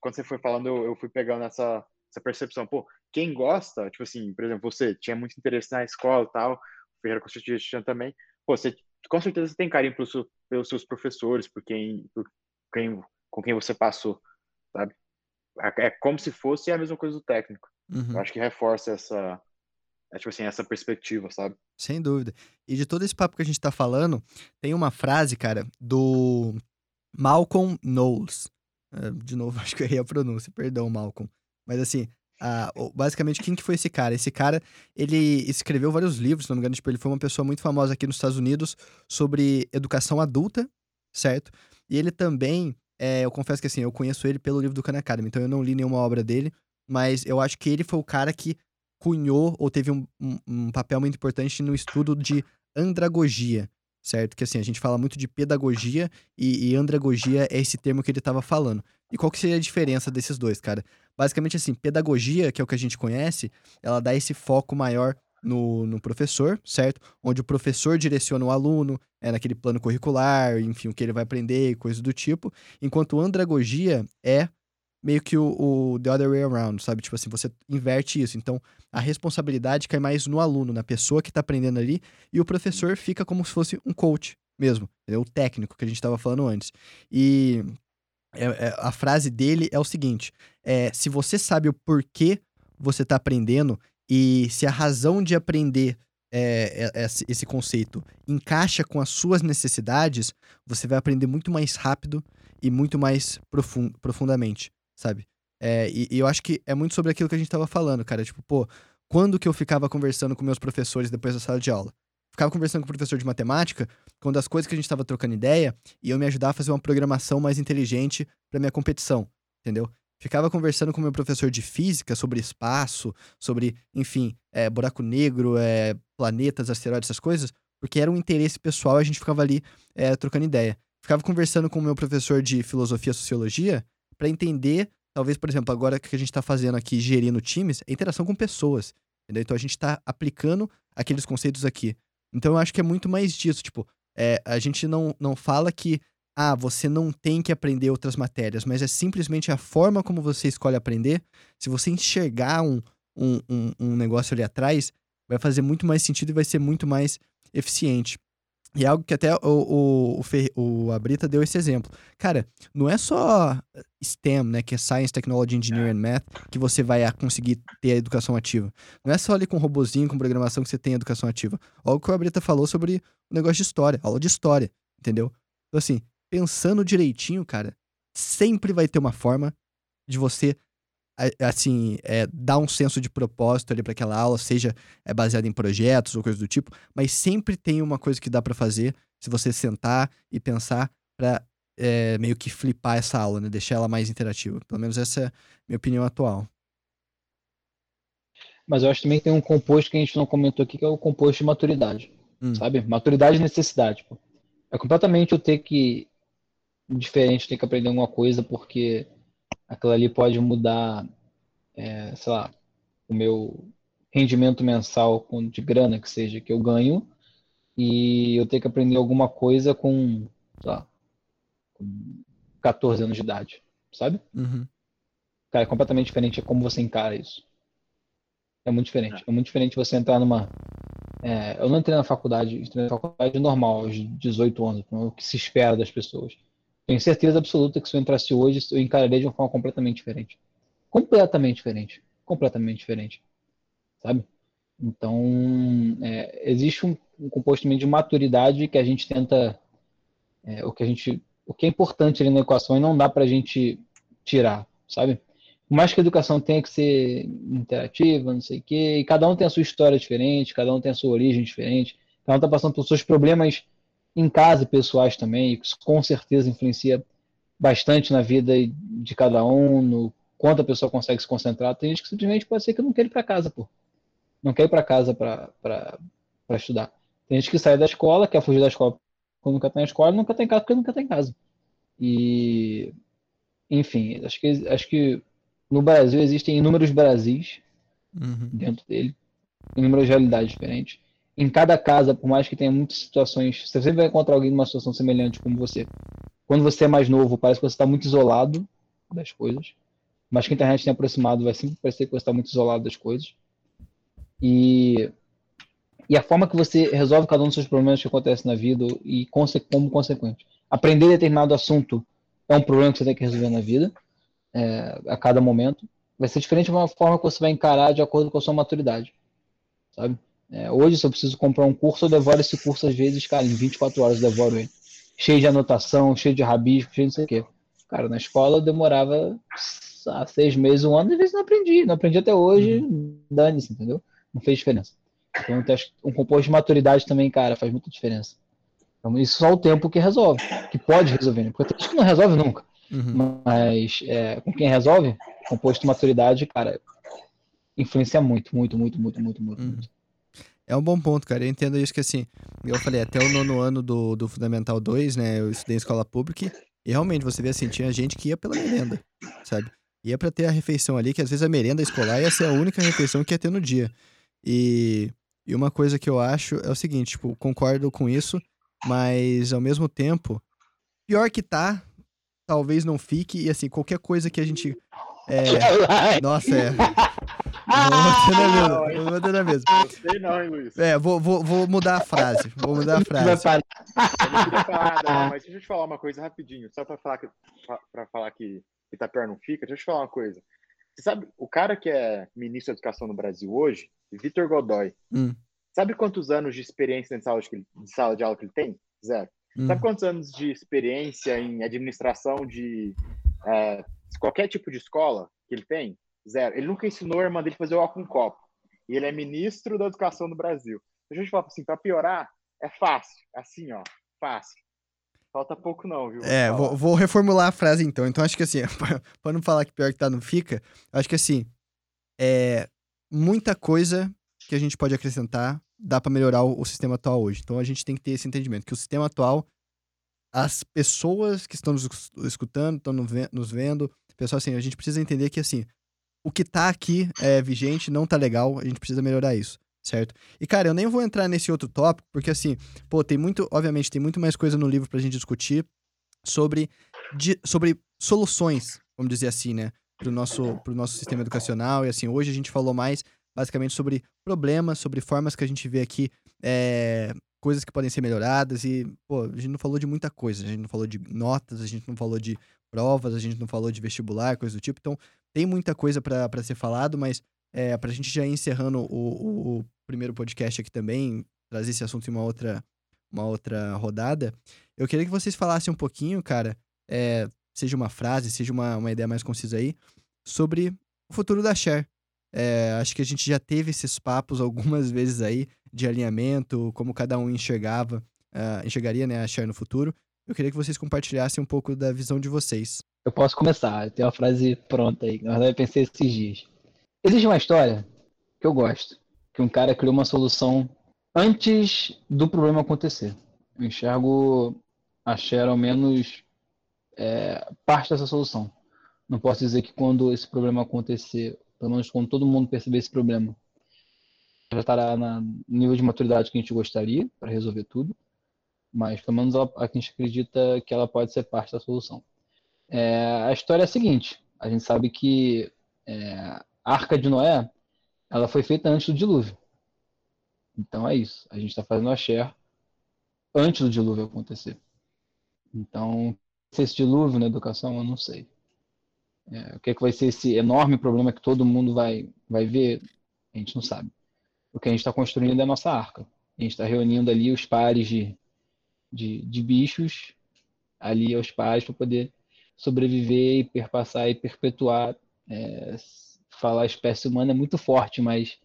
quando você foi falando, eu, eu fui pegando essa, essa percepção. Pô, quem gosta, tipo assim, por exemplo, você tinha muito interesse na escola e tal, o Ferreira certeza também, pô, você com certeza você tem carinho pelos, pelos seus professores, por quem, por quem, com quem você passou, sabe? É, é como se fosse a mesma coisa do técnico. Uhum. Eu acho que reforça essa, é, tipo assim, essa perspectiva, sabe? Sem dúvida. E de todo esse papo que a gente tá falando, tem uma frase, cara, do Malcolm Knowles. É, de novo, acho que eu errei a pronúncia, perdão, Malcolm. Mas assim, Uh, basicamente, quem que foi esse cara? Esse cara, ele escreveu vários livros, se não me engano, tipo, ele foi uma pessoa muito famosa aqui nos Estados Unidos sobre educação adulta, certo? E ele também, é, eu confesso que assim, eu conheço ele pelo livro do Khan Academy, então eu não li nenhuma obra dele, mas eu acho que ele foi o cara que cunhou ou teve um, um, um papel muito importante no estudo de andragogia, certo? Que assim, a gente fala muito de pedagogia e, e andragogia é esse termo que ele estava falando. E qual que seria a diferença desses dois, cara? Basicamente assim, pedagogia, que é o que a gente conhece, ela dá esse foco maior no, no professor, certo? Onde o professor direciona o aluno, é naquele plano curricular, enfim, o que ele vai aprender, coisas do tipo. Enquanto andragogia é meio que o, o, the other way around, sabe? Tipo assim, você inverte isso. Então, a responsabilidade cai mais no aluno, na pessoa que tá aprendendo ali, e o professor fica como se fosse um coach mesmo, é o técnico que a gente estava falando antes. E é, é, a frase dele é o seguinte: é, se você sabe o porquê você está aprendendo e se a razão de aprender é, é, esse conceito encaixa com as suas necessidades, você vai aprender muito mais rápido e muito mais profund profundamente, sabe? É, e, e, eu acho que é muito sobre aquilo que a gente estava falando, cara. Tipo, pô, quando que eu ficava conversando com meus professores depois da sala de aula? ficava conversando com o professor de matemática, quando as coisas que a gente estava trocando ideia, iam me ajudar a fazer uma programação mais inteligente para minha competição, entendeu? Ficava conversando com meu professor de física sobre espaço, sobre, enfim, é, buraco negro, é, planetas, asteroides, essas coisas, porque era um interesse pessoal a gente ficava ali é, trocando ideia. Ficava conversando com o meu professor de filosofia e sociologia para entender, talvez, por exemplo, agora que a gente está fazendo aqui, gerindo times, é interação com pessoas. Entendeu? Então a gente está aplicando aqueles conceitos aqui. Então eu acho que é muito mais disso. Tipo, é, a gente não, não fala que ah, você não tem que aprender outras matérias, mas é simplesmente a forma como você escolhe aprender. Se você enxergar um, um, um, um negócio ali atrás, vai fazer muito mais sentido e vai ser muito mais eficiente. E é algo que até o, o, o, o Abrita deu esse exemplo. Cara, não é só STEM, né, que é Science, Technology, Engineering and Math, que você vai conseguir ter a educação ativa. Não é só ali com robozinho, com programação que você tem a educação ativa. Olha o que o Abrita falou sobre o negócio de história, aula de história, entendeu? Então, assim, pensando direitinho, cara, sempre vai ter uma forma de você assim, é, dar um senso de propósito ali para aquela aula, seja é, baseada em projetos ou coisa do tipo, mas sempre tem uma coisa que dá para fazer se você sentar e pensar para é, meio que flipar essa aula, né? Deixar ela mais interativa. Pelo menos essa é a minha opinião atual. Mas eu acho também que tem um composto que a gente não comentou aqui, que é o composto de maturidade. Hum. Sabe? Maturidade e necessidade. Pô. É completamente eu ter que. Diferente, ter que aprender alguma coisa, porque aquilo ali pode mudar, é, sei lá, o meu rendimento mensal de grana que seja que eu ganho e eu ter que aprender alguma coisa com, sei lá, com 14 anos de idade, sabe? Uhum. Cara, é completamente diferente é como você encara isso. É muito diferente. É, é muito diferente você entrar numa. É, eu não entrei na faculdade, entrei na faculdade normal, aos 18 anos, o que se espera das pessoas. Tenho certeza absoluta que se eu entrasse hoje, eu encararia de uma forma completamente diferente. Completamente diferente. Completamente diferente. Sabe? Então, é, existe um, um composto de maturidade que a gente tenta. É, o que a gente. O que é importante ali na equação e não dá para a gente tirar, sabe? Por mais que a educação tenha que ser interativa, não sei o quê, e cada um tem a sua história diferente, cada um tem a sua origem diferente, cada um está passando por seus problemas em casa e pessoais também, isso com certeza influencia bastante na vida de cada um, no quanto a pessoa consegue se concentrar. Tem gente que simplesmente pode ser que não quer ir para casa, pô. Não quer ir para casa para estudar. Tem gente que sai da escola, quer fugir da escola quando nunca está na escola, nunca tem casa porque nunca tem casa. E, enfim, acho que, acho que no Brasil existem inúmeros Brasis uhum. dentro dele, inúmeras realidades diferentes em cada casa, por mais que tenha muitas situações, você sempre vai encontrar alguém numa situação semelhante como você. Quando você é mais novo, parece que você está muito isolado das coisas. Mas que a internet tem aproximado, vai sempre parecer que você está muito isolado das coisas. E, e a forma que você resolve cada um dos seus problemas que acontecem na vida e como consequente. Aprender determinado assunto é um problema que você tem que resolver na vida, é, a cada momento. Vai ser diferente de uma forma que você vai encarar de acordo com a sua maturidade. Sabe? É, hoje, se eu preciso comprar um curso, eu devoro esse curso às vezes, cara, em 24 horas eu devoro ele. Cheio de anotação, cheio de rabisco, cheio de não sei o quê. Cara, na escola eu demorava seis meses, um ano, às vezes não aprendi. Não aprendi até hoje, uhum. dane-se, entendeu? Não fez diferença. Então, um composto de maturidade também, cara, faz muita diferença. Então, isso só o tempo que resolve, que pode resolver, né? Porque tem gente que não resolve nunca. Uhum. Mas é, com quem resolve, composto de maturidade, cara, influencia muito, muito, muito, muito, muito, muito. Uhum. muito. É um bom ponto, cara. Eu entendo isso que, assim, eu falei, até o nono ano do, do Fundamental 2, né? Eu estudei em escola pública e realmente você vê assim, tinha gente que ia pela merenda, sabe? Ia pra ter a refeição ali, que às vezes a merenda escolar ia ser a única refeição que ia ter no dia. E, e uma coisa que eu acho é o seguinte, tipo, concordo com isso, mas ao mesmo tempo, pior que tá, talvez não fique, e assim, qualquer coisa que a gente. É... Nossa, é. Vou bater na mesa. Vou bater na Sei não, hein, Luiz. É, vou, vou, vou mudar a frase. Vou mudar a frase. Falar nada, mas deixa eu te falar uma coisa rapidinho. Só pra falar que, pra falar que Itapior não fica, deixa eu te falar uma coisa. Você sabe, o cara que é ministro da Educação no Brasil hoje, Vitor Godoy, hum. sabe quantos anos de experiência de sala de, de, sala de aula que ele tem? Zero. Hum. Sabe quantos anos de experiência em administração de é, qualquer tipo de escola que ele tem? Zero. Ele nunca ensinou a irmã dele a fazer o álcool com copo. E ele é ministro da Educação do Brasil. a gente fala assim, para piorar, é fácil. Assim, ó, fácil. Falta pouco não, viu? É, vou, vou, reformular a frase então. Então, acho que assim, para não falar que pior que tá não fica, acho que assim, é muita coisa que a gente pode acrescentar dá para melhorar o, o, sistema atual hoje. Então, a gente tem que ter esse entendimento que o sistema atual, as pessoas que estão nos escutando, estão nos vendo, pessoal, assim, a gente precisa entender que assim, o que tá aqui é vigente, não tá legal, a gente precisa melhorar isso certo? E, cara, eu nem vou entrar nesse outro tópico, porque, assim, pô, tem muito, obviamente, tem muito mais coisa no livro pra gente discutir sobre, de, sobre soluções, vamos dizer assim, né? Pro nosso, pro nosso sistema educacional. E, assim, hoje a gente falou mais, basicamente, sobre problemas, sobre formas que a gente vê aqui, é, coisas que podem ser melhoradas. E, pô, a gente não falou de muita coisa. A gente não falou de notas, a gente não falou de provas, a gente não falou de vestibular, coisa do tipo. Então, tem muita coisa para ser falado, mas é, para a gente já ir encerrando o, o, primeiro podcast aqui também, trazer esse assunto em uma outra, uma outra rodada, eu queria que vocês falassem um pouquinho, cara, é, seja uma frase, seja uma, uma ideia mais concisa aí, sobre o futuro da Share. É, acho que a gente já teve esses papos algumas vezes aí de alinhamento, como cada um enxergava, uh, enxergaria né, a Share no futuro. Eu queria que vocês compartilhassem um pouco da visão de vocês. Eu posso começar, eu tenho uma frase pronta aí, na verdade eu pensei esses dias. Existe uma história que eu gosto, que um cara criou uma solução antes do problema acontecer. Eu enxergo a Cher ao menos é, parte dessa solução. Não posso dizer que quando esse problema acontecer, pelo menos quando todo mundo perceber esse problema, já estará no nível de maturidade que a gente gostaria para resolver tudo, mas pelo menos a, gente acredita que ela pode ser parte da solução. É, a história é a seguinte: a gente sabe que é, a Arca de Noé, ela foi feita antes do dilúvio. Então é isso. A gente está fazendo a share antes do dilúvio acontecer. Então, se esse dilúvio na educação, eu não sei. É, o que, é que vai ser esse enorme problema que todo mundo vai, vai ver, a gente não sabe. O que a gente está construindo é a nossa arca. A gente está reunindo ali os pares de, de, de bichos, ali aos pares, para poder sobreviver e perpassar e perpetuar é, falar espécie humana é muito forte, mas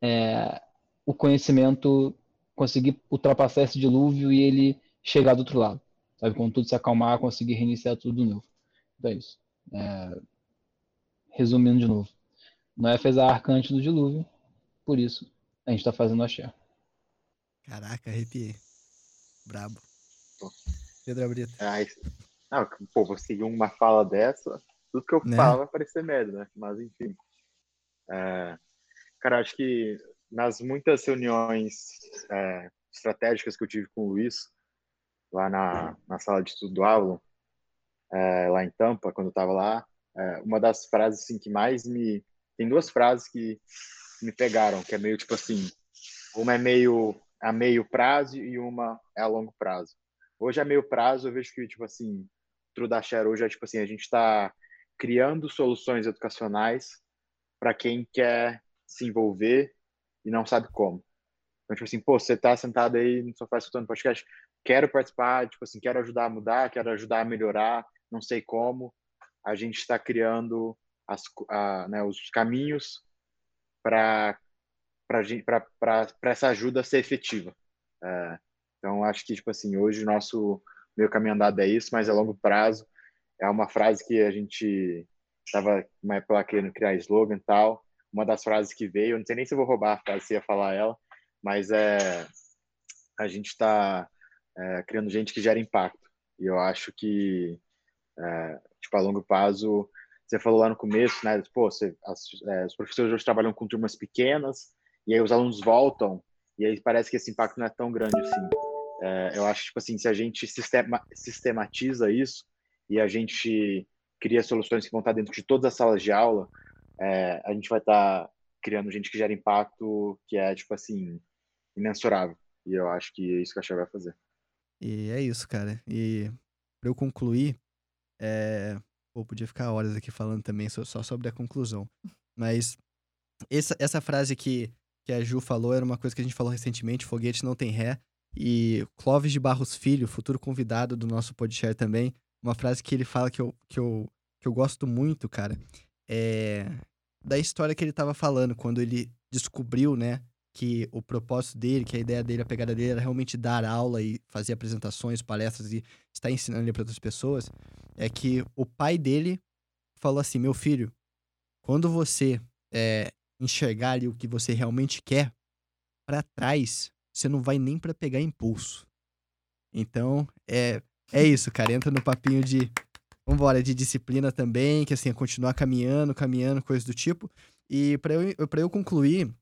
é, o conhecimento conseguir ultrapassar esse dilúvio e ele chegar do outro lado. Sabe? Quando tudo se acalmar, conseguir reiniciar tudo de novo. Então é isso. É, resumindo de novo. Noé fez a arca antes do dilúvio, por isso a gente está fazendo a Xé. Caraca, arrepiei. Brabo. Pedro Brito. Ai, não, pô, vou seguir uma fala dessa, tudo que eu né? falo vai parecer merda, né? Mas enfim. É, cara, acho que nas muitas reuniões é, estratégicas que eu tive com o Luiz, lá na, na sala de estudo do Avalon, é, lá em Tampa, quando eu estava lá, é, uma das frases assim, que mais me. Tem duas frases que me pegaram, que é meio tipo assim: uma é meio a meio prazo e uma é a longo prazo. Hoje a meio prazo eu vejo que, tipo assim, True da Share hoje é tipo assim: a gente está criando soluções educacionais para quem quer se envolver e não sabe como. Então, tipo assim, pô, você tá sentado aí no sofá escutando podcast, quero participar, tipo assim, quero ajudar a mudar, quero ajudar a melhorar, não sei como. A gente está criando as, a, né, os caminhos para para essa ajuda ser efetiva. É, então, acho que, tipo assim, hoje o nosso meio caminho andado é isso, mas a longo prazo é uma frase que a gente estava uma época querendo criar slogan e tal. Uma das frases que veio, não sei nem se eu vou roubar a frase, se ia falar ela, mas é a gente está é, criando gente que gera impacto. E eu acho que, é, tipo, a longo prazo, você falou lá no começo, né? Pô, você, as, é, os professores hoje trabalham com turmas pequenas, e aí os alunos voltam, e aí parece que esse impacto não é tão grande assim. É, eu acho, tipo assim, se a gente sistema, sistematiza isso e a gente cria soluções que vão estar dentro de todas as salas de aula, é, a gente vai estar criando gente que gera impacto que é, tipo assim, imensurável. E eu acho que é isso que a Chave vai fazer. E é isso, cara. E para eu concluir, é... Podia ficar horas aqui falando também só sobre a conclusão. Mas essa, essa frase que, que a Ju falou era uma coisa que a gente falou recentemente, foguete não tem ré. E Clóvis de Barros Filho, futuro convidado do nosso podcast também, uma frase que ele fala que eu, que eu, que eu gosto muito, cara, é da história que ele tava falando, quando ele descobriu, né, que o propósito dele, que a ideia dele, a pegada dele era realmente dar aula e fazer apresentações, palestras e estar ensinando para outras pessoas, é que o pai dele falou assim: meu filho, quando você é, enxergar ali o que você realmente quer, para trás, você não vai nem para pegar impulso. Então, é, é isso, cara. Entra no papinho de. Vambora, de disciplina também, que assim, é continuar caminhando, caminhando, coisa do tipo. E para eu, pra eu concluir,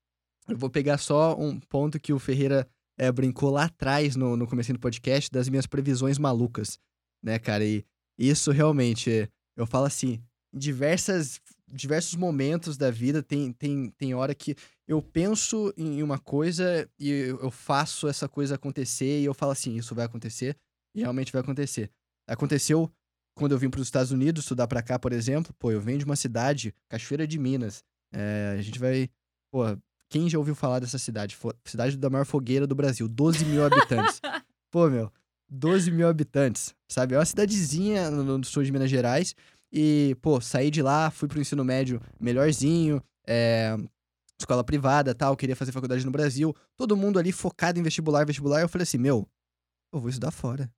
eu vou pegar só um ponto que o Ferreira é, brincou lá atrás no, no começo do podcast das minhas previsões malucas, né, cara? E isso realmente, eu falo assim, diversas, diversos momentos da vida, tem, tem, tem hora que eu penso em uma coisa e eu faço essa coisa acontecer e eu falo assim, isso vai acontecer e realmente vai acontecer. Aconteceu quando eu vim para os Estados Unidos estudar para cá, por exemplo, pô, eu venho de uma cidade, Cachoeira de Minas. É, a gente vai, pô, quem já ouviu falar dessa cidade? Cidade da maior fogueira do Brasil, 12 mil habitantes. pô, meu, 12 mil habitantes, sabe? É uma cidadezinha no, no sul de Minas Gerais. E, pô, saí de lá, fui pro ensino médio melhorzinho, é, escola privada tal, queria fazer faculdade no Brasil. Todo mundo ali focado em vestibular, vestibular. Eu falei assim, meu, eu vou estudar fora.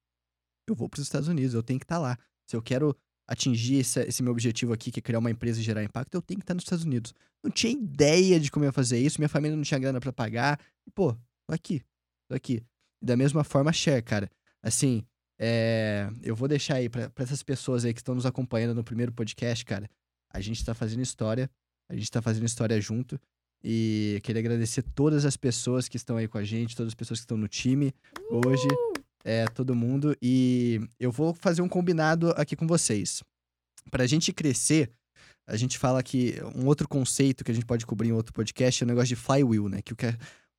Eu vou pros Estados Unidos, eu tenho que estar tá lá. Se eu quero atingir esse, esse, meu objetivo aqui, que é criar uma empresa e gerar impacto, eu tenho que estar tá nos Estados Unidos. Não tinha ideia de como eu ia fazer isso, minha família não tinha grana para pagar. E, pô, tô aqui, tô aqui. Da mesma forma, share, cara. Assim, é, eu vou deixar aí para essas pessoas aí que estão nos acompanhando no primeiro podcast, cara. A gente tá fazendo história, a gente tá fazendo história junto. E queria agradecer todas as pessoas que estão aí com a gente, todas as pessoas que estão no time hoje, é, todo mundo. E eu vou fazer um combinado aqui com vocês. Pra gente crescer, a gente fala que um outro conceito que a gente pode cobrir em outro podcast é o negócio de flywheel, né? Que o que,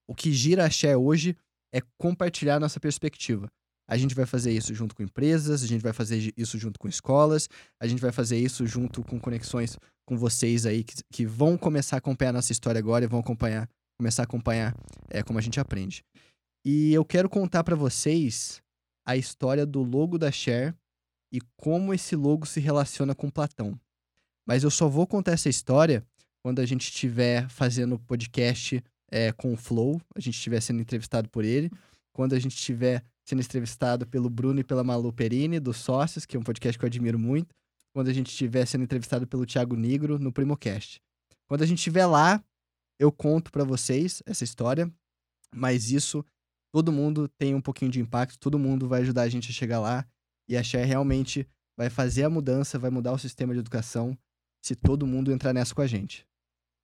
o que gira a Share hoje é compartilhar nossa perspectiva. A gente vai fazer isso junto com empresas, a gente vai fazer isso junto com escolas, a gente vai fazer isso junto com conexões com vocês aí que, que vão começar a acompanhar a nossa história agora e vão acompanhar, começar a acompanhar é, como a gente aprende. E eu quero contar para vocês a história do logo da Share e como esse logo se relaciona com Platão. Mas eu só vou contar essa história quando a gente estiver fazendo podcast é, com o Flow, a gente estiver sendo entrevistado por ele, quando a gente estiver sendo entrevistado pelo Bruno e pela Malu Perini, dos Sócios, que é um podcast que eu admiro muito, quando a gente estiver sendo entrevistado pelo Thiago Negro no Primocast. Quando a gente estiver lá, eu conto para vocês essa história, mas isso todo mundo tem um pouquinho de impacto, todo mundo vai ajudar a gente a chegar lá e a Share realmente vai fazer a mudança, vai mudar o sistema de educação se todo mundo entrar nessa com a gente.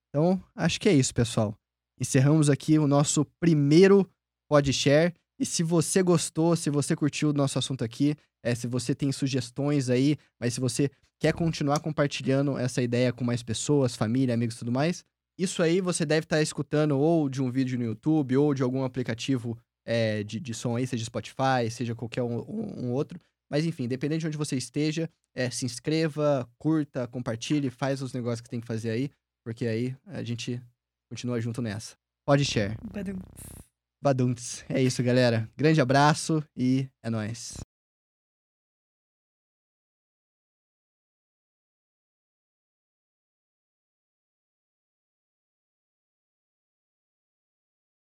Então, acho que é isso, pessoal. Encerramos aqui o nosso primeiro PodShare. E se você gostou, se você curtiu o nosso assunto aqui, é, se você tem sugestões aí, mas se você quer continuar compartilhando essa ideia com mais pessoas, família, amigos e tudo mais, isso aí você deve estar tá escutando ou de um vídeo no YouTube ou de algum aplicativo é, de, de som aí, seja Spotify, seja qualquer um, um, outro. Mas enfim, dependendo de onde você esteja, é, se inscreva, curta, compartilhe, faz os negócios que tem que fazer aí, porque aí a gente continua junto nessa. Pode share. Badum. Badunts. É isso, galera. Grande abraço e é nóis.